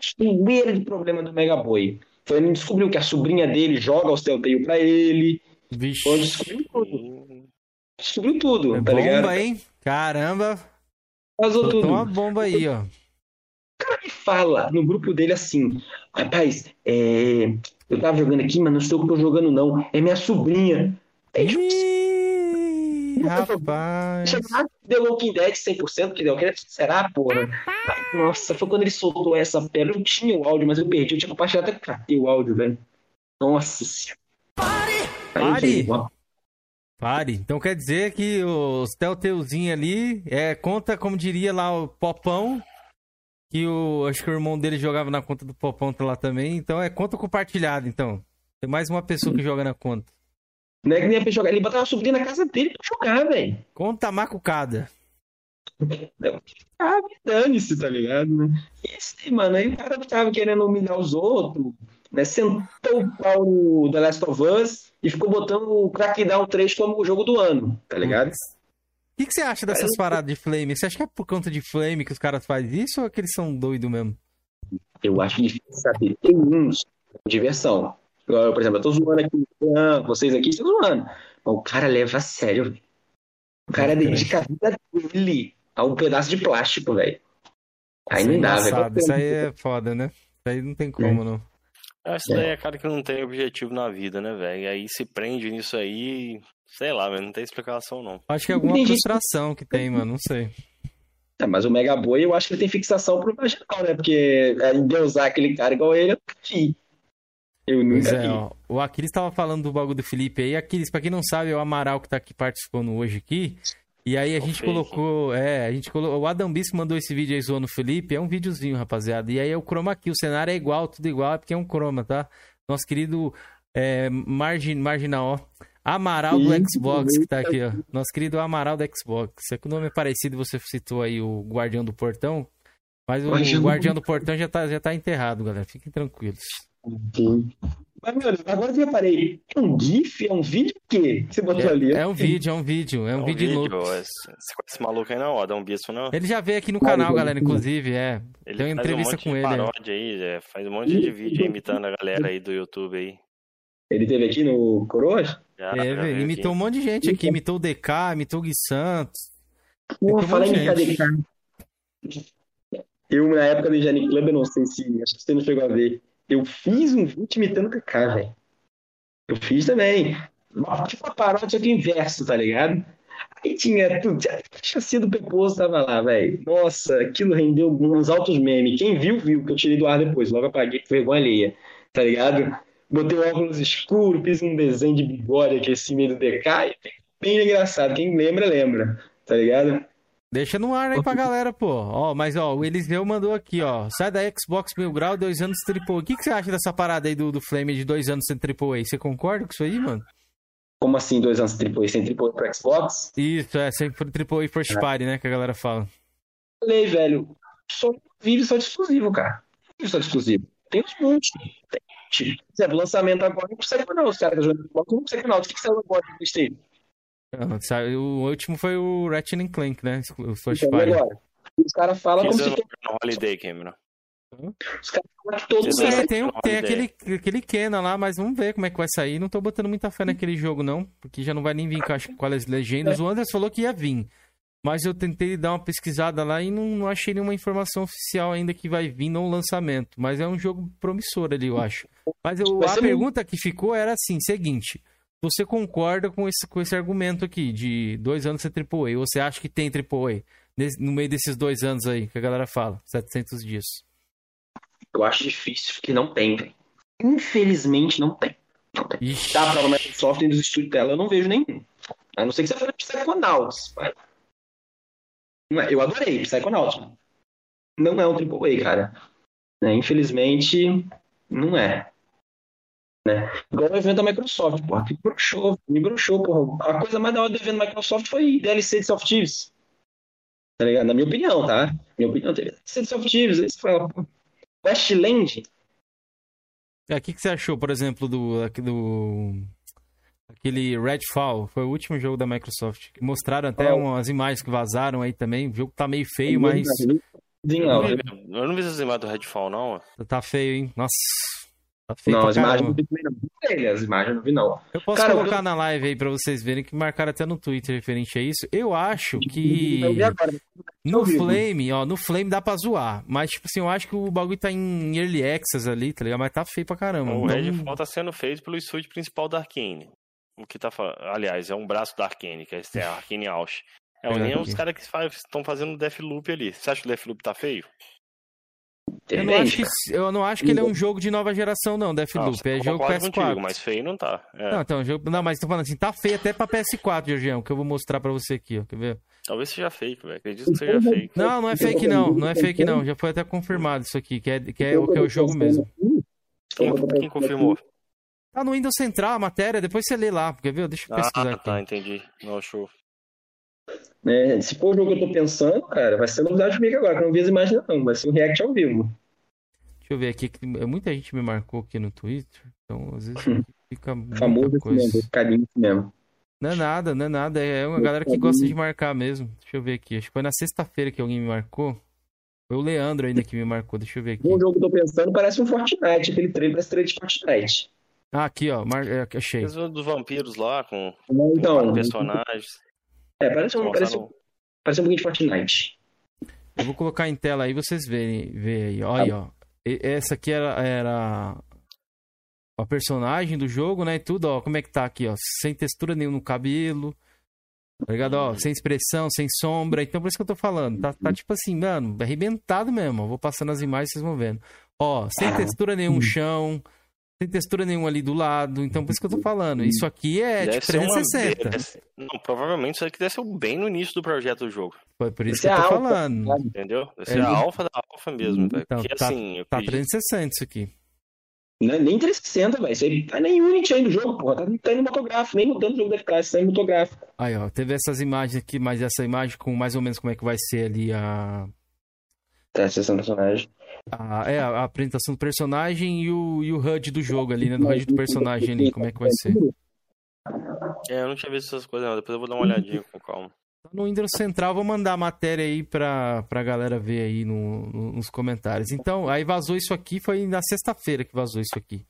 chuveira de problema do Mega Boy. Foi onde descobriu que a sobrinha dele joga o Telltale pra ele.
Vixe.
Foi onde descobriu tudo. Descobriu tudo,
É
tá ligado?
bomba, hein? Caramba. Soltou
tudo.
uma bomba aí, ó.
Fala no grupo dele assim: rapaz, é, eu tava jogando aqui, mas não eu que tô jogando, não. É minha sobrinha. Aí, tipo,
Ih, rapaz.
chega lá, The Walking Dead 100%, que deu, será, porra? Ai, Nossa, foi quando ele soltou essa pedra. Eu tinha o áudio, mas eu perdi. Eu tinha compartilhado até catei o áudio, velho. Nossa senhora. Eu
Pare!
"Ó,
Pare. Então quer dizer que os Telltalezinho ali é, conta, como diria lá o Popão, que o, acho que o irmão dele jogava na conta do Popão tá lá também. Então é conta compartilhada, então. Tem mais uma pessoa que joga na conta.
Não é que nem ia jogar. Ele botava a sobrinha na casa dele pra jogar, velho.
Conta macucada.
Ah, dane-se, tá ligado, né? E esse, mano, aí o cara tava querendo humilhar os outros, né? Sentou o pau no The Last of Us e ficou botando o Crackdown 3 como o jogo do ano, tá ligado?
O que, que você acha dessas
Eu-
paradas de flame? Você acha que é por conta de flame que os caras fazem isso ou é que eles são doidos mesmo?
Eu acho difícil saber. Tem uns diversão. Igual, por exemplo, eu tô zoando aqui, vocês aqui estão zoando. Mas o cara leva a sério, velho. O cara dedica a vida dele a um pedaço de plástico, velho. Aí
Isso é
não dá, velho.
Isso aí é foda, né? Isso aí não tem como, não.
Acho que daí é cara que não tem objetivo na vida, né, velho? E aí se prende nisso aí, sei lá, velho, não tem explicação não.
Acho que é alguma
Tem gente-
frustração que tem, mano. Não sei.
É, mas o Mega Boy eu acho que ele tem fixação pro marginal, né? Porque é, endeusar aquele cara igual ele, eu nunca vi. Eu nunca
é,
vi.
ó. O Aquiles tava falando do bagulho do Felipe aí. Aquiles, pra quem não sabe, é o Amaral que tá aqui participando hoje aqui. E aí a gente colocou, é, a gente colocou, o Adam Bispo mandou esse vídeo aí zoando o Felipe, é um videozinho, rapaziada. E aí é o chroma aqui, o cenário é igual, tudo igual, é porque é um chroma, tá? Nosso querido é, margin, Marginal, ó. Amaral do Xbox que tá aqui, ó. Nosso querido Amaral do Xbox. É que o nome é parecido, você citou aí o Guardião do Portão. Mas o
Guardião do
Guardião do Portão já tá, já tá enterrado, galera. Fiquem tranquilos.
Sim. Mas, meu, agora eu reparei, é um GIF? É um vídeo o quê? que você botou ali?
É, é um vídeo, é um vídeo, é um, vídeo, louco.
esse- Você conhece esse maluco aí não, Adam Bispo, não?
Ele já veio aqui no canal, galera, inclusive, é.
Ele faz
entrevista
um monte
com
de
ele, é.
paródia aí, é, faz um monte de vídeo aí imitando a galera aí do YouTube aí.
Ele teve aqui no Coroas?
Já,
É,
já
imitou um monte de gente aqui, imitou o DK, imitou o Gui Santos.
Pô, fala em. KDK. Eu, na época do Gianni Club, eu não sei se. Acho que você não chegou a ver. Eu fiz um vídeo imitando o Kaká, velho. Eu fiz também. Tipo uma paródia só que inverso, tá ligado? Aí tinha tudo. A chassi do Peposo tava lá, velho. Nossa, aquilo rendeu uns altos memes. Quem viu, viu, que eu tirei do ar depois. Logo apaguei com vergonha alheia, tá ligado? Botei um óculos escuro, fiz um desenho de bigode aqui assim, meio do DK. E bem engraçado. Quem lembra, lembra, tá ligado?
Deixa no ar aí pra galera, pô. Ó, mas ó, o Eliseu mandou aqui, ó. Sai da Xbox Mil Grau, dois anos triple A. O que, que você acha dessa parada aí do, do Flame de dois anos sem triple A? Você concorda com isso aí, mano?
Como assim, dois anos AAA sem AAA pro Xbox?
Isso, é, sempre triple A first party, né, que a galera fala.
Falei, velho, só vive só de exclusivo, cara. Vive só de exclusivo. Tem uns montes. Tem, tipo, por exemplo, lançamento agora não consegue não. Os caras que jogam Xbox não conseguem não. O que que saiu agora do PlayStation?
O último foi o Ratchet and Clank, né? O first
Então,
party.
agora. Os caras falam como se
no, Holiday, Cameron.
os caras falam que
no-
É, tem, um- tem aquele, aquele Kena lá, mas vamos ver como é que vai sair. Não tô botando muita fé naquele jogo, não, porque já não vai nem vir com as, com as legendas. O Anderson falou que ia vir, mas eu tentei dar uma pesquisada lá e não, não achei nenhuma informação oficial ainda que vai vir no lançamento. Mas é um jogo promissor ali, eu acho. Mas eu- a
ser
pergunta que ficou era assim, seguinte... Você concorda com esse, com esse argumento aqui de dois anos sem AAA? Ou você acha que tem AAA nesse- no meio desses dois anos aí que a galera fala? 700 dias.
Eu acho difícil que não tem, velho. Infelizmente não tem. Não tem.
Ixi.
Tá, pra Microsoft e dos estúdios dela eu não vejo nenhum. A não ser que você fale Psychonauts. mas- Eu adorei Psychonauts. Não é um AAA, cara. Né, Infelizmente, Não é. Né? Igual o evento da Microsoft, porra, que broxou, me broxou, porra. A coisa mais da hora do evento da Microsoft foi DLC de Soft Thieves. Tá ligado? Na minha opinião, tá? Minha opinião, teve DLC de Soft Thieves. Fala, pô, Westland,
É, o que, que você achou, por exemplo, do, do. Aquele Redfall? Foi o último jogo da Microsoft. Mostraram até
Qual?
umas imagens que vazaram aí também. O jogo tá meio feio, mas.
Eu
Não,
vi, eu não vi essas imagens do Redfall, não.
Tá feio, hein? Nossa. Tá feio
não as imagens não vi também, não. As imagens eu não vi, não.
Eu posso
Cara,
colocar
eu-
na live aí pra vocês verem que marcaram até no Twitter referente a isso. Eu acho que
Eu vi agora.
no. Flame, ó, no Flame dá pra zoar. Mas, tipo assim, eu acho que o bagulho tá em Early Access ali, tá ligado? Mas tá feio pra caramba.
O
Então,
Redfall tá sendo feito pelo estúdio principal da Arkane. O que tá fa- Aliás, é um braço da Arkane, que é esse- é a Arkane Ausch. É nem
aqui.
os caras que estão fazendo Deathloop ali. Você acha que o Deathloop tá feio?
eu, não acho que, eu não acho que ele é um jogo de nova geração, não, Deathloop.
Não,
é jogo
concordo
PS4.
contigo, mas feio não tá. É,
Não, então, jogo... não, mas tô falando assim, tá feio até pra PS4, Georgião, que eu vou mostrar pra você aqui, ó. Quer ver?
Talvez seja fake, velho. Acredito que seja fake.
Não, não é fake não, não é fake não. Já foi até confirmado isso aqui, que é, que é, o- que é o jogo mesmo.
Quem, quem confirmou?
Tá no Windows Central a matéria, depois você lê lá, quer ver? Deixa eu pesquisar
Ah,
aqui.
tá, entendi. Não, show.
É, se for o jogo que eu tô pensando, cara, vai ser novidade comigo agora, que eu não vi as imagens não, vai ser um react ao vivo.
Deixa eu ver aqui, que muita gente me marcou aqui no Twitter, então às vezes fica muita
Famoso esse
coisa.
carinho mesmo.
Não é nada, não é nada, é uma galera que gosta de marcar mesmo. Deixa eu ver aqui, acho que foi na sexta-feira que alguém me marcou. Foi o Leandro ainda que me marcou, deixa eu ver aqui.
O jogo que eu tô pensando parece um Fortnite, aquele trailer parece trailer de Fortnite.
Ah, aqui ó, mar... é, achei.
Dos vampiros lá, com,
Então,
personagens.
é, parece um, parece,
Mostraram-
parece um pouquinho de Fortnite.
Eu vou colocar em tela aí, vocês verem, ver aí. Olha aí, ó. E- Essa aqui era, era a personagem do jogo, né? E tudo, ó. Como é que tá aqui, ó? Sem textura nenhuma no cabelo. Tá ligado? Ó, sem expressão, sem sombra. Então, por isso que eu tô falando. Tá, tá tipo assim, mano, arrebentado mesmo. ó. Vou passando as imagens, vocês vão vendo. Ó, sem textura nenhum no chão. Sem textura nenhuma ali do lado. Então, por isso que eu tô falando. Isso aqui é
Deve
tipo
ser uma-
360.
deve ser- Não, provavelmente isso aqui deve ser bem no início do projeto do jogo.
Foi por isso
Isso
que eu tô
alfa,
falando.
sabe?
Entendeu? Deve ser
É.
a alfa da alfa mesmo, velho.
Então,
Porque
tá-
assim, eu
Tá
acredito-
360 isso aqui.
Não é nem 360, velho. Isso aí tá nem Unity ainda o jogo, porra. Tá, tá indo motográfico, nem mudando o jogo da FKS, tá indo motográfico.
Aí, ó, teve essas imagens aqui, mas essa imagem com mais ou menos como é que vai ser ali a.
Tá, acessando personagem.
A é, a apresentação do personagem e o, e o HUD do jogo ali, né? Do HUD do personagem ali, como é que vai ser.
É, eu não tinha visto essas coisas, não. Depois eu vou dar uma olhadinha com calma.
Tá No Windows Central, vou mandar a matéria aí pra, pra galera ver aí no- no- nos comentários. Então, aí vazou isso aqui, foi na sexta-feira que vazou isso aqui.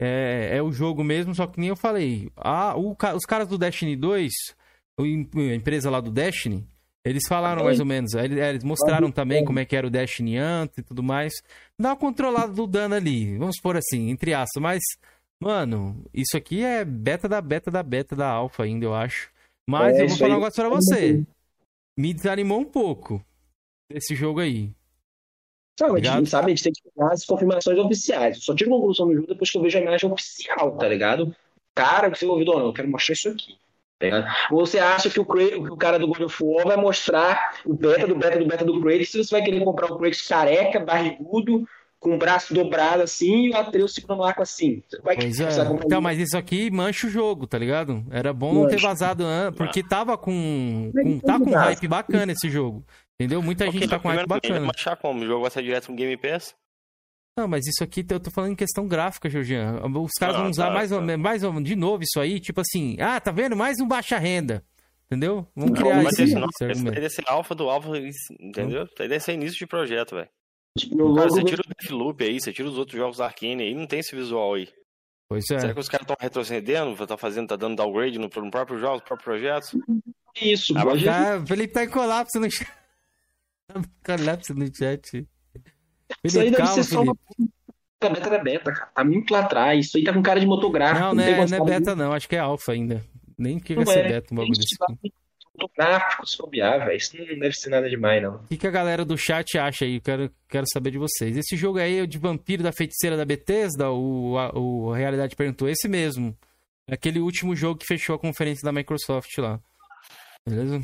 É, é o jogo mesmo, só que nem eu falei. Ah, o os caras do Destiny 2, o em- a empresa lá do Destiny, eles falaram mais ou menos. Eles, eles mostraram também como é que era o Destiny antes e tudo mais. Dá uma controlada do dano ali, vamos por assim, entre aspas. Mas, mano, isso aqui é beta da beta da beta da alfa ainda, eu acho. Mas
É,
eu vou falar um negócio pra você. Me desanimou um pouco esse jogo aí.
Não, a gente não sabe, a gente tem que pegar as confirmações oficiais. Eu só tiro conclusão do jogo depois que eu vejo a imagem oficial, tá ligado? Cara, que você ouviu ou não, eu quero mostrar isso aqui. Tá você acha que o, o cara do God of War vai mostrar o beta do beta do beta do Kratos, se você vai querer comprar o Kratos careca, barrigudo, com o braço dobrado assim, e o Atreus segurando o arco assim. Vai
Pois é.
comprar
Então, mas isso aqui mancha o jogo, tá ligado? Era bom não ter
Mancha.
vazado antes, porque tava com, com- tá com um hype bacana esse jogo. Entendeu? Muita gente
Ok,
tá com hype bacana.
Mas achar como? O jogo vai sair direto no Game Pass?
Não, mas isso aqui eu tô falando em questão gráfica, Georgian. Os caras
Ah,
vão usar
tá,
mais, ou
tá.
menos- mais ou menos de novo isso aí, tipo assim, ah, tá vendo? Mais um baixa renda. Entendeu? Vamos
Não,
criar
mas
esse,
esse não,
esse
esse deve ser alfa do alfa, entendeu? Deve ser início de projeto, velho.
no
Cara,
logo-
você tira o Deathloop aí, você tira os outros jogos da Arkane aí, não tem esse visual aí.
Pois é.
Será que os caras estão retrocedendo? Tá fazendo, tá dando downgrade no, no próprio jogo, nos próprios projetos?
Isso,
Ah,
o Felipe tá em colapso no chat. (laughs) Tá em colapso no chat.
Isso aí deve
calma,
ser só uma
Felipe.
beta da beta, cara. Tá muito lá atrás. Isso aí tá com cara de motográfico.
Não, não
tem
é, não é beta não, acho que é alfa ainda. Nem que vai
Não
ser
é.
beta um bagulho desse.
Isso,
aqui.
Fotográfico, se bobear, velho. Isso não deve ser nada demais, não.
O que, que a galera do chat acha aí? Eu quero, quero saber de vocês. Esse jogo aí é o de vampiro da feiticeira da Bethesda? O, a, o Realidade perguntou. Esse mesmo. Aquele último jogo que fechou a conferência da Microsoft lá. Beleza?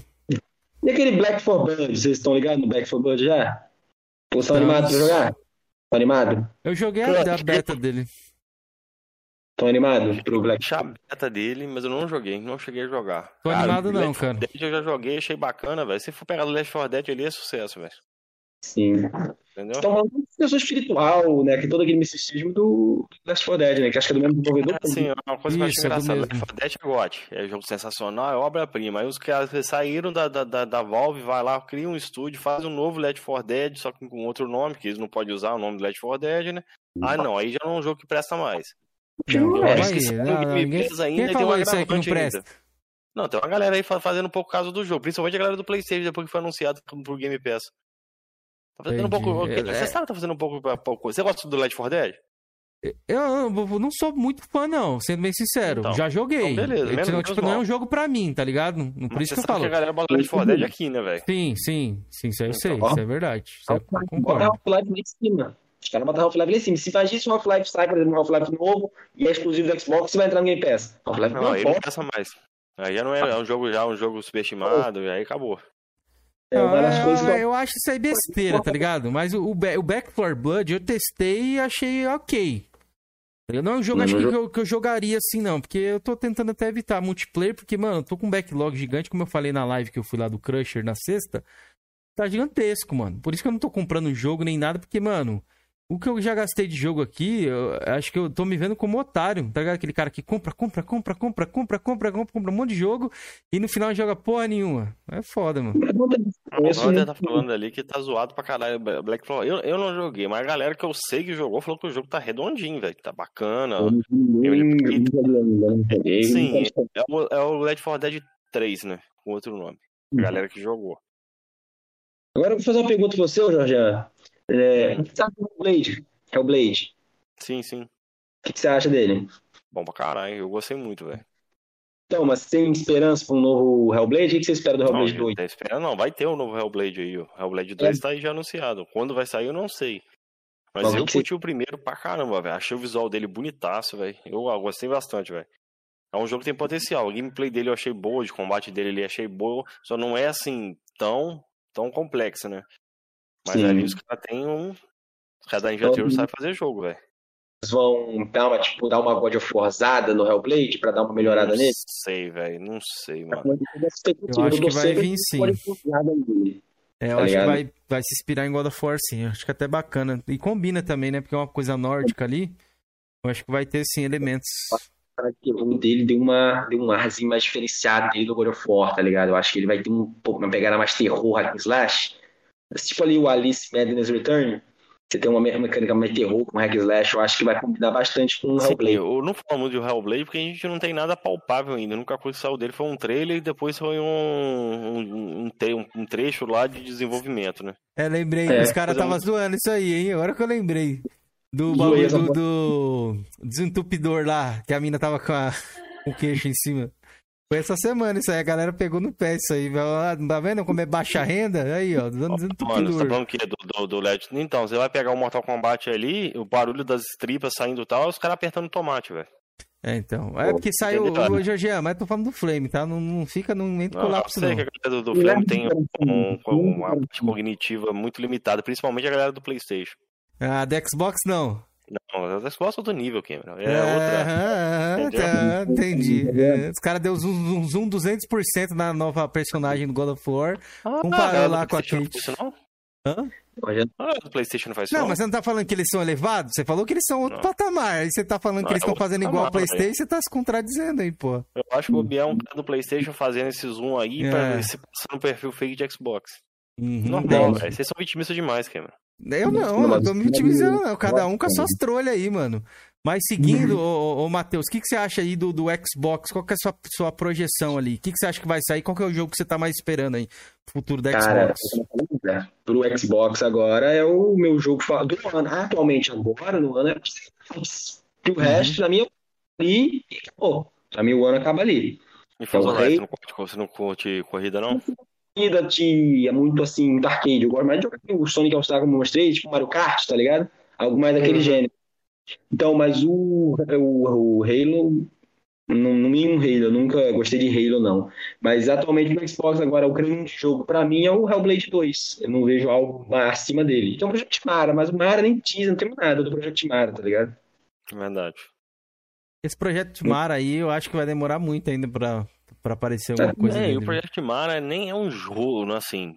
E aquele Black for Blood, vocês estão ligados no Black for Blood já? Pô, estão
Estamos.
animados pra jogar? Tô animado?
Eu joguei a, a beta dele.
Tô animado pro Black
Deixa a beta dele, mas eu não joguei, não cheguei a jogar.
Tô animado não,
Left 4
cara.
Dead eu já joguei, achei bacana, velho. Se for pegar do Left 4 Dead ali, é sucesso, velho.
Sim.
Entendeu?
Estão falando de pessoa espiritual, né? Que todo aquele misticismo do Last 4 Dead, né? Que acho que é do mesmo desenvolvedor.
Assim, é uma coisa que eu acho
Isso, é
engraçada. Left 4 Dead é GOT. É jogo sensacional, é obra-prima. Aí os caras saíram da, da, da, da Valve, vai lá, cria um estúdio, faz um novo Left 4 Dead, só que com outro nome, que eles não podem usar o nome do Left 4 Dead, né? Ah, não, aí já não é um jogo que presta mais.
Não,
É,
calma
acho que
aí,
se
não,
não
ninguém-
ainda,
Quem
tem
falou
um
isso aí que não?
Não, tem uma galera aí fa- fazendo um pouco caso do jogo, principalmente a galera do PlayStation, depois que foi anunciado pro Game Pass. Tá fazendo um pouco.
Entendi.
Você
É-
sabe que tá fazendo um pouco, um pouco. Você gosta do Left 4 Dead?
Eu, eu não sou muito fã, não, sendo bem sincero.
Então,
Já joguei.
então beleza,
Então,
menos
tipo, não é um jogo pra mim, tá ligado? Por
Mas
isso que eu
sabe que
falo.
a galera bota Left 4 Dead aqui, né, velho?
Sim, sim, sim, isso aí eu sei,
Então,
isso é verdade. Isso eu
Bota
concordo.
Half-Life lá em cima. Os caras botam Half-Life lá em cima. Se faz isso, o Half-Life sai, por exemplo, um Half-Life novo e é exclusivo do Xbox, você vai entrar no Game Pass. Half-Life
Não,
não,
aí não peça mais. Aí já não é, é um jogo já, um jogo subestimado, e aí acabou.
É uma das
Ah,
coisas que eu-
eu acho isso aí besteira, tá ligado? Mas o, o, Ba- o Back 4 Blood eu testei e achei ok. Tá? Não é um jogo
Não,
acho que, eu, que eu jogaria assim, não. Porque eu tô tentando até evitar multiplayer, porque, mano, eu tô com um backlog gigante, como eu falei na live que eu fui lá do Crusher na sexta. Tá gigantesco, mano. Por isso que eu não tô comprando jogo nem nada, porque, mano, o que eu já gastei de jogo aqui, eu acho que eu tô me vendo como otário, tá ligado? Aquele cara que compra, compra, compra, compra, compra, compra, compra, compra um monte de jogo e no final não joga porra nenhuma. É foda, mano.
O
muito.
tá falando ali que tá zoado pra caralho. Black Flag. Eu, eu não joguei, mas a galera que eu sei que jogou falou que o jogo tá redondinho, velho. Tá bacana. Sim, é o, é o Left 4 Dead 3, né? Com outro nome. A galera que jogou.
Agora eu vou fazer uma pergunta pra você, ô Jorgian. É, o que você acha do Blade? É o Blade.
Sim, sim.
O que você acha dele?
Bom pra caralho. Eu gostei muito, velho.
Então, mas tem esperança pra um novo Hellblade? O que você espera do
Não,
Hellblade
já
2?
tá esperando, não. Vai ter o novo Hellblade aí, ó. Hellblade 2 tá aí já anunciado. Quando vai sair, eu não sei. Mas
Mas
eu
que você-
curti o primeiro pra caramba, velho. Achei o visual dele bonitaço, velho. Eu ah, gostei bastante, velho. É um jogo que tem potencial. A gameplay dele eu achei boa, de combate dele eu achei boa. Só não é assim tão, tão complexa, né? Mas
Sim.
ali os caras têm um. Cada Ninja Theory sabe fazer jogo, velho.
Eles vão dar uma, tipo, dar uma God of Warzada no Hellblade pra dar uma melhorada
Não
nele?
sei, velho. Não sei, mano.
Eu acho que vai vir sim. É, eu
Tá
acho que
ligado?
vai, vai se inspirar em God of War, sim. Eu acho que é até bacana. E combina também, né? Porque é uma coisa nórdica ali. Eu acho que vai ter, sim, elementos.
que o dele deu, uma, deu um arzinho mais diferenciado dele do God of War, tá ligado? Eu acho que ele vai ter um pouco, uma pegada mais terror, hack slash. Tipo ali o Alice Madness Return, você tem uma me- mecânica mais terror com hack and slash, eu acho que vai combinar bastante com o Hellblade.
eu não falo muito de Hellblade porque a gente não tem nada palpável ainda. A única coisa que saiu dele foi um trailer e depois foi um, um, um, um trecho lá de desenvolvimento, né?
É, lembrei.
É,
os caras estavam zoando isso aí, hein? Agora que eu lembrei. Do bagulho do, do desentupidor lá, que a mina tava com, a, (laughs) com o queixo em cima. Foi essa semana isso aí, a galera pegou no pé isso aí. Ah, Não tá vendo como é baixa renda? Aí, ó, dando
Mano, você tá falando que é do, do, do LED. Então, você vai pegar o Mortal Kombat ali, o barulho das tripas saindo e tal, os caras apertando tomate, velho.
É, então. É porque saiu, o Georgian, mas tô falando do Flame, tá? Não, não fica, não entra
Não, eu
colapso,
sei
não.
que a galera do, do Flame tem um- um- uma parte cognitiva muito limitada, principalmente a galera do Playstation.
Ah, da Xbox não.
Não, as Xbox é outro nível, Cameron. É,
É,
outra.
tá, entendi. É, os caras deu zoom, zoom, zoom 200% na nova personagem do God of War.
Ah,
Comparou lá
do
com a
PlayStation
Kate.
Não, faz isso, não?
Hã?
Ah, do PlayStation não faz isso,
Não, mas você não tá falando que eles são elevados? Você falou que eles são outro
Não.
patamar. Aí você tá falando
Não,
que eles
é
estão
outro
fazendo igual ao
patamar,
Playstation, você tá se contradizendo aí, pô.
Eu acho que o Biel é um cara do PlayStation fazendo esse zoom aí
É.
pra se passar no perfil fake de Xbox.
Uhum,
Normal, velho. Vocês são vitimistas demais, Cameron.
Eu não, eu tô me vitimizando, não. Cada um com as suas trolhas aí, mano. Mas seguindo, ô, ô, ô Matheus, o que, que você acha aí do, do Xbox? Qual que é a sua, sua projeção ali? O que, que você acha que vai sair? Qual que é o jogo que você tá mais esperando aí? Futuro da
Cara,
Xbox?
é, pro Xbox agora é o meu jogo do ano. Atualmente, agora, no ano, é e o resto, na minha, ali, e acabou. Pra mim, o ano acaba ali.
Me faz
É o rei.
você não curte, você não curte corrida, não?
Corrida de, é muito assim, muito arcade. Eu gosto mais de jogar o Sonic All-Star, como eu mostrei, tipo Mario Kart, tá ligado? Algo mais daquele
Uhum.
gênero. Então, mas o, o, o Halo, Não, não um Halo, eu nunca gostei de Halo, não. Mas atualmente no Xbox agora o grande jogo pra mim é o Hellblade 2. Eu não vejo algo acima dele. Tem o Project Mara, mas o Mara nem teaser, não tem nada do Project Mara, tá ligado?
Verdade.
Esse projeto Mara aí, eu acho que vai demorar muito ainda pra, pra aparecer alguma coisa
É, e o Project Mara nem é um jogo, né, assim.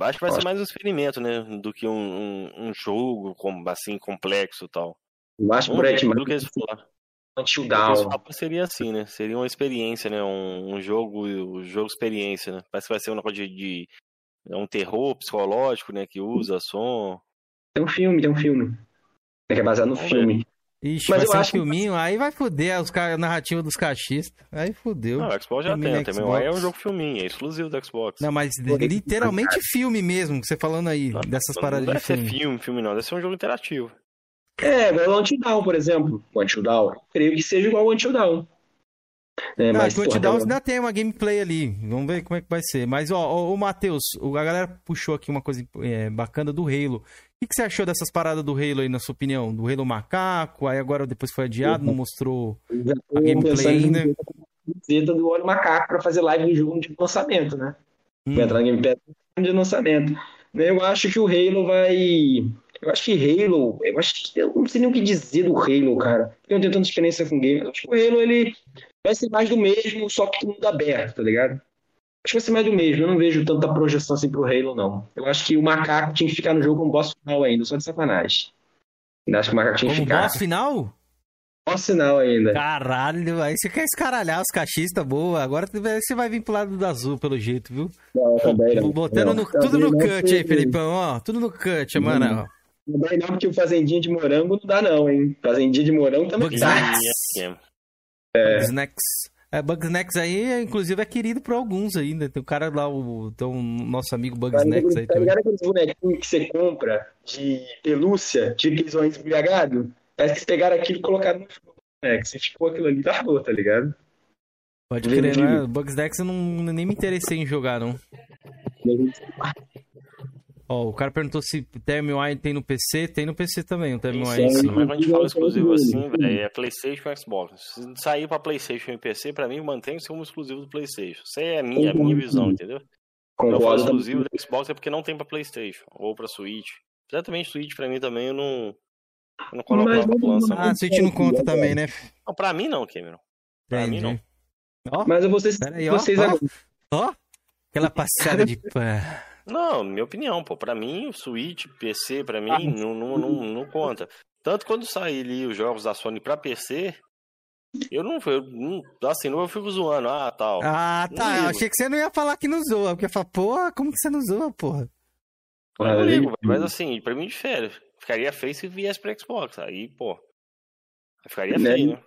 Acho que vai ser mais um experimento, né? Do que um, um, um jogo com- assim, complexo e tal.
Eu acho que o Project
que
Mara
eles falaram.
é um chill
Pelo que eles
down.
falaram, seria assim, né? Seria uma experiência, né? Um, um jogo, um jogo experiência, né? Parece que vai ser um negócio de, de é um terror psicológico, né? Que usa som.
Tem um filme, tem um filme. É que é baseado no
Vamos
filme.
Ixi,
Mas
vai
eu
ser um
acho que-
filminho, aí vai foder os ca- a narrativa dos cachistas. Aí fudeu.
Não, o Xbox já
Filme
tem, também. É um jogo filminho, é exclusivo do Xbox.
Não, mas literalmente filme mesmo, você falando aí,
Não,
dessas
não
paradas de
deve ser
filme.
filme, filme não, deve ser um jogo interativo.
É, igual o Until Dawn, por exemplo. O Until Dawn. Eu creio que seja igual o Until Dawn. É,
Não,
mas,
mas
porra,
Down
tem-
ainda tem uma gameplay ali. Vamos ver como é que vai ser. Mas, ó, ó, o Matheus, o- a galera puxou aqui uma coisa é, bacana do Halo. O que, que você achou dessas paradas do Halo aí, na sua opinião? Do Halo macaco, aí agora depois foi adiado, não mostrou
já tô
a gameplay ainda.
fazer a camiseta do Olho Macaco pra fazer live de jogo de lançamento, né?
Hum.
Vai entrar na Game Pass de lançamento. Né, Eu acho que o Halo vai. Eu acho que Halo. Eu acho que. Eu não sei nem o que dizer do Halo, cara. Eu não tenho tanta experiência com game. Eu acho que o Halo ele vai ser mais do mesmo, só que mundo aberto, tá ligado? Acho que vai ser mais do mesmo. Eu não vejo tanta projeção assim pro Halo, não. Eu acho que o macaco tinha que ficar no jogo como boss final ainda, só de sacanagem. Ainda acho que o macaco tinha que
Como
ficar.
boss final?
Boss final ainda.
Caralho, aí você quer escaralhar os cachistas, boa. Agora você vai vir pro lado do azul, pelo jeito, viu?
Não, também não.
Botando
Não,
no- tudo no
não,
cut aí, Felipão, ó. Tudo no cut, mano.
Também não, porque o fazendinha de morango não dá, não, hein? Fazendinha de morango também
Bugs
dá.
Nights.
É,
Bugsnax. É, Bugsnax aí, inclusive, é querido por alguns ainda. Tem o cara lá, o, tem nosso amigo Bugsnax aí
Tá
também.
aqueles bonequinhos que você compra de pelúcia, de olhos embriagados? Parece que eles pegaram aquilo e colocaram no jogo. É, que você ficou aquilo ali, largou, tá ligado?
Pode crer, né? Bugsnax eu não, nem me interessei em jogar, não. Ó, o cara perguntou se Terminal tem no PC. Tem no PC também, o Terminal
Tem,
sim.
sim.
Mas quando a gente fala exclusivo assim,
Sim.
velho, é Playstation e Xbox. Se sair pra Playstation e PC, pra mim mantém-se como exclusivo do Playstation. Isso aí é a minha, a minha visão, entendeu? Não for
Concordo.
exclusivo do Xbox é porque não tem pra Playstation ou pra Switch. Exatamente, Switch pra mim também eu não. Eu não coloco
Mas
lançamento.
Ah, Switch não conta também, né?
Não, pra mim não, Cameron. Pra mim não.
Entendi. Ó,
Mas vocês,
Pera aí, ó,
vocês
ó. Aquela passada de.
Não, minha opinião, pô. Pra mim, o Switch, PC, pra mim,
Ah.
não, não, não, não conta. Tanto quando sair ali os jogos da Sony pra PC, eu não, eu não assim, não eu fico zoando, ah, tal.
Ah, tá. Eu achei que você não ia falar que não zoa. Porque ia falar, porra, como que você não zoa, porra?
Eu não ligo, mas assim, pra mim difere. Ficaria feio se viesse pra Xbox. Aí, pô. Ficaria
Né?
feio, né?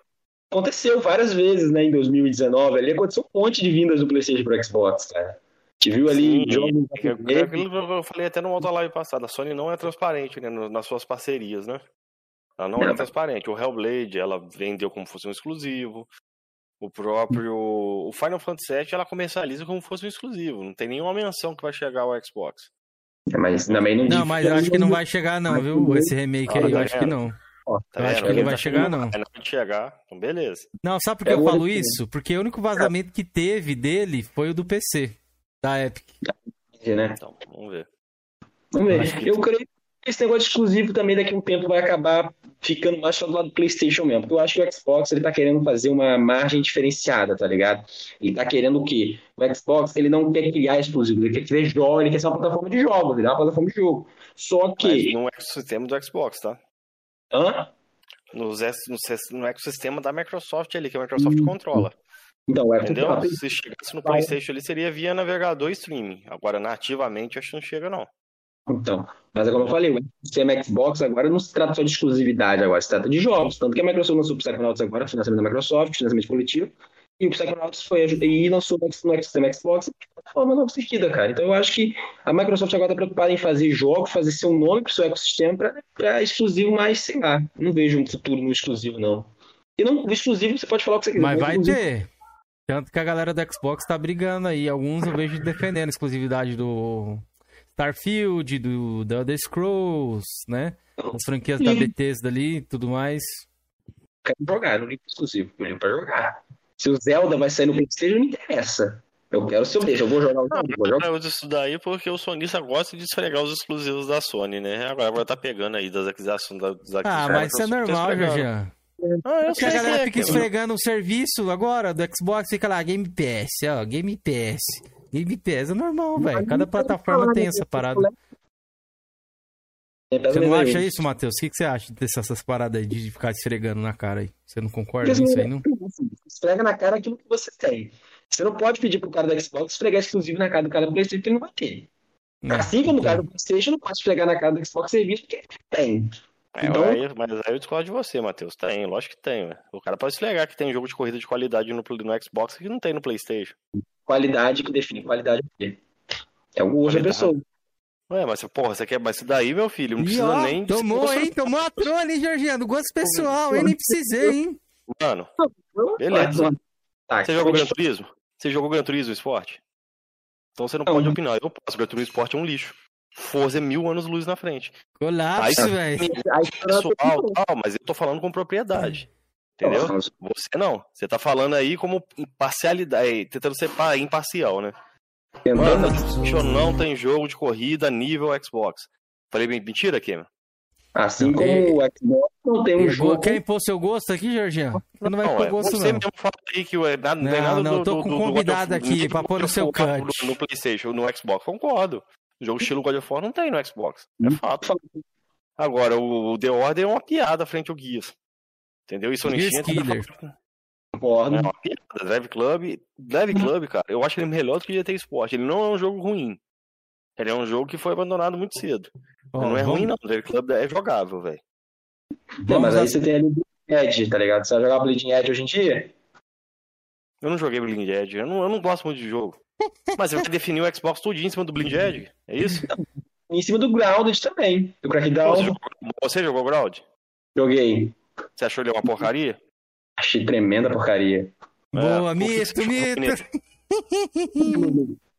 Aconteceu várias vezes, né, em 2019. Ali aconteceu um monte de vindas do PlayStation pro Xbox, cara. Te viu ali
Sim,
jogos.
É aquilo que eu falei até no outra live passada. A Sony não é transparente, né? Nas suas parcerias, né? Ela não,
Não,
é transparente. O Hellblade, ela vendeu como fosse um exclusivo. O próprio. O Final Fantasy VII, ela comercializa como fosse um exclusivo. Não tem nenhuma menção que vai chegar ao Xbox.
Mas também não
Não, mas eu acho que não vai chegar, não, viu? Esse remake aí, eu acho
é.
que não.
Tá
Eu acho que não vai
tá
chegar, não.
Vai não chegar, então beleza.
Não, sabe por que
É
eu falo
outro-
isso? Porque o único vazamento que teve dele foi o do PC, da Epic.
né?
Então, vamos ver.
Vamos ver.
Que-
Eu creio que esse negócio exclusivo também daqui a um tempo vai acabar ficando mais só do lado do PlayStation mesmo. Porque eu acho que o Xbox ele tá querendo fazer uma margem diferenciada, tá ligado? Ele tá querendo o quê? O Xbox ele não quer criar exclusivo, ele quer criar jogos, ele quer ser uma plataforma de jogos, ele é uma plataforma de jogo. Só
Mas
que.
no ecossistema do Xbox, tá?
Hã?
Nos, no, ses- no ecossistema da Microsoft ali, que a Microsoft
Hum.
controla.
Então, o Xbox
Entendeu? Se chegasse no PlayStation ali, seria via navegador e streaming. Agora, nativamente, acho que não chega, não.
Então, mas é como eu falei, o sistema Xbox agora não se trata só de exclusividade, agora se trata de jogos. Tanto que a Microsoft lançou o Psychonauts agora, financiamento da Microsoft, financiamento coletivo, e o Psychonauts foi e lançou no sistema Xbox de forma não seguida, cara. Então eu acho que a Microsoft agora está preocupada em fazer jogos, fazer seu nome para o seu ecossistema para exclusivo, mas sei lá, não vejo um futuro no exclusivo, não. E não, o exclusivo você pode falar o que você quiser.
Mas vai
exclusivo-
ter. Tanto que a galera do Xbox tá brigando aí. Alguns eu vejo defendendo a exclusividade do Starfield, do The Elder Scrolls, né? As franquias da
Sim.
Bethesda ali e tudo mais.
Quero jogar, não ligo pro exclusivo, eu ligo pra jogar. Se o Zelda vai sair no PlayStation, não interessa. Eu quero se eu deixo, eu vou jogar o
Não,
jogo, vou jogar.
eu uso isso daí porque o sonista gosta de esfregar os exclusivos da Sony, né? Agora, agora tá pegando aí das aquisições da- dos
Ah,
aquisições,
mas isso é normal. Jorge.
Ah, eu
Porque a
sei
galera
que é,
fica
que-
esfregando o serviço agora do Xbox, fica lá, Game Pass, ó, Game Pass. Game Pass é normal, velho. Cada plataforma tem essa parada. Você não acha isso, Matheus? O que que você acha dessas paradas aí de ficar esfregando na cara aí? Você não concorda com isso aí, não?
Esfrega na cara aquilo que você tem. Você não pode pedir pro cara do Xbox esfregar exclusivo na cara do cara do PlayStation, ele não vai ter.
Não.
Assim como o cara do PlayStation não pode esfregar na cara do Xbox serviço, porque ele
É,
Então-
aí- mas aí eu discordo de você, Matheus. Tem, lógico que tem. O cara pode esfregar que tem jogo de corrida de qualidade no, no Xbox que não tem no Playstation.
Qualidade que define qualidade é o quê? É o gosto da pessoa.
Ué, mas porra, você quer. Mas isso daí, meu filho, não
E,
precisa
ó,
nem.
tomou, hein? Tomou a trolha, hein, Georgiano? Gosto pessoal, hein? Nem precisei, hein?
Mano, Beleza.
Tá,
você jogou Gran Turismo? Você jogou Gran Turismo Esporte? Então você não
Não.
pode opinar. Eu posso. Gran Turismo Esporte é um lixo. Forza é mil anos luz na frente.
Colapso, velho.
Pessoal, tal, mas eu tô falando com propriedade. Entendeu?
Nossa,
Você não. Você tá falando aí como imparcialidade, tentando ser pa- imparcial, né? Mano, PlayStation não tem jogo de corrida nível Xbox. Falei bem, mentira, Kim?
Assim como o Xbox não tem um jogo.
Quer impor seu gosto aqui? Você não vai
Não,
impor
é,
gosto,
você
não.
mesmo fala aí que é nada, não,
Não,
tem nada
não,
do,
tô
do,
com
do, do
convidado
of-
aqui
não
pra pôr no seu cut.
No, no PlayStation, no Xbox, concordo. Jogo estilo God of War não tem no Xbox. É
Hum.
fato. Agora, o, The Order é uma piada frente ao Guias. Entendeu? Isso
Gears
Sonichinha
Killer.
Concordo.
É uma piada. Drive Club, Drive Club, cara, eu acho ele melhor do que GT Sport. Ele não é um jogo ruim. Ele é um jogo que foi abandonado muito cedo. Não é ruim, não. Drive Club é jogável, velho.
É, mas aí você tem ali o Bleeding Edge, tá ligado? Você vai jogar Bleeding Edge hoje em dia?
Eu não joguei Blind Edge. Eu não, eu não gosto muito de jogo. Mas você vai definir o Xbox tudinho em cima do Blind Edge? É isso?
Em cima do Grounded também. Do
Pô, Você
Crackdown,
jogou, você jogou Ground?
joguei.
Você achou ele uma porcaria?
Achei tremenda porcaria.
Boa,
É,
mito, mito.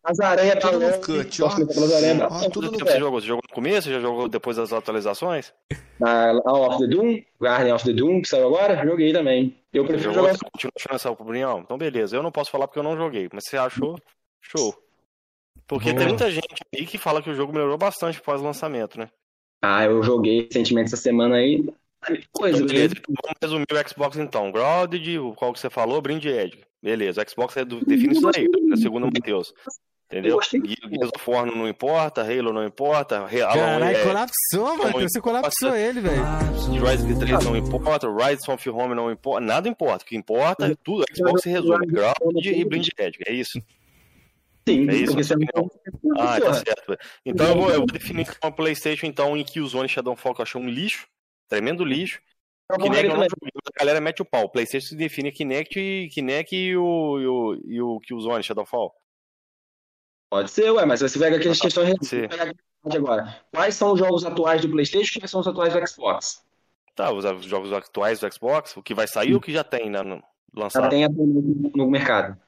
As aranhas
Tudo no cut, ó.
Pelas aranhas
Ó, tudo no
você jogou? Você jogou no começo? Já jogou depois das atualizações?
Na Hour of the Doom, Guardian of the Doom, que saiu agora, joguei também. Eu
Você
prefiro
jogou?
jogar
Você continua achando essa opinião? Então beleza, eu não posso falar porque eu não joguei, mas você achou? Show. Porque
Boa.
tem muita gente aí que fala que o jogo melhorou bastante após o lançamento, né?
Ah, eu joguei recentemente essa semana aí. Coisa,
Então, beleza, então vamos resumir o Xbox então. Grounded, o qual que você falou, Blind Edge. Beleza, o Xbox é do, define isso daí, é segundo o Matheus. Entendeu? Gears of War não importa, Halo não importa,
Caralho,
é,
colapsou, mano. Você colapsou ele, velho.
Rise 3 não importa, Rise of Home não importa, nada importa. O que importa é tudo. Xbox resume Grounded e Blind Edge, é isso.
Sim,
É isso,
porque não
Ah, tá certo. Então eu vou, eu vou definir uma PlayStation então em Killzone e Shadowfall que eu achei um lixo, tremendo lixo.
É
Kinect não joguei, mas a galera mete o pau. PlayStation se define Kinect, e- Kinect e o, e o, e o Killzone, Shadowfall.
Pode ser, ué, mas você pega aquelas questões. Pega aqui agora. Quais são os jogos atuais do PlayStation e quais são os atuais do Xbox?
Tá, os, os jogos atuais do Xbox, o que vai sair ou o que já tem né, no,
Já
lançado?
tem atualmente no mercado.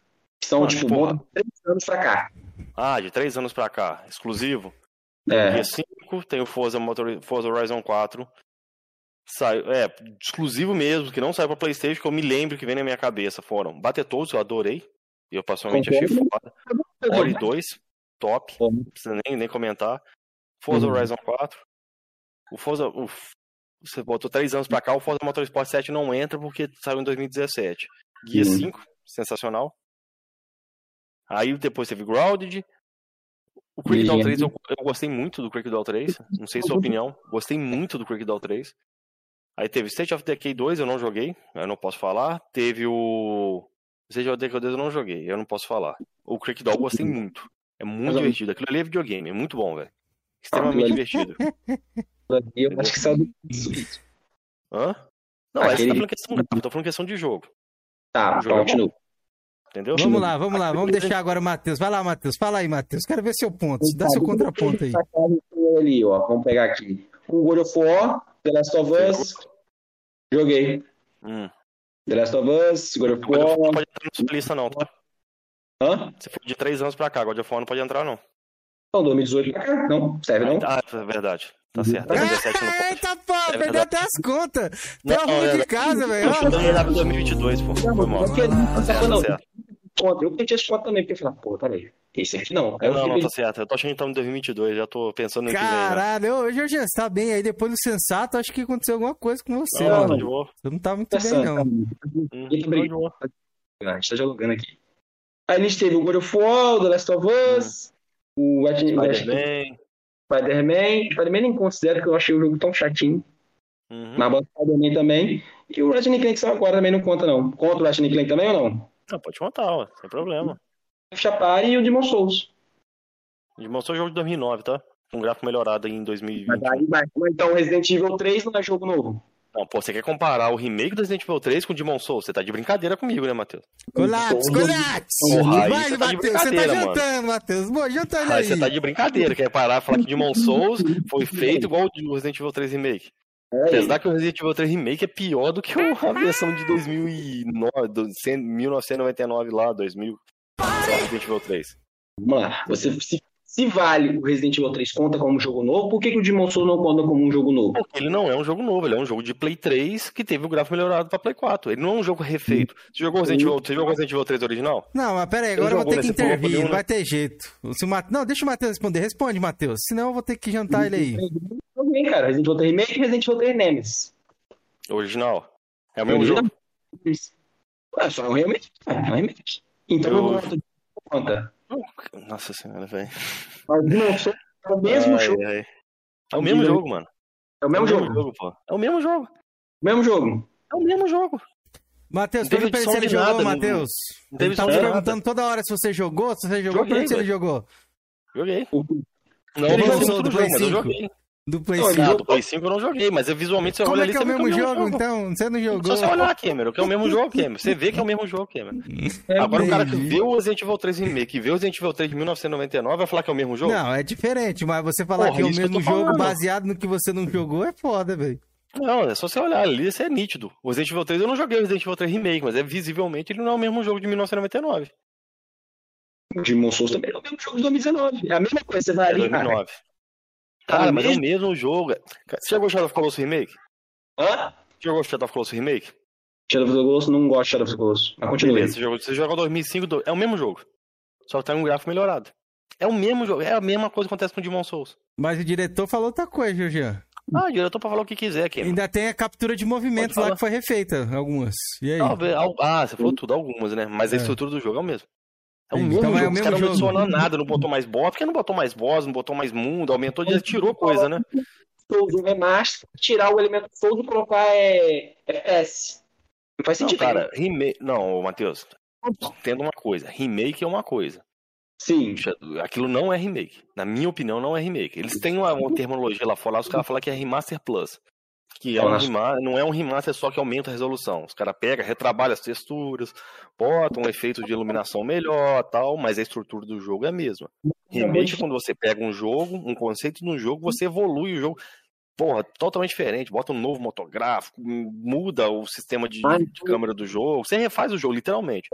Que são,
Ah,
tipo,
porra.
bom, três anos pra cá.
Ah, de três anos pra cá, exclusivo.
É.
Dia 5 tem o Forza, Motor, Forza Horizon 4. Saiu, é, exclusivo mesmo, que não saiu pra Playstation, que eu me lembro que vem na minha cabeça. Foram Battletoads, eu adorei. Eu pessoalmente achei foda. Ori 2, top.
Bom.
Não precisa nem, nem comentar. Forza
Uhum.
Horizon 4. O Forza. o você botou três anos pra cá, o Forza Motorsport 7 não entra porque saiu em 2017. Guia
Uhum.
5, sensacional. Aí depois teve Grounded. O Crackdown
Legend.
3, eu, eu gostei muito do Crackdown 3. Não sei sua opinião. Gostei muito do Crackdown 3. Aí teve State of Decay 2, eu não joguei. Eu não posso falar. Teve o. State of Decay 2 eu não joguei. Eu não posso falar. O Crackdown eu gostei muito. É muito divertido. Aquilo ali é videogame. É muito bom, velho. Extremamente divertido. (laughs)
Eu acho que saiu do.
Hã? Não, essa
Aquele-
tá falando questão tô falando questão de jogo.
Tá,
é
continua.
Entendeu?
Vamos lá, vamos lá. Vamos deixar agora o Matheus. Vai lá, Matheus. Fala aí, Matheus. Quero ver seu ponto. Dá seu contraponto aí.
Ali, ó. Vamos pegar aqui. O God of War, The Last of Us. Joguei.
Hum.
The Last of Us, God of
God of War não
War.
pode entrar na sua lista, não, tá?
Hã?
Se for de três anos pra cá, God of War não pode entrar, não.
Não, 2018 pra cá. Não, serve não?
Ah, é verdade. Tá certo. Tá 17 não pode.
Eita, pô,
É
perdeu até as contas. Tem
Não,
arruma
é-
de casa, velho.
Eu
ó.
chutando ele 2022, pô. Foi mal.
Não
Tá
tá
certo, tá certo.
Conta. Eu perdi esse ponto também, porque eu falei, pô, peraí. Esse aqui não. Aí eu
Não, não,
fiquei-
tá certo. Eu tô achando que estamos em 2022, já tô pensando vem. né?
Caralho, Jorge, você tá bem aí depois do sensato? Acho que aconteceu alguma coisa com você,
Não,
mano.
tá de boa.
Você não tá muito
Pensando,
bem, não.
Hum,
Ele
tá de boa.
A gente tá jogando aqui. Aí a gente teve o God of War, o The Last of Us, o Ed- o Ed-
Spider-Man.
Spider-Man. Spider-Man nem considero que eu achei o jogo tão chatinho.
Uhum.
Mas o Spider-Man também. E o Ratchet Clank só agora também não conta, não. Conta o Ratchet Clank também ou não?
Não, pode contar, ó. Sem problema.
O Chapari e o Demon Souls.
Demon Souls é jogo de 2009, tá? Um gráfico melhorado aí em 2020.
Mas aí vai. Então o Resident Evil 3 não é jogo novo.
Não, pô, você quer comparar o remake do Resident Evil 3 com o Demon Souls? Você tá de brincadeira comigo, né, Matheus?
Colapso, colapso.
Porra,
Vai,
você tá de
Matheus, você tá
brincadeira, mano.
jantando, Matheus. Boa, janta ele
Aí
aí.
você tá de brincadeira, quer parar e falar que Demon Souls foi feito igual o Resident Evil 3 Remake.
É,
Apesar que o Resident Evil 3 Remake é pior do que o- a versão de 2009, do, 100 1999 lá, 2000, sei lá, Resident Evil 3.
Vamos lá. Você, se, se vale o Resident Evil 3 conta como jogo novo, por que, que o Demon Souls não conta como um jogo novo?
Porque ele não é um jogo novo, ele é um jogo de Play 3 que teve o gráfico melhorado pra Play 4. Ele não é um jogo refeito. Você jogou Resident Evil, você jogou Resident Evil 3 original?
Não, mas pera aí, agora eu vou ter que intervir, não
né?
vai ter jeito. Se o Mate- Não, deixa o Matheus responder. Responde, Matheus. Senão eu vou ter que jantar ele aí.
Também, cara. Resident Evil 3 Remake e Resident Evil 3 Nemesis.
Original. É o mesmo
Original?
jogo.
É só um remake. É um remake. Então
Eu-
eu conto. Conta.
Nossa senhora, velho.
Mas o Demon Souls é o mesmo
Ai,
jogo.
ai. É o mesmo jogo, mano.
É o mesmo jogo.
pô. É o mesmo jogo.
Mesmo jogo.
É o mesmo jogo.
Matheus,
Não
pergunta pra ele se ele jogou,
não-
Matheus.
não
Ele tava
de
perguntando toda hora se você jogou, se você jogou,
Joguei,
pergunta se ele jogou.
Joguei. Não,
Ele
não
jogou
sei
do
do
Play
jogo, mas eu
5?
joguei.
Do Play
Não, ele
5.
Ah, do Play 5 eu não joguei, mas eu, visualmente você
Como
olha
é
ali
que é o mesmo jogo, então? Você não jogou?
Só você olhar, Cameron, que é o mesmo jogo, Cameron. Você vê que é o mesmo jogo, Cameron.
É
Agora o cara que vê o Resident Evil 3 Remake e vê o Resident Evil 3 de 1999 vai falar que é o mesmo jogo?
Não, é diferente, mas você falar
Porra,
que é o
que
mesmo jogo
falando.
baseado no que você não jogou é foda, velho.
Não, é só você olhar ali, isso é nítido. O Resident Evil 3 eu não joguei o Resident Evil 3 Remake, mas é visivelmente ele não é o mesmo jogo de 1999.
O Demon Souls também é o mesmo jogo de 2019. É a mesma coisa. Você vai
É
ali.
2009.
Tá
Cara, mas é o
mesmo?
jogo. Você jogou Shadow of Colossus Remake?
Hã?
Você jogou Shadow of Colossus Remake?
Shadow of the Colossus, não gosto de Shadow of the Colossus. Mas continua.
Beleza, você jogou 2005, do- é o mesmo jogo. Só que tá em um gráfico melhorado. É o mesmo jogo, é a mesma coisa que acontece com o Demon Souls.
Mas o diretor falou outra coisa, Jorgian.
Ah, o diretor pra falar o que quiser aqui.
Ainda tem a captura de movimentos lá que foi refeita, algumas. E aí?
Ah, você falou tudo, algumas, né? Mas a
É.
estrutura do jogo é o mesmo. É o
Então
mesmo
é o
jogo. Os
mesmo
caras não
jogo.
adicionou nada, não botou mais boss, porque não botou mais boss, não botou mais mundo, aumentou, já tirou coisa, né?
Souls, um remaster, tirar o elemento Souls e colocar é, FPS. Não faz
Não,
sentido.
cara, remake. Não, Matheus, entenda uma coisa: remake é uma coisa.
Sim.
Aquilo não é remake. Na minha opinião, não é remake. Eles têm uma, uma terminologia lá fora, os caras falam que é Remaster Plus. Que é um
Nossa.
rema- não é um remaster só que aumenta a resolução. Os caras pegam, retrabalham as texturas, botam um efeito de iluminação melhor tal, mas a estrutura do jogo é a mesma. Remake é quando você pega um jogo, um conceito de um jogo, você evolui o jogo. Porra, totalmente diferente. Bota um novo motográfico, muda o sistema de, de câmera do jogo. Você refaz o jogo, literalmente.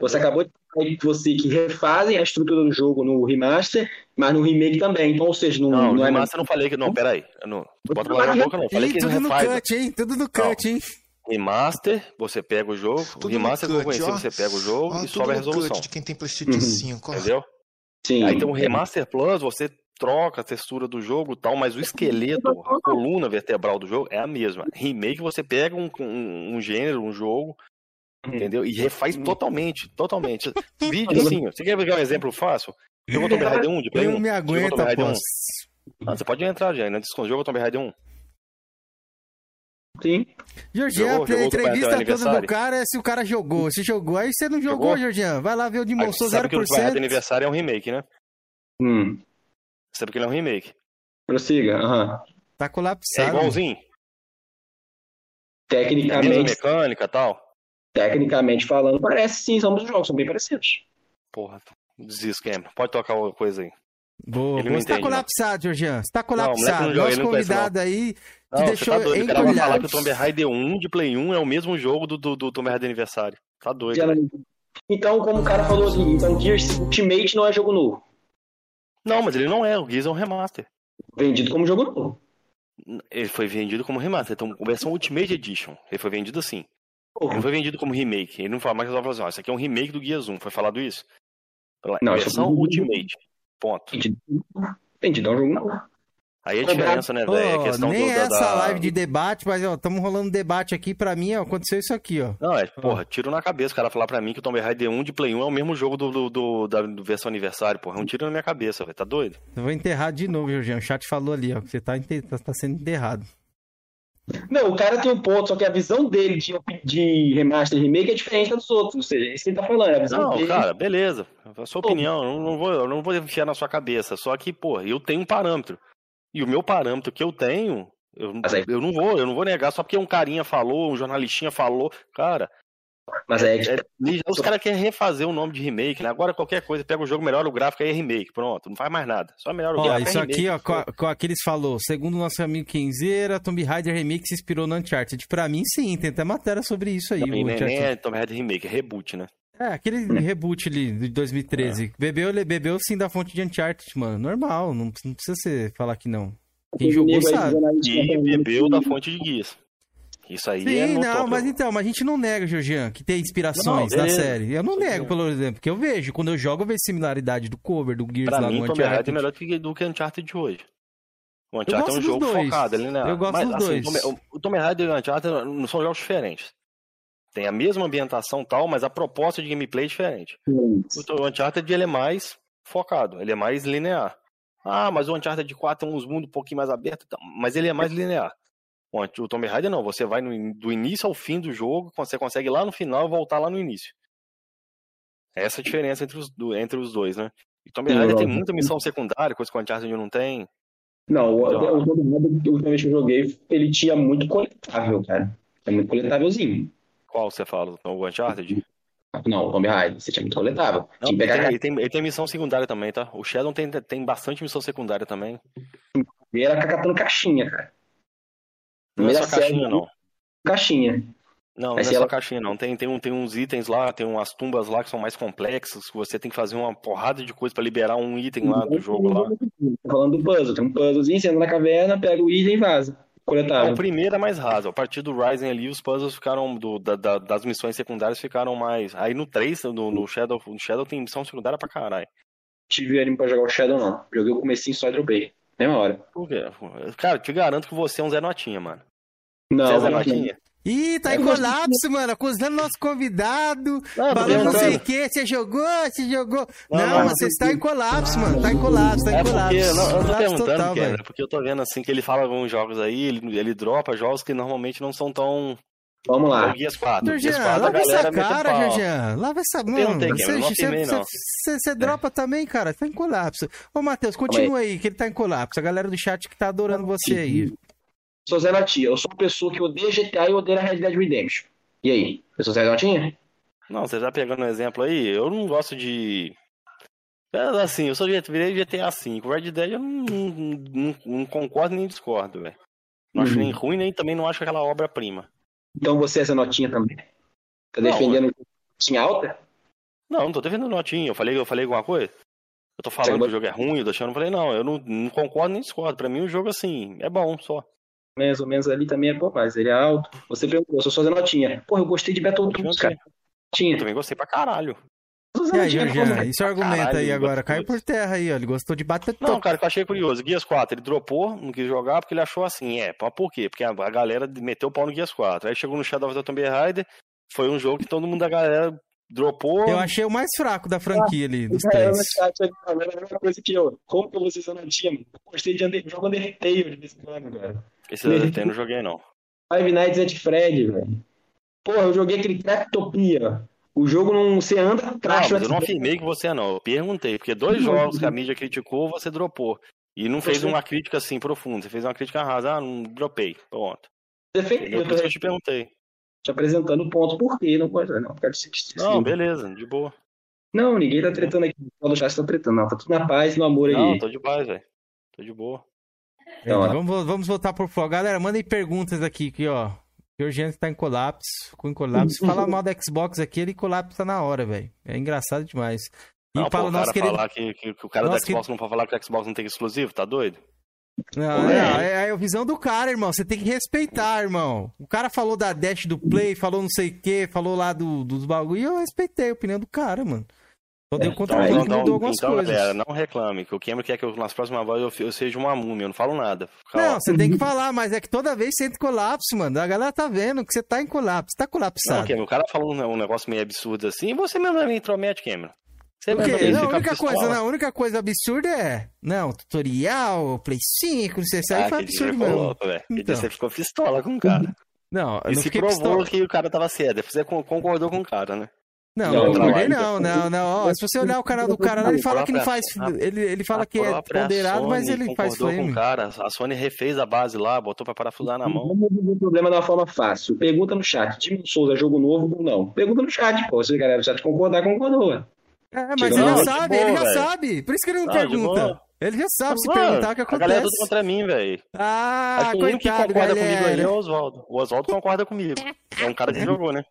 Você acabou de falar que você que refazem a estrutura do jogo no remaster, mas no remake também. Então, ou seja, não,
Não,
não,
no
é
remaster eu não falei que. Não, peraí. Eu Não, bota palavra na boca, não. Falei
Ih,
que
tudo no cut, hein? Tudo no cut, hein?
Remaster, você pega o jogo. O
Tudo
remaster
no
que eu
cut,
conheci,
ó.
você pega o jogo
Ó,
e sobe a
no
resolução.
de quem tem PlayStation
Uhum.
5, ó.
Entendeu?
Sim.
Aí tem o Remaster Plus, você troca a textura do jogo e tal, mas o esqueleto, a coluna vertebral do jogo é a mesma. Remake, você pega um, um, um gênero, um jogo,
Uhum.
entendeu? E refaz totalmente, totalmente. (laughs) Vídeo assim, você quer pegar um exemplo fácil? Jogou Tomb Raider 1 de Play
Eu
1?
não me aguento,
Raider 1?
após.
Ah, você pode entrar já, né? Desconto. Jogou Tomb Raider 1?
Sim.
Jorgian,
Jogou-
a entrevista
o
toda do cara é se o cara jogou. Se jogou, aí você não jogou,
Jogou?
Jorgian. Vai lá ver o Demon
Aí,
Souls
sabe que o Tomb Raider
0%.
aniversário é um remake, né?
Hum.
Sabe que ele é um remake.
Prossiga. Aham.
Tá
É
colapsado.
igualzinho. Mesma
Tecnicamente,
mecânica e tal.
tecnicamente falando, parece sim, são os jogos, são bem parecidos.
Porra, desisto, Cameron. Pode tocar uma coisa aí.
Boa,
Ele
boa. Você tá
entende, não.
colapsado, Jorgian. Você tá colapsado.
não
Nosso convidado aí te
Não,
deixou
tá doido. O cara vai falar que o Tomb Raider 1 de Play 1 é o mesmo jogo do, do, do Tomb Raider Aniversário. Tá doido.
Então, como o cara falou assim, então Gears Ultimate não é jogo novo.
Não, mas ele não é. O Gears é um remaster.
Vendido como jogo novo.
Ele foi vendido como remaster, então versão Ultimate Edition. Ele foi vendido assim. Ele não foi vendido como remake. Ele não fala mais que falou assim, ó, isso aqui é um remake do Gears 1. Foi falado isso?
Não, isso
versão
foi-
Ultimate. Ponto.
Vendido, vendido é um jogo novo.
Aí a
Cobrado.
diferença, né,
Pô,
velho? É a questão
nem
do, da,
essa
da-
live de debate, mas ó, estamos rolando debate aqui. Pra mim, ó, aconteceu isso aqui, ó.
Não, é, porra, tiro na cabeça o cara falar pra mim que o Tomb Raider 1 de Play 1 é o mesmo jogo do, do, do- da do versão aniversário, porra. É um tiro na minha cabeça, velho. Tá doido?
Eu vou enterrar de novo, Jorginho. O chat falou ali, ó, que você tá, tá- tá sendo enterrado.
Não, o cara tem um ponto, só que a visão dele de, de remaster e remake é diferente da dos outros. Ou seja, é isso que ele tá falando. A visão
Não,
dele.
cara, beleza. A sua opinião, eu não, não vou, eu não vou enfiar na sua cabeça. Só que, porra, eu tenho um parâmetro. E o meu parâmetro que eu tenho, eu,
Mas aí-
eu não vou, eu não vou negar só porque um carinha falou, um jornalistinha falou. Cara,
Mas aí é que
é- os caras querem refazer o nome de remake, né? Agora qualquer coisa, pega o jogo, melhora o gráfico, aí é remake. Pronto, não faz mais nada. Só melhora o
Ó,
gráfico.
isso
é remake,
aqui, ó,
pô.
co- co- aqueles falou. Segundo nosso amigo Kenzeira, Tomb Raider Remix se inspirou no Uncharted. Pra mim, sim, tem até matéria sobre isso aí.
Não,
o
nem, nem é Tomb Raider remake, é reboot, né?
É, aquele reboot ali de 2013. Bebeu, ele bebeu sim da fonte de Uncharted, mano. Normal, não, não precisa você falar que não. Quem
Tem
jogou sabe.
E
falando
bebeu da fonte de guias. Isso aí é
Sim,
no
não, mas então, mas a gente não nega, Georgian, que tem inspirações
Não,
na série. Eu não nego, por exemplo, porque eu vejo, quando eu jogo, eu vejo similaridade do cover, do Gears
Pra
lá
mim,
no
é
Uncharted.
melhor do que, do que Uncharted de hoje. O
Eu
Uncharted
gosto
é um
dos
jogo
dois.
focado ali, né?
Eu gosto
Mas,
dos
assim,
dois.
o O Tomb Raider e o Uncharted não são jogos diferentes. Tem a mesma ambientação e tal, mas a proposta de gameplay é diferente. O to- o Uncharted ele é mais focado, ele é mais linear. Ah, mas o Uncharted 4 tem uns mundos um pouquinho mais abertos, mas ele é mais linear. O Tomb Raider não, você vai no do início ao fim do jogo, você consegue ir lá no final e voltar lá no início. Essa é a diferença entre os, entre os dois, né? E Tomb
Sim,
Raider tem muita missão secundária, coisa que o Uncharted não tem.
Não, o,
Então-
o Tomb Raider, a última vez que eu joguei, ele tinha muito coletável, cara. É muito coletávelzinho.
Qual você fala? O Uncharted?
Não, o Raider, você tinha muito coletável.
Não,
tinha
ele,
pegar
tem, ele, tem, ele tem missão secundária também, tá? O Shadow tem, tem bastante missão secundária também.
e era catando caixinha, cara. No
Não é só caixinha, não.
Caixinha.
Não, não é
se
só
ela-
caixinha, não. Tem, tem, um, tem uns itens lá, tem umas tumbas lá que são mais complexas, que você tem que fazer uma porrada de coisa pra liberar um item lá do jogo lá.
Tô falando do puzzle. Tem um puzzlezinho, você entra na caverna, pega o item e vaza. Coletável.
o primeiro é mais raso. A partir do Rising ali, os puzzles ficaram. do- da- da- das missões secundárias ficaram mais. Aí no 3, no, no Shadow, no Shadow tem missão secundária pra caralho.
Tive ânimo pra jogar o Shadow, não. Joguei o comecinho só e dropei. Mesma hora.
Por quê? Cara, te garanto que você é um Zé Notinha, mano.
Não,
você é Zé
não,
Notinha?
Ih, tá
Eu
em colapso, mano. Acusando nosso convidado.
Não,
Falando não sei o que. Você jogou? Você jogou? Não,
Não, não,
mas você está em colapso, mano. Tá em colapso, tá em
É
colapso.
porque, não, eu tô
colapso
perguntando,
total, velho.
é porque eu tô vendo assim que ele fala alguns jogos aí, ele, ele dropa jogos que normalmente não são tão.
Vamos lá.
Guias 4. Guias
Georgian,
4 a
lava essa cara. Georgian. Lava essa mão. Você,
não
você, você, você dropa também, cara. Tá em colapso. Ô, Matheus, continua aí, que ele tá em colapso. A galera do chat que tá adorando você aí.
Sou Zé Notinha. Eu sou uma pessoa que odeia GTA e odeia a Red Dead Redemption. E aí? Eu sou Zé Notinha?
Não, você tá pegando um exemplo aí, eu não gosto de. É, assim, eu sou de virei GTA V. O Red Dead eu não, não, não- não concordo nem discordo, velho. Não acho
Uhum.
nem ruim, nem também não acho aquela obra-prima.
Então você é Zé Notinha também. Tá defendendo Notinha alta?
Não, não tô defendendo notinha. Eu falei, eu falei alguma coisa? Eu tô falando
Você
que o jogo é ruim, eu tô achando, eu falei, não, eu não, não concordo nem discordo. Pra mim o jogo, assim, é bom só.
Mais ou menos ali também é bom, mas ele é alto. Você perguntou, eu sou só Zé Notinha. Porra, eu gostei de Battletoads, cara.
Eu
Tinha.
também gostei pra caralho.
E aí,
como-
isso argumenta
Caralho,
aí agora. Caiu por terra aí, ó. Ele gostou de bater
Não, cara, que eu achei curioso. Guias 4, ele dropou, não quis jogar porque ele achou assim, é, mas por quê? Porque a, galera meteu o pau no Guias 4. Aí chegou no Shadow of the Tomb Raider, foi um jogo que todo mundo da galera dropou.
Eu achei o mais fraco da franquia ali, dos
É,
três.
falando a mesma coisa que eu. Como que eu vou ser? Eu gostei de Under... jogo Undertale de vez em quando, cara.
Esse da eu não (laughs) joguei, não.
Five Nights at Fred, velho. Porra, eu joguei aquele Craftopia. O jogo não. Você anda
mas eu não afirmei que você é, não. Eu perguntei, porque dois jogos que a mídia criticou, você dropou. E não fez uma crítica assim profunda, você fez uma crítica rasa, ah, não dropei. Pronto. Entendeu?
Eu
eu te perguntei.
te apresentando o ponto por quê. Não pode. Não, quero
Não, beleza, de boa.
Não, ninguém tá tretando aqui. Só no chat tá tretando. Não, tá tudo na paz no amor aí.
Não, tô de paz, velho. Tô de boa.
Então,
É, vamos, vamos voltar por fora. Galera, mandem perguntas aqui, que, ó. Georgiano tá em colapso, ficou em colapso. (laughs) Se falar mal da Xbox aqui, ele colapsa na hora, velho. É engraçado demais. E
Não,
para
pô,
o
o
nosso querido.
falar que, que, que o cara
Nosso
da Xbox não pode falar que o Xbox não tem exclusivo, tá doido?
Não, é. não, é a visão do cara, irmão. Você tem que respeitar, irmão. O cara falou da dash do play, falou não sei o que, falou lá do, dos bagulho e eu respeitei a opinião do cara, mano. Só deu contra
então,
então, mudou algumas
então,
coisas.
Galera, não reclame, que o Cameron quer que eu, nas próximas vozes eu, eu, seja uma múmia, eu não falo nada.
Não, você tem que falar, mas é que toda vez você entra em colapso, mano. A galera tá vendo que você tá em colapso, tá colapsado. Não,
Cameron, o cara falou um, um negócio meio absurdo assim, e você mesmo me intromete, Cameron.
Você não, a única coisa, não, a única coisa absurda é. Não, tutorial, Play 5, não sei se aí ah, foi absurdo mesmo.
Louco, então. Você ficou pistola com o cara. (laughs)
Não,
eu e
não
se provou pistola. que o cara tava certo. Você concordou com o cara, né?
Não, não, não concordei não, não, não. Ó, se você olhar o canal do cara, ele fala que não faz. Ele, ele fala que é ponderado, mas ele faz flame. Com o
cara. A Sony refez a base lá, botou pra parafusar na mão. Vamos
resolver o problema de uma forma fácil. Pergunta no chat: Demon Souza, jogo novo ou não? Pergunta no chat, pô. Se a galera do chat concordar, concordou.
É, mas ele já sabe, ele já sabe. Por isso que ele não, pergunta. Ele já sabe se perguntar o que acontece. A galera é
tudo contra mim, velho.
Ah, Acho que o único que concorda
comigo aí é o Oswaldo. O Oswaldo concorda comigo. É um cara que jogou, né?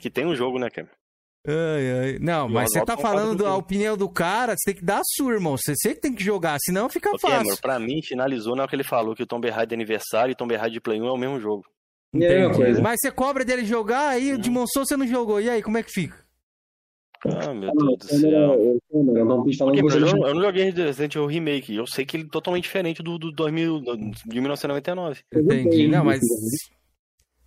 Que tem um jogo, né, Cam?
Ai, ai. Não, e mas você tá falando da opinião do cara, você tem que dar a sua, irmão. Você, você tem que jogar, senão fica okay, fácil. Amor,
pra mim, finalizou na hora que ele falou que o Tomb Raider de aniversário e Tomb Raider de Play 1 é o mesmo jogo.
Entendi. Mas você cobra dele jogar, aí o Demon Souls você não jogou. E aí, como é que fica?
Ah, meu Deus do céu. Eu, não, eu não joguei Resident Evil Remake. Eu sei que ele é totalmente diferente do, do 2000, de 1999.
Entendi. Não, mas.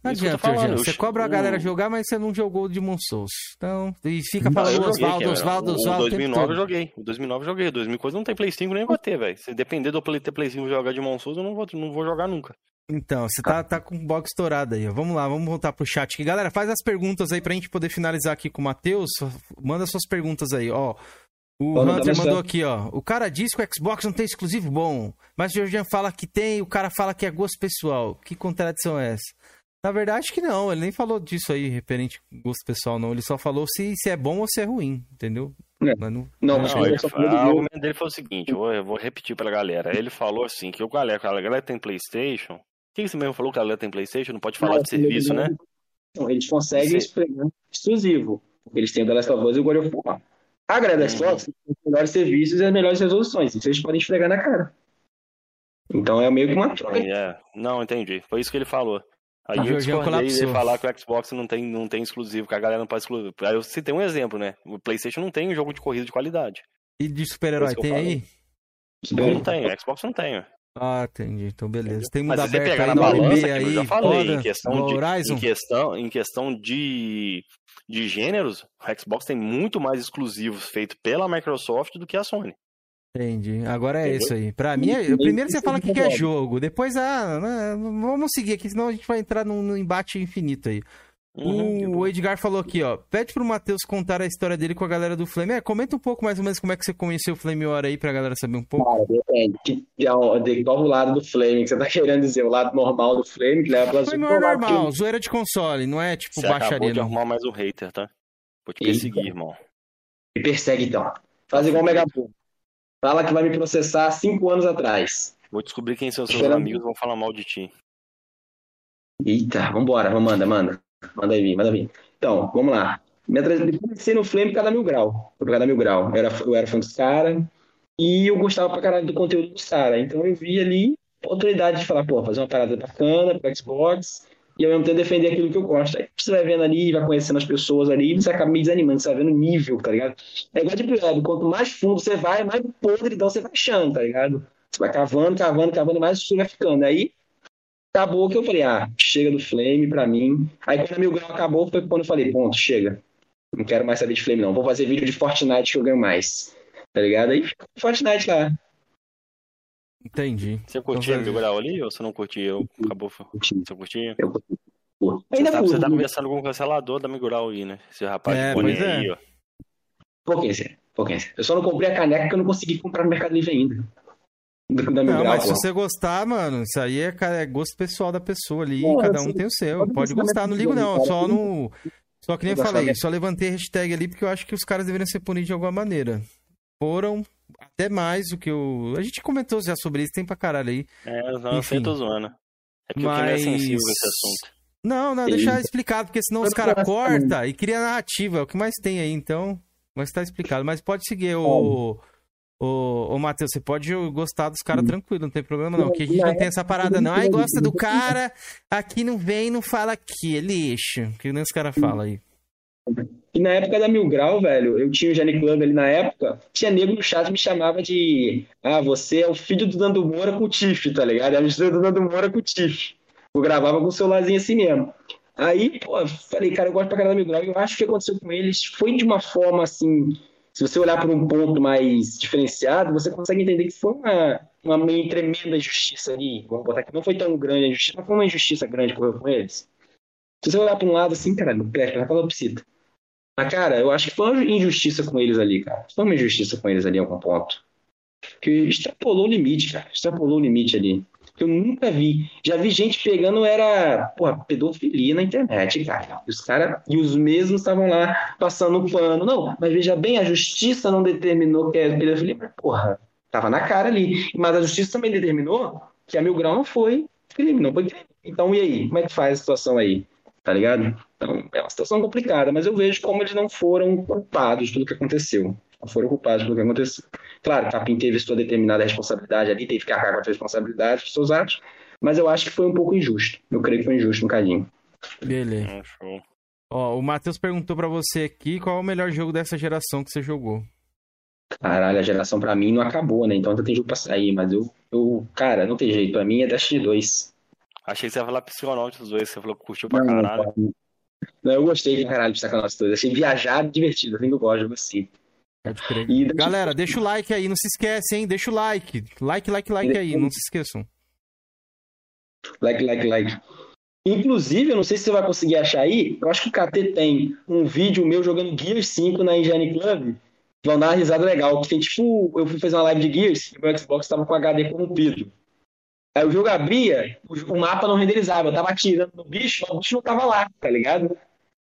Não adianta, falando, Você cobra a galera jogar, mas você não jogou de Demon Souls. Então, e fica falando Osvaldo, Osvaldo, Osvaldo.
O 2009 eu joguei. O 2009 eu joguei. O 2000 não tem Play 5 nem vou ter, velho. Se depender do Play, ter Play 5 jogar de Demon Souls, eu não vou, não vou jogar nunca.
Então, você tá, tá com o box estourado aí, ó. Vamos lá, vamos voltar pro chat aqui. Galera, faz as perguntas aí pra gente poder finalizar aqui com o Matheus. Manda suas perguntas aí, ó. O Hunter mandou aqui, ó. O cara diz que o Xbox não tem exclusivo bom, mas o Georgian fala que tem, o cara fala que é gosto pessoal. Que contradição é essa? Na verdade que não, ele nem falou disso aí, referente gosto pessoal, não. Ele só falou se, se é bom ou se é ruim, entendeu?
É. Mas não, não, não,
não ele, o argumento dele foi o seguinte, eu vou, eu vou repetir pra galera. Ele falou assim, que o galera, a galera tem Playstation, que você mesmo falou que a galera tem Playstation? Não pode falar não, de serviço, né?
Não, eles conseguem espregar exclusivo. Eles têm o The Last of Us e o God of War. A galera da Xbox tem os melhores serviços e as melhores resoluções. Isso eles podem esfregar na cara. Então é meio que uma troca.
É. Não, entendi. Foi isso que ele falou. Aí a eu discordei de falar que o Xbox não tem, não tem exclusivo, que a galera não pode excluir. Aí eu citei um exemplo, né? O PlayStation não tem um jogo de corrida de qualidade.
E de super-herói tem aí?
Não tem, o Xbox não tem.
Ah, entendi. Então, beleza. Tem mundo aberto aí na balança, aí, eu já falei,
em questão, de, em questão, em questão de, de gêneros, o Xbox tem muito mais exclusivos feitos pela Microsoft do que a Sony.
Entendi. Agora é Entendeu? isso aí. Pra mim, é... primeiro você fala que quer jogo, depois, ah, né, vamos seguir aqui, senão a gente vai entrar num, num embate infinito aí. Uhum, o Edgar falou aqui, ó. Pede pro Matheus contar a história dele com a galera do Flame. É, comenta um pouco mais ou menos como é que você conheceu o Flame War aí pra galera saber um pouco. Cara,
depende. De qual o lado do Flame que você tá querendo dizer? O lado normal do Flame, que leva pra
Flame War normal, que... zoeira de console, não é tipo você baixaria.
Você arrumar mais um hater, tá? Vou te perseguir, Eita. irmão.
Me persegue então. Faz igual o Megaboom. Fala que vai me processar cinco anos atrás.
Vou descobrir quem são seus Esperando... amigos vão falar mal de ti.
Eita, vambora, manda, manda. Manda vir, manda vir. Então, vamos lá. Me comecei no Flame por causa da Mil Grau. Por causa da Mil Grau. Eu era, eu era fã dos caras e eu gostava pra caralho do conteúdo dos caras. Então eu vi ali a oportunidade de falar, pô, fazer uma parada bacana pro Xbox e ao mesmo tempo defender aquilo que eu gosto. Aí você vai vendo ali, vai conhecendo as pessoas ali, e você acaba me desanimando, você vai vendo o nível, tá ligado? É igual de web, quanto mais fundo você vai, mais podridão você vai achando, tá ligado? Você vai cavando, cavando, cavando, mais você vai ficando. Aí acabou que eu falei, ah, chega do Flame pra mim. Aí quando a Mil Grau acabou, foi quando eu falei, ponto, chega. Não quero mais saber de Flame, não. Vou fazer vídeo de Fortnite que eu ganho mais. Tá ligado? Aí Fortnite lá.
Entendi.
Você curtia então, Mil Grau ali ou você não curtia? Eu, acabou. Curti. Você curtia? Eu curti.
Você
tá, você tá conversando com o cancelador da Miguel aí, né? Esse rapaz
é, de é.
aí, ó. Pouquinho, pouquinho. Eu só não comprei a caneca que eu não consegui comprar no Mercado Livre ainda. (laughs)
Da não, mas se você gostar, mano, isso aí é, é gosto pessoal da pessoa ali, cada um tem o seu. Pode gostar, não ligo não, só no... Só que nem eu falei, só levantei a hashtag ali porque eu acho que os caras deveriam ser punidos de alguma maneira. Foram até mais do que o... A gente comentou já sobre isso, tem pra caralho aí.
É, não, Enfim. eu tô zoando. É porque mas... é sensível esse assunto.
Não, não, deixa explicado, porque senão os caras cortam e cria narrativa, é o que mais tem aí, então... Mas tá explicado. Mas pode seguir o... O, Ô, ô Matheus, você pode gostar dos caras
Hum.
tranquilo, não tem problema não. Que a gente não tem essa parada, não. Ai, gosta do cara, aqui não vem, não fala aqui, é lixo. Que nem os caras falam aí.
E na época da Mil Grau, velho, eu tinha o Gene Club ali na época, tinha nego no chat que me chamava de Ah, você é o filho do Nando Moura com o Tiff, tá ligado? É a mistura do Nando Moura com o Tiff. Eu gravava com o celularzinho assim mesmo. Aí, pô, falei, cara, eu gosto pra caralho da Mil Grau, e eu acho que o que aconteceu com eles foi de uma forma assim. Se você olhar por um ponto mais diferenciado, você consegue entender que foi uma, uma meio tremenda injustiça ali. Vamos botar aqui, não foi tão grande a injustiça, mas foi uma injustiça grande que ocorreu com eles. Se você olhar pra um lado assim, cara, não presta, vai falar psita. Mas, cara, eu acho que foi uma injustiça com eles ali, cara. Foi uma injustiça com eles ali em algum ponto. Que extrapolou o limite, cara. Extrapolou o limite ali. Que eu nunca vi. Já vi gente pegando, era, porra, pedofilia na internet, cara. E os caras, e os mesmos estavam lá passando o pano. Não, mas veja bem, a justiça não determinou que é pedofilia, mas, porra, tava na cara ali. Mas a justiça também determinou que a Mil Grau não foi crime, não foi crime. Então, e aí? Como é que faz a situação aí? Tá ligado? Então, é uma situação complicada, mas eu vejo como eles não foram culpados pelo que aconteceu. Não foram culpados pelo que aconteceu. Claro, Capim teve sua determinada responsabilidade ali, teve que arcar com a responsabilidade dos seus atos, mas eu acho que foi um pouco injusto. Eu creio que foi injusto um cadinho.
Beleza.
Show.
Ó, o Matheus perguntou pra você aqui qual é o melhor jogo dessa geração que você jogou.
Caralho, a geração pra mim não acabou, né? Então ainda tem jogo pra sair, mas eu, eu cara, não tem jeito. Pra mim é Destiny 2.
Achei que você ia falar Psychonauts dos dois, você falou que curtiu pra
Não,
caralho.
não, eu gostei caralho de Psychonauts 2. Achei viajado e divertido. Assim que eu gosto assim.
Pode crer.
E
Galera, deixa o like aí, não se esquece, hein? Deixa o like. Like, like, like aí, não se esqueçam.
Like, like, like. Inclusive, eu não sei se você vai conseguir achar aí, eu acho que o KT tem um vídeo meu jogando Gears 5 na Engine Club. Vão dar uma risada legal. Que tem tipo, eu fui fazer uma live de Gears e meu Xbox tava com HD corrompido. Aí o jogo abria, o, mapa não renderizava. Eu tava atirando no bicho, mas o bicho não tava lá, tá ligado?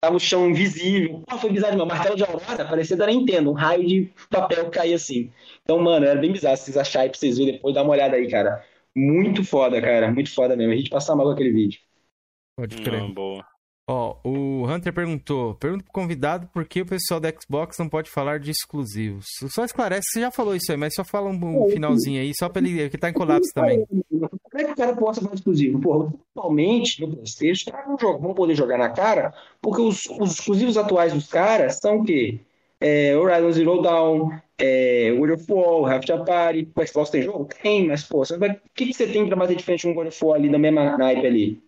Tava o chão invisível. Pô, foi bizarro, meu martelo de aurora parecia da Nintendo, um raio de papel que caía assim. Então, mano, era bem bizarro. Se vocês acharem pra vocês verem depois, dá uma olhada aí, cara. Muito foda, cara. Muito foda mesmo. A gente passa mal com aquele vídeo.
Pode crer.
Não, boa.
Ó, o Hunter perguntou: pergunta pro convidado por que o pessoal da Xbox não pode falar de exclusivos. Só esclarece, você já falou isso aí, mas só fala um, um finalzinho aí, só pra ele. que tá em colapso também.
Como é que o cara possa fazer exclusivo? Porra, atualmente no PlayStation, os caras não jogam, vão poder jogar na cara, porque os, os exclusivos atuais dos caras são o quê? É, Horizon Zero Dawn, é, World of War, Rapture Party. O Xbox tem jogo? Tem, mas pô, vai, o que, que você tem pra bater de frente com o World of War ali na mesma naipe ali?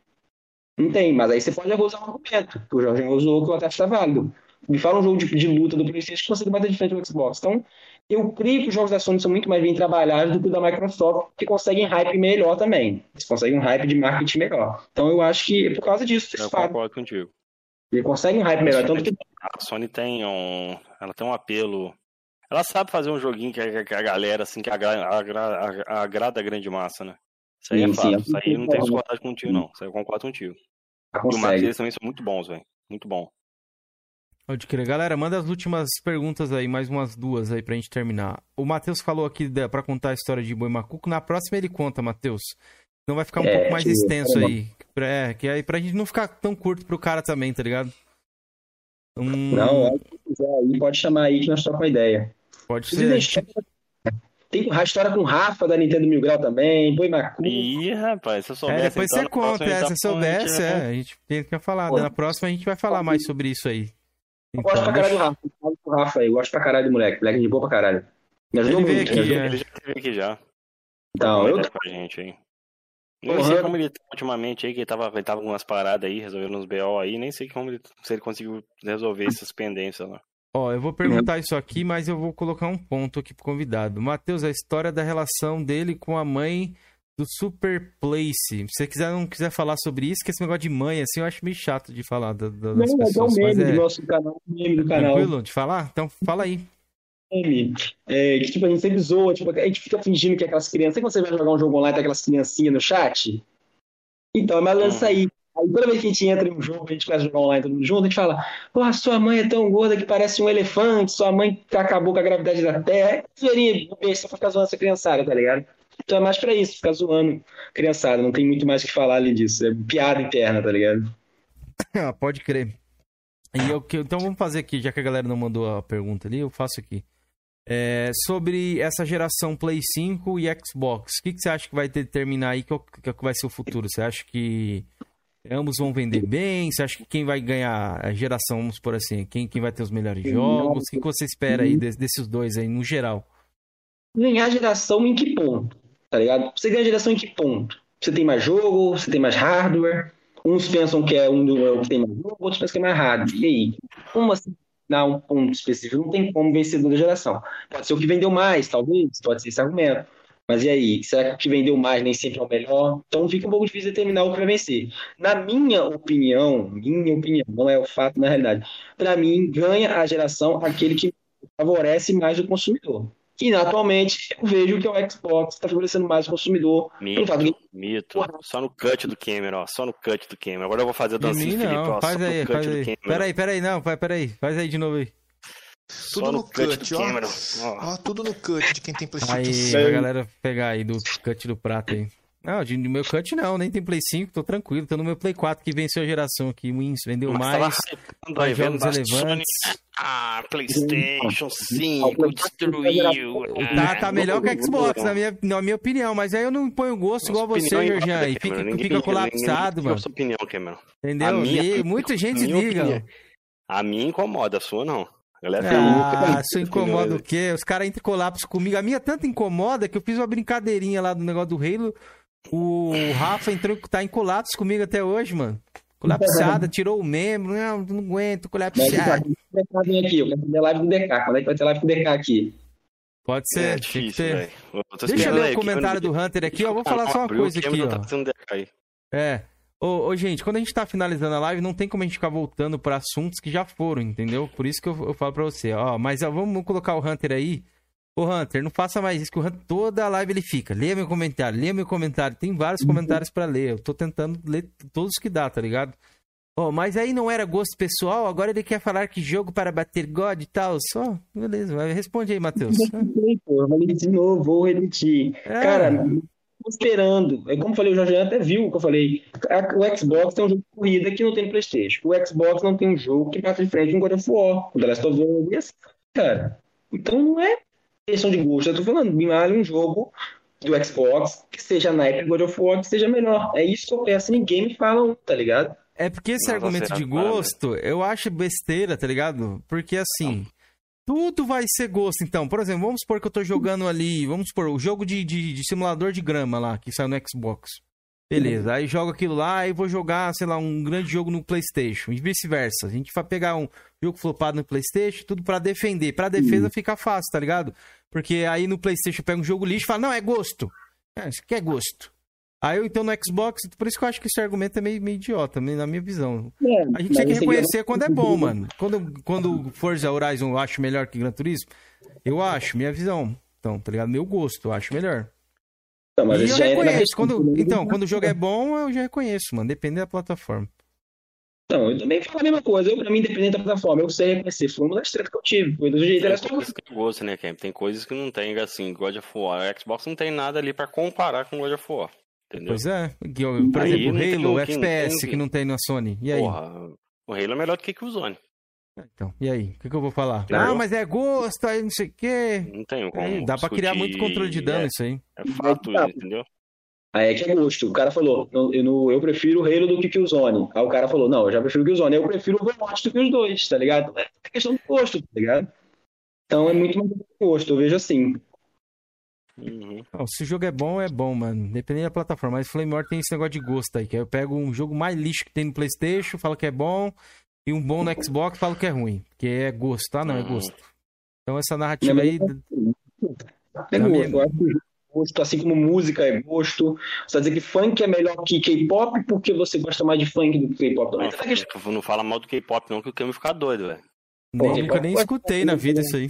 Não tem, mas aí você pode usar um argumento, que o Jorge usou que o até está válido. Me fala um jogo de, de luta do PlayStation que consegue bater de frente com o Xbox. Então, eu creio que os jogos da Sony são muito mais bem trabalhados do que o da Microsoft, que conseguem hype melhor também. Eles conseguem um hype de marketing melhor. Então, eu acho que é por causa disso que
Eu
fazem.
concordo contigo.
Eles conseguem um hype melhor. Tanto que
A Sony tem um. Ela tem um apelo. Ela sabe fazer um joguinho que a, que a galera, assim, que agra- agra- agrada a grande massa, né? Isso aí é
Sim, sim.
fato. Isso aí não tem discordade contigo, não. Isso aí eu concordo contigo. E o Matheus
consegue.
deles também são muito bons, velho. Muito bom.
Pode crer. Galera, manda as últimas perguntas aí, mais umas duas aí pra gente terminar. O Matheus falou aqui pra contar a história de Boi Macuco. Na próxima ele conta, Matheus. Não vai ficar um
É,
pouco mais extenso aí. É, que aí pra gente não ficar tão curto pro cara também, tá ligado? Hum,
Não, é, se quiser aí, pode chamar aí que nós trocamos ideia.
pode ser.
Tem a história com o Rafa da Nintendo Mil Grau também, Boi Macu.
Ih, rapaz, se eu
É,
soubesse.
depois
então,
você conta, é,
tá
se soubesse,
falando,
é, a gente tem que falar.
Pô.
né? Na próxima a gente vai falar mais sobre isso aí.
Eu gosto pra
Então,
caralho do
deixa-
Rafa. Eu falo com o Rafa aí. Eu gosto pra caralho do moleque. Moleque de boa pra caralho. Me ajudou
Ele veio
muito.
aqui,
me ajudou.
é.
Ele já esteve aqui já.
Então, eu
Conversa com a gente aí. Nem
Porra.
sei como ele tá ultimamente aí, que ele tava, ele tava com umas paradas aí, resolvendo uns BO aí, nem sei como ele, se ele conseguiu resolver essas pendências lá.
Ó, eu vou perguntar isso aqui, mas eu vou colocar um ponto aqui pro convidado. Matheus, a história da relação dele com a mãe do Super Place. Se você quiser, não quiser falar sobre isso, que esse negócio de mãe, assim, eu acho meio chato de falar da- da- das
Não, é um
pessoas. Mas
meme
é
do nosso canal. um Meme do canal.
tranquilo de falar? Então fala aí.
Meme. É, que tipo, a gente sempre zoa. Tipo, a gente fica fingindo que é aquelas crianças. Sabe quando você vai jogar um jogo online, tem aquelas criancinhas no chat? Então, é mais lança aí. Aí toda vez que a gente entra em um jogo, a gente começa a jogar online todo mundo junto, a gente fala, pô, sua mãe é tão gorda que parece um elefante, sua mãe acabou com a gravidade da Terra. É zoeirinha, pra ficar zoando essa criançada, tá ligado? Então é mais pra isso, ficar zoando criançada. Não tem muito mais o que falar ali disso. É piada interna, tá ligado? (laughs)
Ah, Pode crer. E eu, então vamos fazer aqui, já que a galera não mandou a pergunta ali, eu faço aqui. É, sobre essa geração Play 5 e Xbox, o que, que você acha que vai determinar aí que, que vai ser o futuro? Você acha que ambos vão vender bem? Você acha que quem vai ganhar a geração, vamos por assim, quem, quem vai ter os melhores jogos? O que, você espera aí desses dois aí, no geral?
Ganhar geração em que ponto? Tá ligado? Você ganha geração em que ponto? Você tem mais jogo, você tem mais hardware. Uns pensam que é um do que tem mais jogo, outros pensam que é mais hardware. E aí? Como assim? Dar um ponto específico, não tem como vencedor da geração. Pode ser o que vendeu mais, talvez, pode ser esse argumento. Mas e aí? Será que o que vendeu mais nem sempre é o melhor? Então fica um pouco difícil determinar o que vai vencer. Na minha opinião, minha opinião, não é o fato na realidade, para mim, ganha a geração aquele que favorece mais o consumidor. E atualmente eu vejo que o Xbox está favorecendo mais o consumidor.
Mito, de... mito. Só no cut do Cameron, ó. Só no cut do Cameron. Agora eu vou fazer a dancinha,
Felipe, ó. Faz aí, faz aí. Peraí, peraí, não, peraí. Faz aí de novo aí.
Tudo no, no cut, cut ó. ó. ó. Tudo no cut de quem tem PlayStation
aí, 5. Aí, a galera pegar aí do cut do prato aí. Não, de meu cut não, nem tem Play 5, tô tranquilo. Tô no meu Play 4 que venceu a geração aqui. Wins vendeu Mas mais.
mais jogos relevantes. Ah, PlayStation 5 destruiu.
Tá, tá melhor que a Xbox, na minha, na minha opinião. Mas aí eu não ponho gosto igual você, Jorjan. Aí fica, fica colapsado, mano.
sua opinião, Cameron.
Entendeu? Minha, muita gente liga.
A minha incomoda, a sua não.
Galera ah, isso incomoda o quê? Os caras entram em colapso comigo. A minha tanto incomoda que eu fiz uma brincadeirinha lá do negócio do Halo. O Rafa entrou, tá em colapso comigo até hoje, mano. Colapsada, (laughs) tirou o membro. Não, não aguento, colapsado.
aqui, eu quero fazer live do DK. Quando é que vai ter live do DK aqui?
Pode ser, é difícil, ter. Deixa eu ler o comentário do Hunter aqui, ó. Vou falar só uma coisa aqui, ó. É. Ô, ô, gente, quando a gente tá finalizando a live, não tem como a gente ficar voltando para assuntos que já foram, entendeu? Por isso que eu, eu falo pra você, ó. Mas ó, vamos colocar o Hunter aí. Ô, Hunter, não faça mais isso, que o Hunter, toda a live ele fica. Leia meu comentário, leia meu comentário. Tem vários uhum. comentários para ler. Eu tô tentando ler todos que dá, tá ligado? Ó, mas aí não era gosto pessoal, agora ele quer falar que jogo para bater God e tal. Só, beleza, responde aí, Matheus.
Eu falei de novo, vou repetir. É. Cara, esperando. É como eu falei, o Jorge até viu o que eu falei. O Xbox tem um jogo de corrida que não tem no PlayStation. O Xbox não tem um jogo que bate de frente com God of War. O The Last of Us e assim, cara. Então não é questão de gosto. Eu tô falando, me vale um jogo do Xbox que seja na época God of War, que seja melhor. É isso que eu peço. Ninguém me fala um, tá ligado?
É porque esse não, argumento de gosto, eu acho besteira, tá ligado? Porque assim, tudo vai ser gosto, então. Por exemplo, vamos supor que eu tô jogando ali, vamos supor, o jogo de, de, de simulador de grama lá, que saiu no Xbox. Beleza, aí jogo aquilo lá e vou jogar, sei lá, um grande jogo no PlayStation e vice-versa. A gente vai pegar um jogo flopado no PlayStation, tudo para defender. Para defesa fica fácil, tá ligado? Porque aí no PlayStation pega um jogo lixo e fala: "Não, é gosto". É, isso aqui é gosto. Aí eu então no Xbox, por isso que eu acho que esse argumento é meio, meio idiota, na minha visão. É, a gente tem que reconhecer quando é bom, (laughs) mano. Quando, quando Forza Horizon eu acho melhor que Gran Turismo, eu acho, minha visão. Então, tá ligado? Meu gosto, eu acho melhor. Então, mas e eu é reconheço. Quando, então, quando o jogo é bom, eu já reconheço, mano. Depende da plataforma.
Então, eu também falo a mesma coisa. Eu, pra mim, independente da plataforma, eu sei reconhecer. Foi uma das tretas que eu tive. Foi do jeito
Tem coisas que eu gosto, né, Ken? Tem coisas que não tem, assim, God of War. A Xbox não tem nada ali pra comparar com God of War. Entendeu?
Pois é. Por aí, exemplo, o Halo, o FPS tem... que não tem na Sony. E aí? Porra,
o Halo é melhor do que o Zone.
Então, e aí? O que, que eu vou falar? Entendeu? Ah, mas é gosto, aí não sei o quê.
Não tenho como. Aí,
dá pra criar muito controle de dano
é,
isso aí.
É fato, tá. entendeu?
Aí é que é gosto. O cara falou, eu, eu prefiro o Halo do que o Zone. Aí o cara falou, não, eu já prefiro o Killzone. Eu prefiro o Overwatch do que os dois, tá ligado? É questão do gosto, tá ligado? Então é muito mais gosto, eu vejo assim.
Uhum. Não, se o jogo é bom, é bom, mano. Dependendo da plataforma. Mas Flame War tem esse negócio de gosto aí. Que eu pego um jogo mais lixo que tem no Playstation, falo que é bom. E um bom no Xbox, falo que é ruim. Que é gosto, tá? Não, é uhum. gosto. Então essa narrativa aí...
É gosto. Eu acho que gosto, assim como música é gosto. Você vai dizer que funk é melhor que K-pop porque você gosta mais de funk do que K-pop.
Não, não fala mal do K-pop não, que o Cameron ficar doido, velho.
Nunca nem escutei na vida isso aí.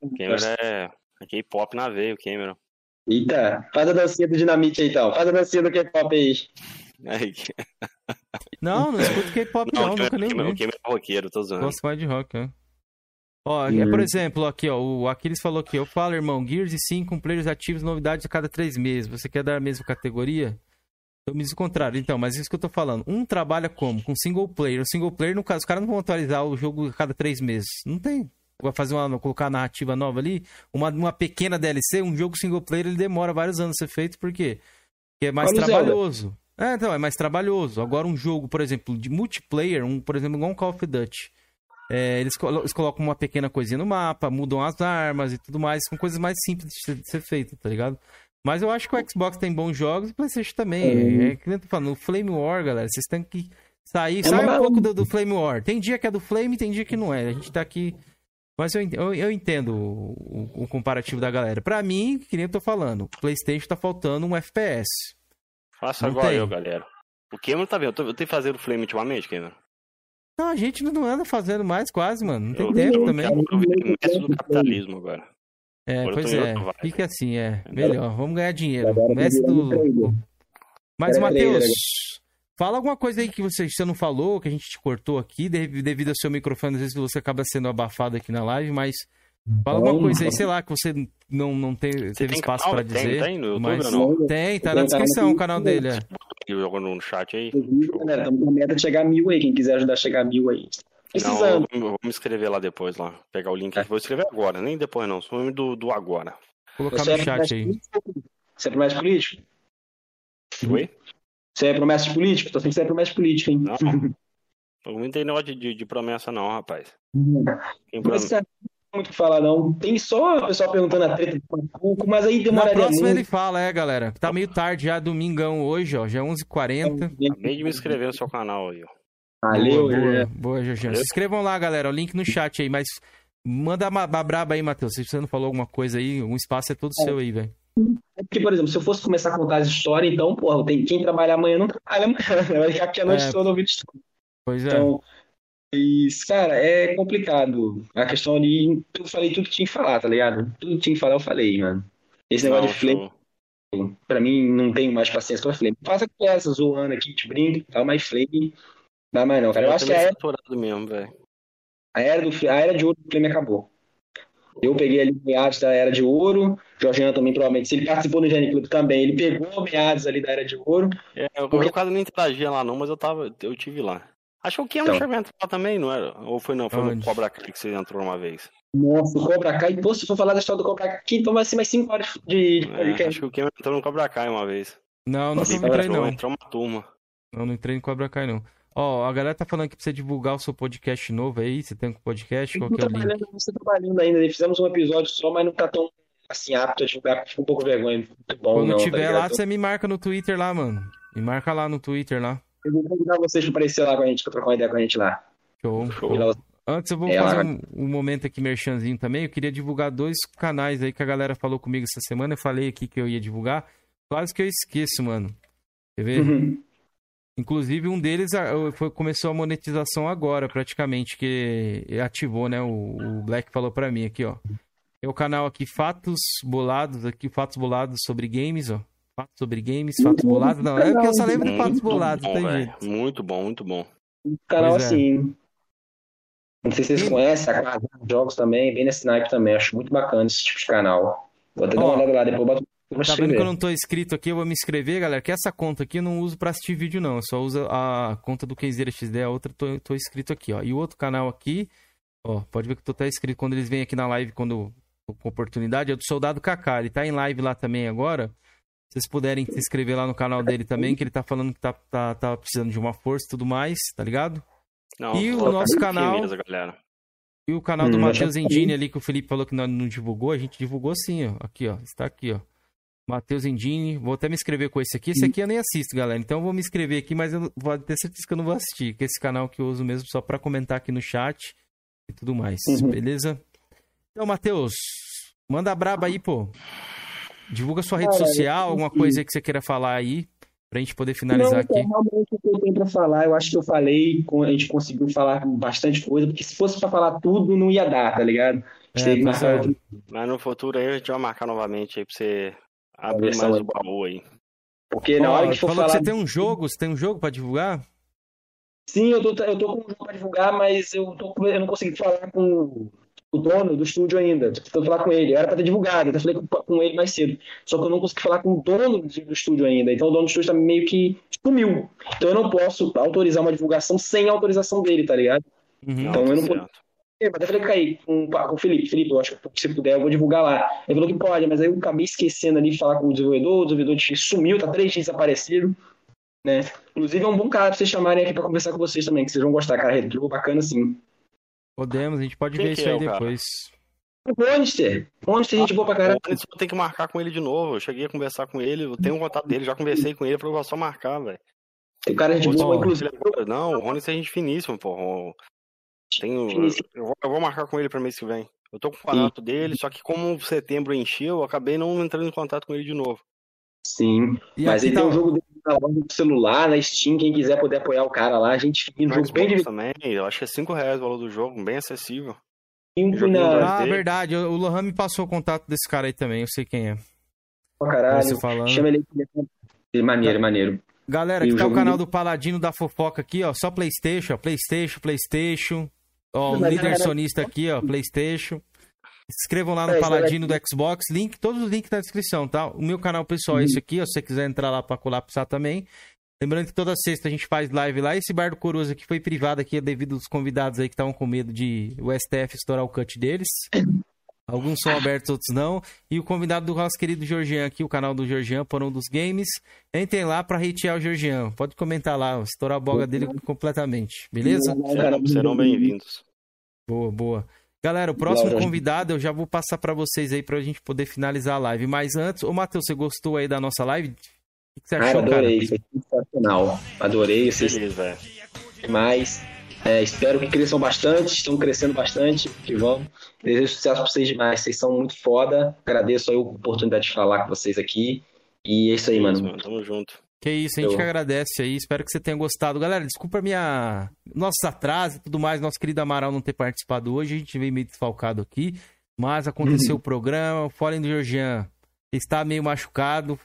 O Cameron é K-pop na veia, o Cameron.
Eita, faz a dancinha do Dinamite aí então. Faz a dancinha do K-pop aí.
Não, não escuto K-pop não, não nunca nem vi.
O Cameron é roqueiro, tô zoando.
Gosto mais de rock, é. Ó, hum. por exemplo, aqui, ó, o Aquiles falou que eu falo, irmão, Gears e 5 com players ativos, novidades a cada três meses. Você quer dar a mesma categoria? Eu me diz o contrário, então, mas isso que eu tô falando. Um trabalha como? Com single player. O single player, no caso, os caras não vão atualizar o jogo a cada três meses. Não tem. Vai fazer uma, colocar narrativa nova ali, uma, uma pequena DLC, um jogo single player, ele demora vários anos a ser feito, por quê? Porque é mais Olha trabalhoso. É, então, é mais trabalhoso. Agora, um jogo, por exemplo, de multiplayer, um, por exemplo, igual um Call of Duty. É, eles, eles, colocam uma pequena coisinha no mapa, mudam as armas e tudo mais, são coisas mais simples de ser, de ser feito, tá ligado? Mas eu acho que o Xbox tem bons jogos e o PlayStation também. Uhum. É que eu tô falando, o Flame War, galera, vocês têm que sair, é sai um pouco do, do, Flame War. Tem dia que é do Flame, tem dia que não é. A gente tá aqui. Mas eu, eu, eu entendo o, o, o, comparativo da galera. Pra mim, que nem eu tô falando, o PlayStation tá faltando um FPS.
Faça igual tem. eu, galera. O Cameron tá vendo? Eu, tô, eu tenho fazer o Flame ultimamente, Cameron.
Não, a gente não anda fazendo mais quase, mano. Não tem eu, tempo eu também. Eu
quero do capitalismo agora.
É, agora pois é. Fica assim, é. Melhor. Vamos ganhar dinheiro. Mestre do. Mas, Matheus, fala alguma coisa aí que você, você não falou, que a gente te cortou aqui, devido ao seu microfone, às vezes você acaba sendo abafado aqui na live, mas Fala alguma coisa aí, sei lá, que você não, não teve, teve espaço para dizer. Tem, tem no YouTube mas... não? Tem, tá na descrição o canal dele. É.
Jogou no chat aí.
Galera, estamos com a meta de chegar a mil aí, quem quiser ajudar a chegar a mil aí.
Precisando. Não, vou me inscrever lá depois, lá. Pegar o link. É. Vou escrever agora, nem depois não. Sou do, do agora.
Colocar você no é chat aí.
Você é promessa político?
Oi?
Você é promessa de político? Tô sempre você é promessa política, hein?
Não. não tem negócio de, de, promessa, não, rapaz.
Quem promessa muito o que falar, não. Tem só o pessoal perguntando a treta do Pacuco, mas aí demoraria
Na próxima muito. ele fala, é, galera. Tá meio tarde já, domingão hoje, ó. Já é 11h40.
Acabei de me inscrever no seu canal aí, ó.
Valeu, boa,
boa, boa Jorginho. Se inscrevam lá, galera. O link no chat aí, mas manda uma braba aí, Matheus. Se você não falou alguma coisa aí, um espaço é todo é. seu aí, velho.
Porque, por exemplo, se eu fosse começar a contar as histórias, então, porra, tem, quem trabalhar amanhã não trabalha (laughs) amanhã, né? Vai ficar aqui a noite é. toda ouvindo história.
Pois
é. Então, mas, cara, é complicado. A questão ali, eu falei tudo que tinha que falar, tá ligado? Tudo que tinha que falar, eu falei, mano. Esse negócio de flame, pra mim, não tenho mais paciência com flame. Faça com essa zoando aqui, te brinco e tal, mas flame, dá mais não, cara. Eu, eu acho que a era,
mesmo, velho.
A era, do, a era de ouro do flame acabou. Eu peguei ali meados da Era de Ouro, Jorginho também, provavelmente. Se ele participou do Gene Club também, ele pegou meados ali da Era de Ouro.
É, eu, porque... eu quase nem interagia lá não, mas eu tava, eu tive lá. Acho que o Keanu então. chegou a entrar lá também, não era? Ou foi não? Foi Onde? no Cobra Kai que você entrou uma vez.
Nossa, o Cobra Kai. Pô, se for falar da história do Cobra Kai, então vai ser mais 5 horas de
é, Acho que o Keanu entrou no Cobra Kai uma vez.
Não, não entrei não.
Entrou uma turma.
Não, não entrei no Cobra Kai não. Ó, a galera tá falando que precisa divulgar o seu podcast novo aí. Você tem um podcast? Qual que é o link?
Você tá trabalhando ainda. Fizemos um episódio só, mas não tá tão assim apto a divulgar. Fica um pouco vergonha. Muito bom,
Quando
não,
tá tiver tá lá, você me marca no Twitter lá, mano. Me marca lá no Twitter lá.
Eu vou convidar vocês para aparecer lá com a gente, para trocar uma ideia com a gente lá.
Show. Show. Antes eu vou é, fazer um, um, momento aqui merchanzinho também. Eu queria divulgar dois canais aí que a galera falou comigo essa semana. Eu falei aqui que eu ia divulgar. Quase que eu esqueço, mano. Quer ver? Uhum. Inclusive, um deles foi, começou a monetização agora, praticamente, que ativou, né? O, o Black falou para mim aqui, ó. É o canal aqui Fatos Bolados, aqui Fatos Bolados sobre games, ó. Fatos sobre games, fatos bolados. Não, é porque eu só lembro de fatos bolados, bom,
tem jeito. Muito bom, muito bom.
Um canal pois é. assim. Não sei se vocês conhecem, a casa de jogos também, bem nesse naipe também. Acho muito bacana esse tipo de canal. Vou até dar uma olhada lá, depois eu
Tá vendo que eu não tô inscrito aqui, eu vou me inscrever, galera. Que essa conta aqui eu não uso pra assistir vídeo, não. Eu só uso a conta do Kenzeira XD, a outra tô, tô inscrito aqui, ó. E o outro canal aqui, ó, pode ver que eu tô até inscrito quando eles vêm aqui na live, quando com oportunidade, é do Soldado Kaká. Ele tá em live lá também agora vocês puderem se inscrever lá no canal dele também, que ele tá falando que tá, tá, tá precisando de uma força e tudo mais, tá ligado? Não, e o nosso canal. galera. E o canal do hum, Matheus Endini ali, que o Felipe falou que não, não, divulgou, a gente divulgou sim, ó. Aqui, ó. Está aqui, ó. Matheus Endini. Vou até me inscrever com esse aqui. Esse aqui eu nem assisto, galera. Então eu vou me inscrever aqui, mas eu vou ter certeza que eu não vou assistir. Que é esse canal que eu uso mesmo só para comentar aqui no chat e tudo mais. Uhum. Beleza? Então, Matheus, manda braba aí, pô. Divulga sua rede Cara, social, alguma coisa que você queira falar aí, pra gente poder finalizar não, aqui.
Realmente o que eu tenho pra falar, eu acho que eu falei, a gente conseguiu falar bastante coisa, porque se fosse pra falar tudo, não ia dar, tá ligado?
É, é. Mas no futuro aí a gente vai marcar novamente aí pra você abrir mais o baú aí.
Porque na hora que for falar... que você tem um jogo, você tem um jogo pra divulgar?
Sim, eu tô, eu tô com um jogo pra divulgar, mas eu, tô, eu não consegui falar com o dono do estúdio ainda. Tô falar com ele. Era para ter divulgado, até falei com, com, ele mais cedo. Só que eu não consegui falar com o dono do estúdio ainda. Então o dono do estúdio tá meio que sumiu. Então eu não posso autorizar uma divulgação sem autorização dele, tá ligado? Uhum. Então eu não posso. Eu falei, Caí, com, com o Felipe, Felipe, eu acho que se puder, eu vou divulgar lá. Ele falou que pode, mas aí eu acabei esquecendo ali de falar com o desenvolvedor, o desenvolvedor sumiu, tá três dias desaparecido. Né? Inclusive é um bom cara pra vocês chamarem aqui pra conversar com vocês também, que vocês vão gostar, cara. Retrô, bacana sim.
Podemos, a gente pode Quem ver isso é, aí depois.
O Monster. Monster, gente boa pra caralho.
O Monster, tem que marcar com ele de novo. Eu cheguei a conversar com ele, eu tenho um contato dele, já conversei com ele, falou só marcar, velho.
O cara é de boa, inclusive.
Não, o Rony é gente finíssimo, pô. Tenho, eu, vou, eu vou marcar com ele pra mês que vem. Eu tô com o contato Sim. dele, só que como setembro encheu, eu acabei não entrando em contato com ele de novo.
Sim, e mas ele tá... tem um jogo dele na loja do celular, na Steam, quem quiser poder apoiar o cara lá, a gente
um jogo bem de... também, eu acho que é 5 reais o valor do jogo, bem acessível.
Na... Ah, verdade, o Lohan me passou o contato desse cara aí também, eu sei quem é.
Ó, caralho, falando. chama ele aqui. Maneiro, maneiro.
Galera, aqui tá o canal do Paladino da Fofoca aqui, ó, só Playstation, Playstation, Playstation. Ó, o líder sonista aqui, ó, Playstation. Se inscrevam lá no é, Paladino do Xbox, link, todos os links na descrição, tá? O meu canal pessoal é esse aqui, ó, se você quiser entrar lá pra colapsar também. Lembrando que toda sexta a gente faz live lá. Esse bar do Coroso aqui foi privado aqui devido aos convidados aí que estavam com medo de o STF estourar o cut deles. (laughs) Alguns são abertos, outros não. E o convidado do nosso querido Georgian aqui, o canal do Georgian, por um dos games. Entrem lá pra hatear o Georgian. Pode comentar lá, estourar a boga dele completamente. Beleza?
Serão, serão bem-vindos.
Boa, boa. Galera, o próximo convidado eu já vou passar para vocês aí pra gente poder finalizar a live. Mas antes, ô Matheus, você gostou aí da nossa live? O
que você achou, cara? Adorei, foi sensacional. Adorei, vocês. Beleza. Demais. É, espero que cresçam bastante, estão crescendo bastante, que vão. Desejo sucesso para vocês demais, vocês são muito foda. Agradeço a oportunidade de falar com vocês aqui. E é isso aí, mano.
Tamo junto.
Que isso, a gente Eu... que agradece aí. Espero que você tenha gostado. Galera, desculpa a minha. Nossos atrasos e tudo mais, nosso querido Amaral não ter participado hoje. A gente veio meio desfalcado aqui. Mas aconteceu (laughs) o programa. O Fallen do Georgian está meio machucado,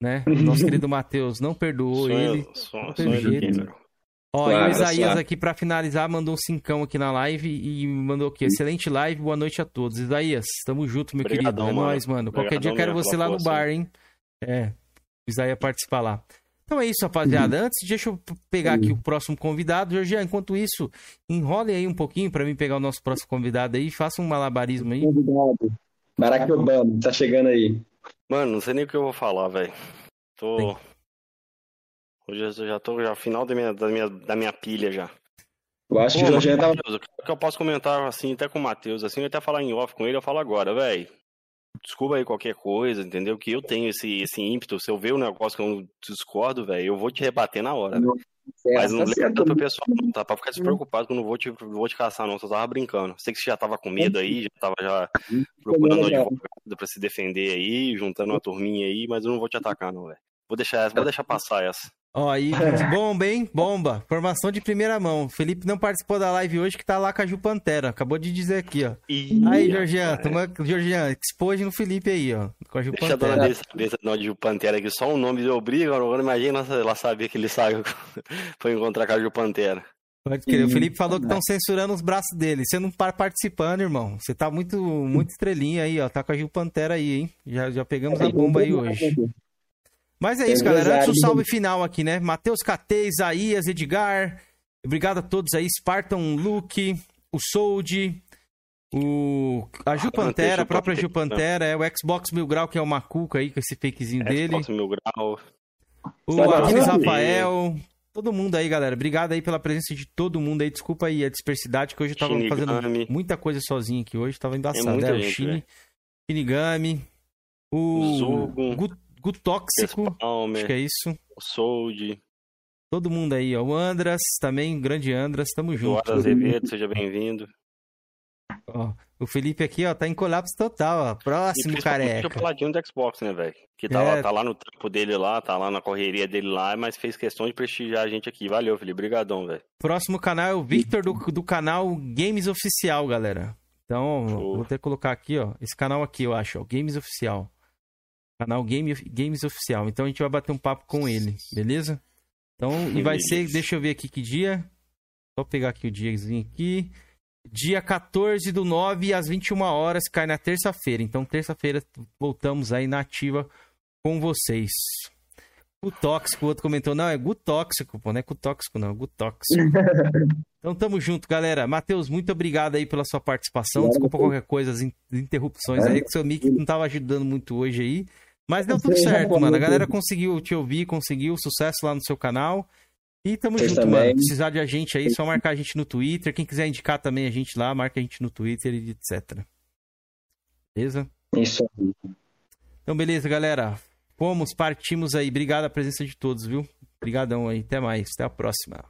né? Nosso querido Matheus não perdoou sonho, ele. Sonho, não teve jeito. Ó, claro, e o Isaías claro. aqui para finalizar mandou um cincão aqui na live e mandou o quê? Excelente live, boa noite a todos. Isaías, tamo junto, meu Obrigadão, querido. É nóis, mano. Obrigadão, Qualquer dia eu quero você lá no bar, hein? É, Isaías participar lá. Então é isso, rapaziada. Uhum. Antes, deixa eu pegar aqui o próximo convidado. Jorge, enquanto isso, enrole aí um pouquinho para mim pegar o nosso próximo convidado aí. Faça um malabarismo aí. Convidado.
Barack Obama, tá chegando aí.
Mano, não sei nem o que eu vou falar, velho. Tô. Sim. Hoje eu já tô já no final da minha, da, minha, da minha pilha já.
Eu acho Pô, que o Jorge tá...
O que eu posso comentar assim, até com o Matheus, assim, eu até falar em off com ele, eu falo agora, velho desculpa aí qualquer coisa, entendeu? Que eu tenho esse, esse ímpeto. Se eu ver um negócio que eu discordo, velho, eu vou te rebater na hora. Não, Mas não tá leva tanto pessoal, não, tá? Pra ficar despreocupado que eu não vou te, vou te caçar, não. Só tava brincando. Sei que você já tava com medo aí, já tava já procurando um advogado pra se defender aí, juntando uma turminha aí, mas eu não vou te atacar, não, velho. Vou deixar essa, vou deixar passar essa.
Ó, aí, (laughs) bomba, hein? Bomba. Formação de primeira mão. Felipe não participou da live hoje, que tá lá com a Ju Pantera. Acabou de dizer aqui, ó. Ih, aí, Georgian, toma... Georgian, expôs no Felipe aí, ó. Com a Ju Deixa Pantera. Deixa a dona
saber não de Ju Pantera aqui. Só o um nome obriga. Agora imagina ela sabia que ele saiu (laughs) foi encontrar com a Ju Pantera.
Pode crer. O Felipe falou que estão censurando os braços dele. Você não para participando, irmão. Você tá muito, muito estrelinha aí, ó. Tá com a Gil Pantera aí, hein? Já, já pegamos a bomba aí hoje. Mas é isso, galera. Antes do salve final aqui, né? Matheus KT, Isaías, Edgar. Obrigado a todos aí. Spartan, Luke, o Sold, o... a Ju Pantera, a própria Ju Pantera, é o Xbox Mil Grau, que é o Macuca aí, com esse fakezinho dele. Xbox Mil Grau. O Aquiles Rafael. Todo mundo aí, galera. Obrigado aí pela presença de todo mundo aí. Desculpa aí a dispersidade, que hoje eu tava Shinigami. fazendo muita coisa sozinho aqui hoje. Tava embaçado. É, é o Shini, Shinigami. O Zugo. Gutóxico, acho que é isso.
O Sold.
Todo mundo aí, ó. O Andras também, grande Andras, tamo junto.
Eduardo Azevedo, seja bem-vindo.
Ó, o Felipe aqui, ó, tá em colapso total, ó. Próximo, careca. o
paladino do Xbox, né, velho? Que tá, é... lá, tá lá no trampo dele lá, tá lá na correria dele lá, mas fez questão de prestigiar a gente aqui. Valeu, Felipe. Brigadão, velho.
Próximo canal é o Victor do, do canal Games Oficial, galera. Então, Show. vou que colocar aqui, ó. Esse canal aqui, eu acho, ó. Games Oficial. Canal Game, Games Oficial. Então a gente vai bater um papo com ele, beleza? Então, e vai ser, deixa eu ver aqui que dia. Só pegar aqui o diazinho aqui. Dia 14 do 9 às 21 horas, cai na terça-feira. Então, terça-feira voltamos aí na ativa com vocês. Tóxico, o outro comentou, não, é Gutóxico, pô, não é Gutóxico não, é Gutóxico. (laughs) então tamo junto, galera. Matheus, muito obrigado aí pela sua participação. Desculpa qualquer coisa, as interrupções aí, que o seu mic não tava ajudando muito hoje aí. Mas deu tudo certo, mano. A galera conseguiu te ouvir, conseguiu sucesso lá no seu canal. E tamo Vocês junto, também. mano. Precisar de a gente aí, só marcar a gente no Twitter. Quem quiser indicar também a gente lá, marca a gente no Twitter e etc. Beleza?
Isso aí.
Então, beleza, galera. Fomos, partimos aí. Obrigado a presença de todos, viu? Obrigadão aí. Até mais. Até a próxima.